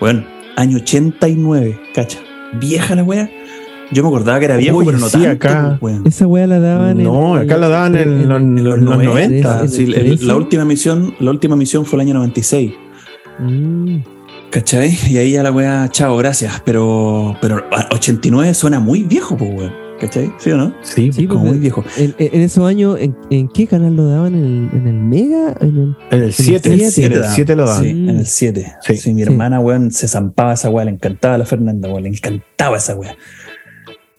bueno, año 89, cacha. Vieja la weá. Yo me acordaba que era viejo, pero no sí, acá. Esa weá la daban No, acá la daban en, los, 90. la, última misión, la última misión fue el año 96. Mm. ¿Cachai? Y ahí ya la weá, chao, gracias. Pero, pero 89 suena muy viejo, pues, weón. ¿Cachai? ¿Sí o no? Sí, sí como muy viejo. En, esos años, ¿en, qué canal lo daban? ¿En el, en el Mega? En el, 7. En el 7 lo daban. Sí, en el 7. Sí. mi hermana, weón, se zampaba esa weá. Le encantaba a la Fernanda, weón. Le encantaba esa weá.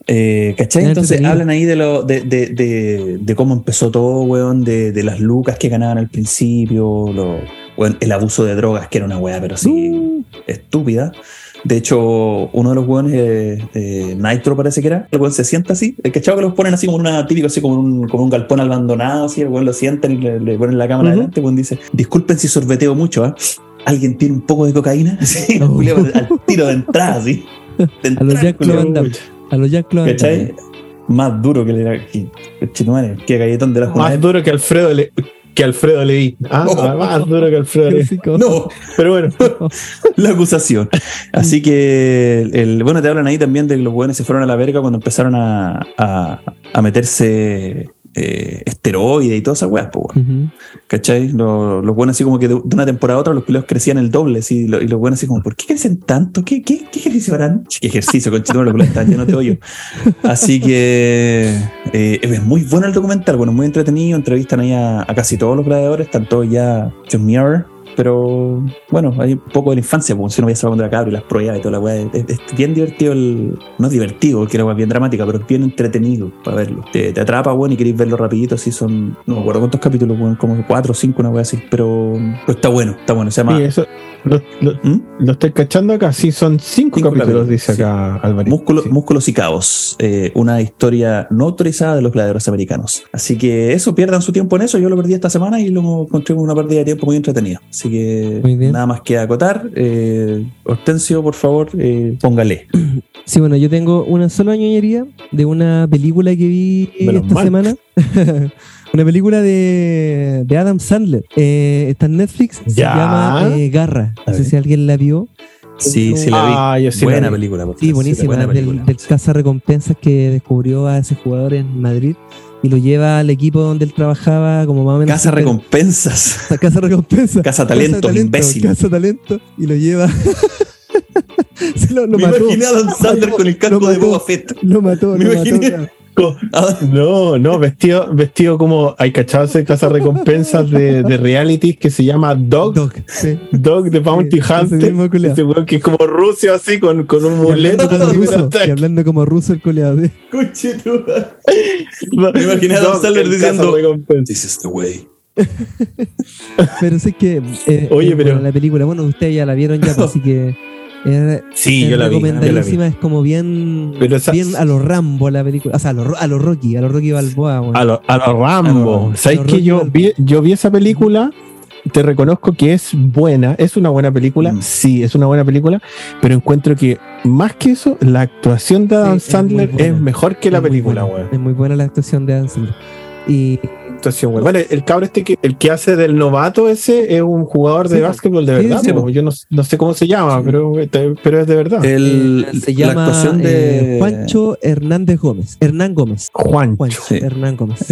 Eh, ¿Cachai? Entonces hablan ahí de, lo, de, de, de, de, cómo empezó todo, weón, de, de las lucas que ganaban al principio, el abuso de drogas, que era una weá, pero sí, uh. estúpida. De hecho, uno de los weones, eh, Nitro parece que era, el weón se sienta así, el cachado que los ponen así como una típico, así como un, como un galpón abandonado, así, el weón lo sientan y le, ponen la cámara delante, el weón dice, disculpen si sorbeteo mucho, ¿ah? ¿Alguien tiene un poco de cocaína? Sí, oh. al tiro de entrada, así. a los Jack a los Jack ¿Cachai? Más duro que le que, que galletón de la Más duro que Alfredo le, que Alfredo Leví. Ah, ah, más duro que Alfredo Leví. No, pero bueno, la acusación. Así que, el, bueno, te hablan ahí también de que los buenos se fueron a la verga cuando empezaron a, a meterse eh, esteroide y todas esas weas, pues, ¿cachai? Los, buenos así como que de, una temporada a otra los peleos crecían el doble, y los buenos así como, ¿por qué crecen tanto? ¿Qué, qué, qué ejercicio harán? ¿Qué ejercicio, conchito? Los están llenos de hoyo. Así que eh, es muy bueno el documental, bueno, muy entretenido, entrevistan ahí a, casi todos los gladiadores, están todos ya John Muir, pero bueno, hay un poco de la infancia, porque si no voy a saber dónde la cabra y las pruebas y toda la weá. Es, bien divertido, el, no es divertido, porque es bien dramática, pero es bien entretenido para verlo. Te, atrapa, bueno, y queréis verlo rapidito, así son, no me acuerdo cuántos capítulos, bueno, como cuatro o cinco, una weá así, pero, está bueno, está bueno, se llama... Sí, eso, lo, ¿Mm? estoy cachando acá, sí, son cinco, capítulos, dice acá Alvarito. Músculos y cabos, eh, una historia no autorizada de los gladiadores americanos. Así que eso, pierdan su tiempo en eso, yo lo perdí esta semana y lo encontré una pérdida de tiempo muy entretenida. Así que nada más que acotar. Eh, Hortensio, por favor, eh, póngale. Sí, bueno, yo tengo una sola ñoñería de una película que vi esta semana. una película de, de Adam Sandler. Eh, está en Netflix. Se llama eh, Garra. No sé si alguien la vio. Sí, sí la vi. Ah, buena película. Sí, buenísima. Del, del caza recompensas que descubrió a ese jugador en Madrid y lo lleva al equipo donde él trabajaba como más o menos. Casa Recompensas. Casa Recompensas. Casa Talento, imbécil. Casa Talento y lo lleva. Se lo, lo Me mató. imaginé a Don Sander con el casco de Boba Fett. Lo mató, Me lo imaginé. mató. No, no, vestido, vestido como hay cachados de casa recompensas de, de reality que se llama Dog. Dog, sí. Dog de Bounty Hunter. Ese weón que es como ruso así con, con un muleto. Y hablando como ruso el coleado. Me imaginé a Don Saller diciendo This is the way. pero sé que eh, Oye, pero la película, bueno, ustedes ya la vieron ya, así que sí, yo la vi. Recomendadísima, es como bien, bien a los Rambo la película. O sea, a los a lo Rocky, a los Rocky Balboa. A los a lo Rambo. ¿Sabes que yo vi, yo vi esa película? Te reconozco que es buena, es una buena película, mm. sí, es una buena película, pero encuentro que más que eso, la actuación de Adam Sandler es, mejor que la película, Es muy buena la actuación de Adam Sandler. Y bueno, el cabro este que el que hace del novato ese es un jugador de básquetbol de verdad. yo no, sé cómo se llama, pero, pero es de verdad. El, se llama la actuación de eh, Juancho Hernández Gómez. Hernán Gómez. Juancho. Hernán Gómez.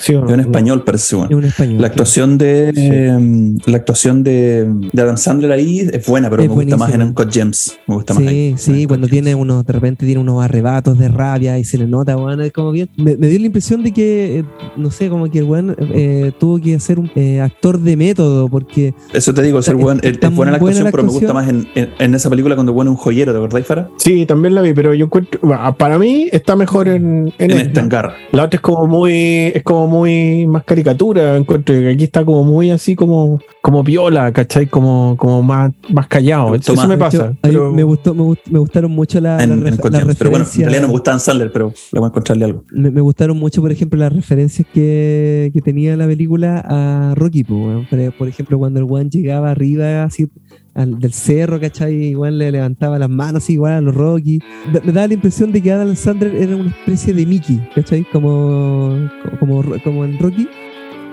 Sí, un español, parece bueno. Un español, la actuación de em, la actuación de, de, Adam Sandler ahí es buena, pero me gusta más en Uncut Gems. Me gusta más ahí. Sí, cuando tiene uno, de repente tiene unos arrebatos de rabia y se le nota, bueno, es como bien. Me, me dio la impresión de que, eh, no sé, como que que el weón eh, tuvo que ser un eh, actor de método, porque. Eso te digo, ser buen, es, buena la actuación, pero me gusta más en, en, esa película cuando bueno un joyero, ¿de verdad, Fara? Sí, también la vi, pero yo encuentro. Para mí está mejor en. En, en. La otra es como muy. Es como muy más caricatura, encuentro que aquí está como muy así como. Como viola, ¿cachai? Como, como más, más callado. Eso me pasa. me, gustó, me, gustaron mucho las referencias. Pero bueno, en realidad no me gustaban Sandler, pero le voy a encontrarle algo. me gustaron mucho, por ejemplo, las referencias que que, tenía la película a Rocky. por ejemplo, cuando el One llegaba arriba así del cerro, ¿cachai? Igual le levantaba las manos igual a los Rocky. Me, daba la impresión de que Adam Sandler era una especie de Mickey, ¿cachai? Como, como, como en Rocky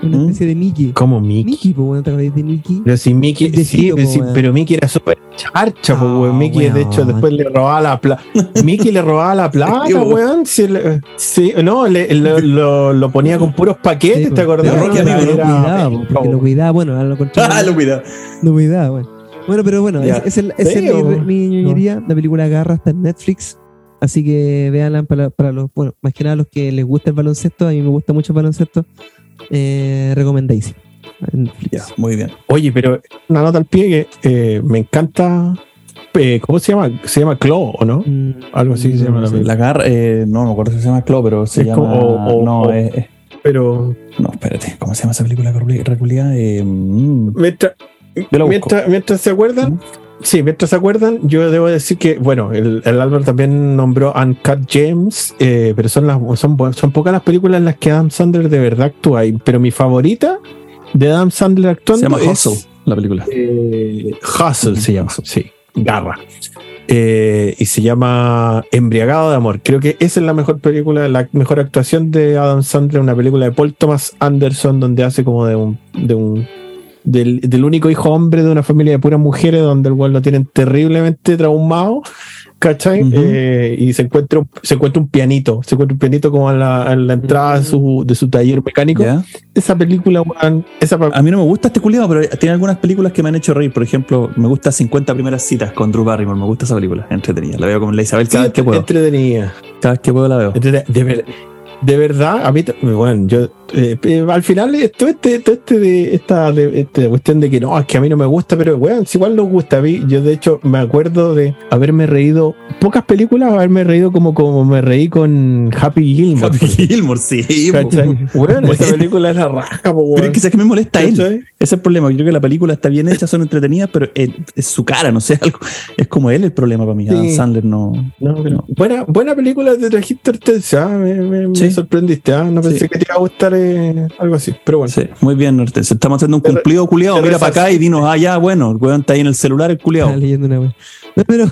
una ¿Mm? especie de Mickey. ¿Cómo Mickey? Mickey, pues bueno, te de Mickey. Pero si Mickey, sí, pero, Mickey era súper charcha, pues, weón. Mickey, de hecho, después le robaba la plata. Mickey le robaba la plata, weón. Sí, sí, no, le, lo, lo, ponía con puros paquetes, ¿te acordás? Rocky, amigo, lo cuidaba, porque lo cuidaba, bueno, lo contrario. Ah, lo cuidaba. Lo cuidaba, bueno. Bueno, pero bueno, esa es, el, es mi, ñoñería. La película Garra está en Netflix. Así que véanla para, para, los, bueno, más que nada los que les gusta el baloncesto. A mí me gusta mucho el baloncesto eh, recomendadísimo. muy bien. Oye, pero una nota al pie que eh, me encanta. Eh, ¿Cómo se llama? Se llama Claw, ¿o no? Mm, Algo así se llama la La gar, eh, no, me acuerdo si se llama Claw, pero se llama. o, no, es, pero. No, espérate, ¿cómo se llama esa película reculia? Eh, mm. mientras, mientras, mientras, se acuerdan, Sí, mientras se acuerdan, yo debo decir que, bueno, el, el Álvaro también nombró Uncut James, eh, pero son, las, son, son pocas las películas en las que Adam Sandler de verdad actúa. Pero mi favorita de Adam Sandler actuando se llama Hustle, la película. Eh, Hustle se llama, sí, Garra. Eh, y se llama Embriagado de Amor. Creo que esa es la mejor película, la mejor actuación de Adam Sandler, una película de Paul Thomas Anderson, donde hace como de un, de un del, único hijo hombre de una familia de puras mujeres donde el cual lo tienen terriblemente traumado, ¿cachai? Eh, y se encuentra, se encuentra un pianito, se encuentra un pianito como en la, entrada de, su, de su taller mecánico. Esa película, esa A mí no me gusta este culiado, pero tiene algunas películas que me han hecho reír. Por ejemplo, me gusta 50 primeras citas con Drew Barrymore, me gusta esa película, entretenida. La veo como la Isabel cada vez que puedo. Entretenida. Cada vez que puedo la veo. De, de verdad, a mí, bueno, yo eh, eh, al final todo este, todo este de esta de, este cuestión de que no, es que a mí no me gusta, pero bueno, si igual nos gusta a mí, yo de hecho me acuerdo de haberme reído, pocas películas, haberme reído como, como me reí con Happy Gilmore. Happy Gilmore, sí. Bueno, esa película es la raja, Pero es que, me molesta él. Ese es el problema. Yo creo que la película está bien hecha, son entretenidas, pero es, su cara, no sé, algo. Es como él el problema para mí. Sandler no. no, Buena, buena película de trajiste ¿ah? me, me, sorprendiste, ¿ah? no pensé que te iba a gustar algo así, pero bueno. Sí, muy bien, Hortense. Estamos haciendo un cumplido culiado. Mira para acá y dinos, ah, ya, bueno, el weón está ahí en el celular, el culiado. Está leyendo una Pero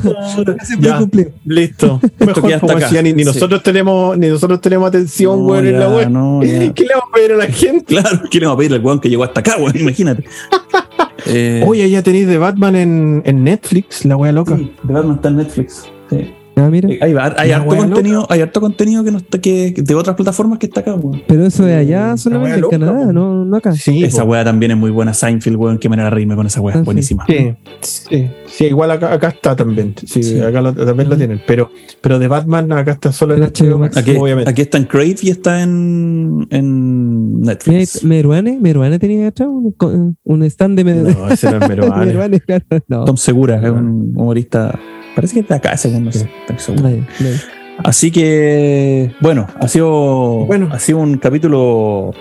ya, listo. Mejor acá. Ni, nosotros tenemos, ni nosotros tenemos atención, weón, en la web. ¿Qué le vamos a pedir a la gente? Claro, ¿qué le vamos a pedir al weón que llegó hasta acá, weón? Imagínate. eh, Oye, ya tenéis de Batman en, en Netflix, la wea loca. Sí, de Batman está en Netflix. Sí. Ah, eh, hay, harto contenido, hay harto contenido que no está que de otras plataformas que está acá, Pero eso de allá solamente en Canadá, no, no acá. Sí, esa weá también es muy buena. Seinfeld, weón, qué manera de reírme con esa weá, ah, buenísima. Sí, sí, sí, igual acá, acá está también. Sí, acá también lo tienen. Pero, pero de Batman acá está solo en HBO Max, aquí, obviamente. Aquí está en Crave y está en, en Netflix. Meruane, Meruane tenía atrás un, un stand de Meruane. No, ese no es Meruane. Tom Segura, es un humorista Parece que está acá, segundo, Así que, bueno, ha sido, bueno. ha sido un capítulo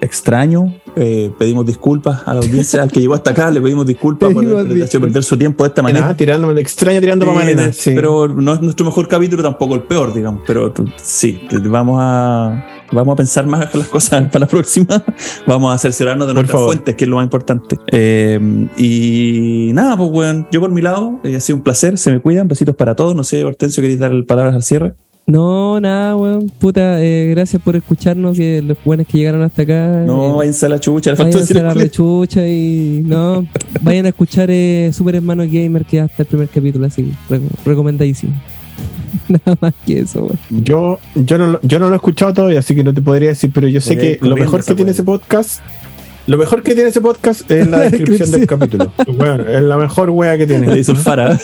extraño, Eh, pedimos disculpas a la audiencia, al que llegó hasta acá, le pedimos disculpas por hecho perder su tiempo de esta manera. tirando, extraña tirando para sí. Pero no es nuestro mejor capítulo, tampoco el peor, digamos. Pero sí, vamos a vamos a pensar más las cosas para la próxima. Vamos a cerciorarnos de nuestras fuentes, que es lo más importante. Eh, y nada, pues bueno, yo por mi lado, eh, ha sido un placer, se me cuidan, besitos para todos. No sé, Hortensio, ¿queréis dar palabras al cierre? No, nada, weón. Puta, eh, gracias por escucharnos, que los buenos que llegaron hasta acá. No, eh, váyanse a la chucha, váyanse a la chucha y no, vayan a escuchar eh, Super Hermano Gamer que hasta el primer capítulo, así, recomendadísimo. Nada más que eso, weón. Yo, yo, no, yo no lo he escuchado todavía, así que no te podría decir, pero yo sé que lo mejor que tiene ese podcast lo mejor que tiene ese podcast es la descripción del capítulo. Bueno, es la mejor wea que tiene. Le hizo el fara.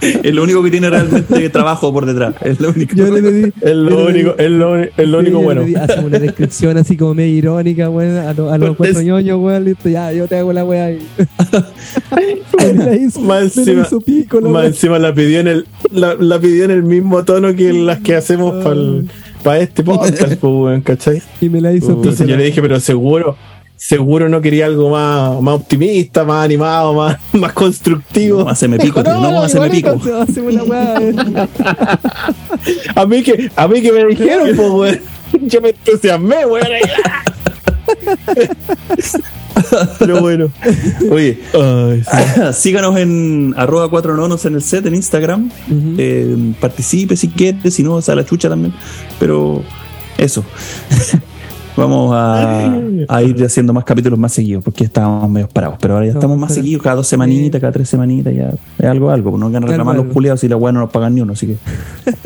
es lo único que tiene realmente trabajo por detrás. Es lo único. Yo le pedí, es lo único, es lo, es lo único bueno. Hace una descripción así como medio irónica, weón, a, a los cuatro ñoños, weón, listo, ya, yo te hago la weá ahí. más encima, pico, la más encima la pidió en el, la, la, pidió en el mismo tono que las que hacemos para para este podcast, pues, ¿cachai? Y me la hizo. Entonces yo le dije, pero seguro, seguro no quería algo más, más optimista, más animado, más, más constructivo. No, me pico, no, no, no me pico. a mí que, a mí que me dijeron, pues, weón. Yo me entusiasmé, weón. Pero bueno. Oye, síganos en arroba cuatro nonos en el set en Instagram. Eh, participe si quiere, si no, a la chucha también. Pero eso. Vamos a, ir haciendo más capítulos más seguidos porque estábamos medio parados. Pero ahora ya estamos más seguidos, cada dos semanitas, cada tres semanitas, ya es algo, algo. No van a reclamar los culiados y la weá no nos pagan ni uno, así que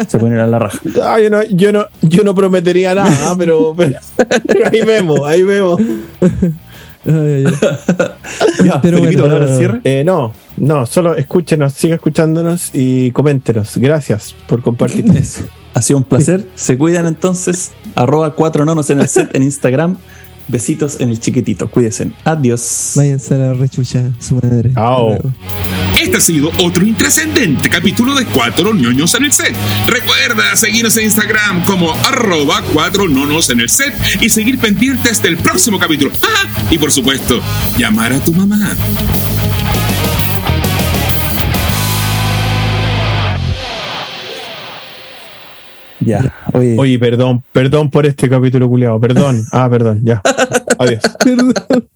se pueden ir a la raja. Ah, yo, no, yo, no, yo no prometería nada, pero, ahí vemos, ahí vemos. pero bueno, cierre? Eh, no, no, solo escúchenos, siga escuchándonos y coméntenos. Gracias por compartir eso. Ha sido un placer. Se cuidan entonces. Arroba cuatro nonos en el set en Instagram. Besitos en el chiquitito. Cuídense. Adiós. Váyanse a la rechucha, su madre. Este ha sido otro intrascendente capítulo de Cuatro Ñoños en el Set. Recuerda seguirnos en Instagram como arroba cuatro nonos en el set y seguir pendientes del próximo capítulo. Ah, y por supuesto, llamar a tu mamá. Ya. Oye. Oye, perdón, perdón por este capítulo culiado. Perdón. Ah, perdón, ya. Adiós. perdón.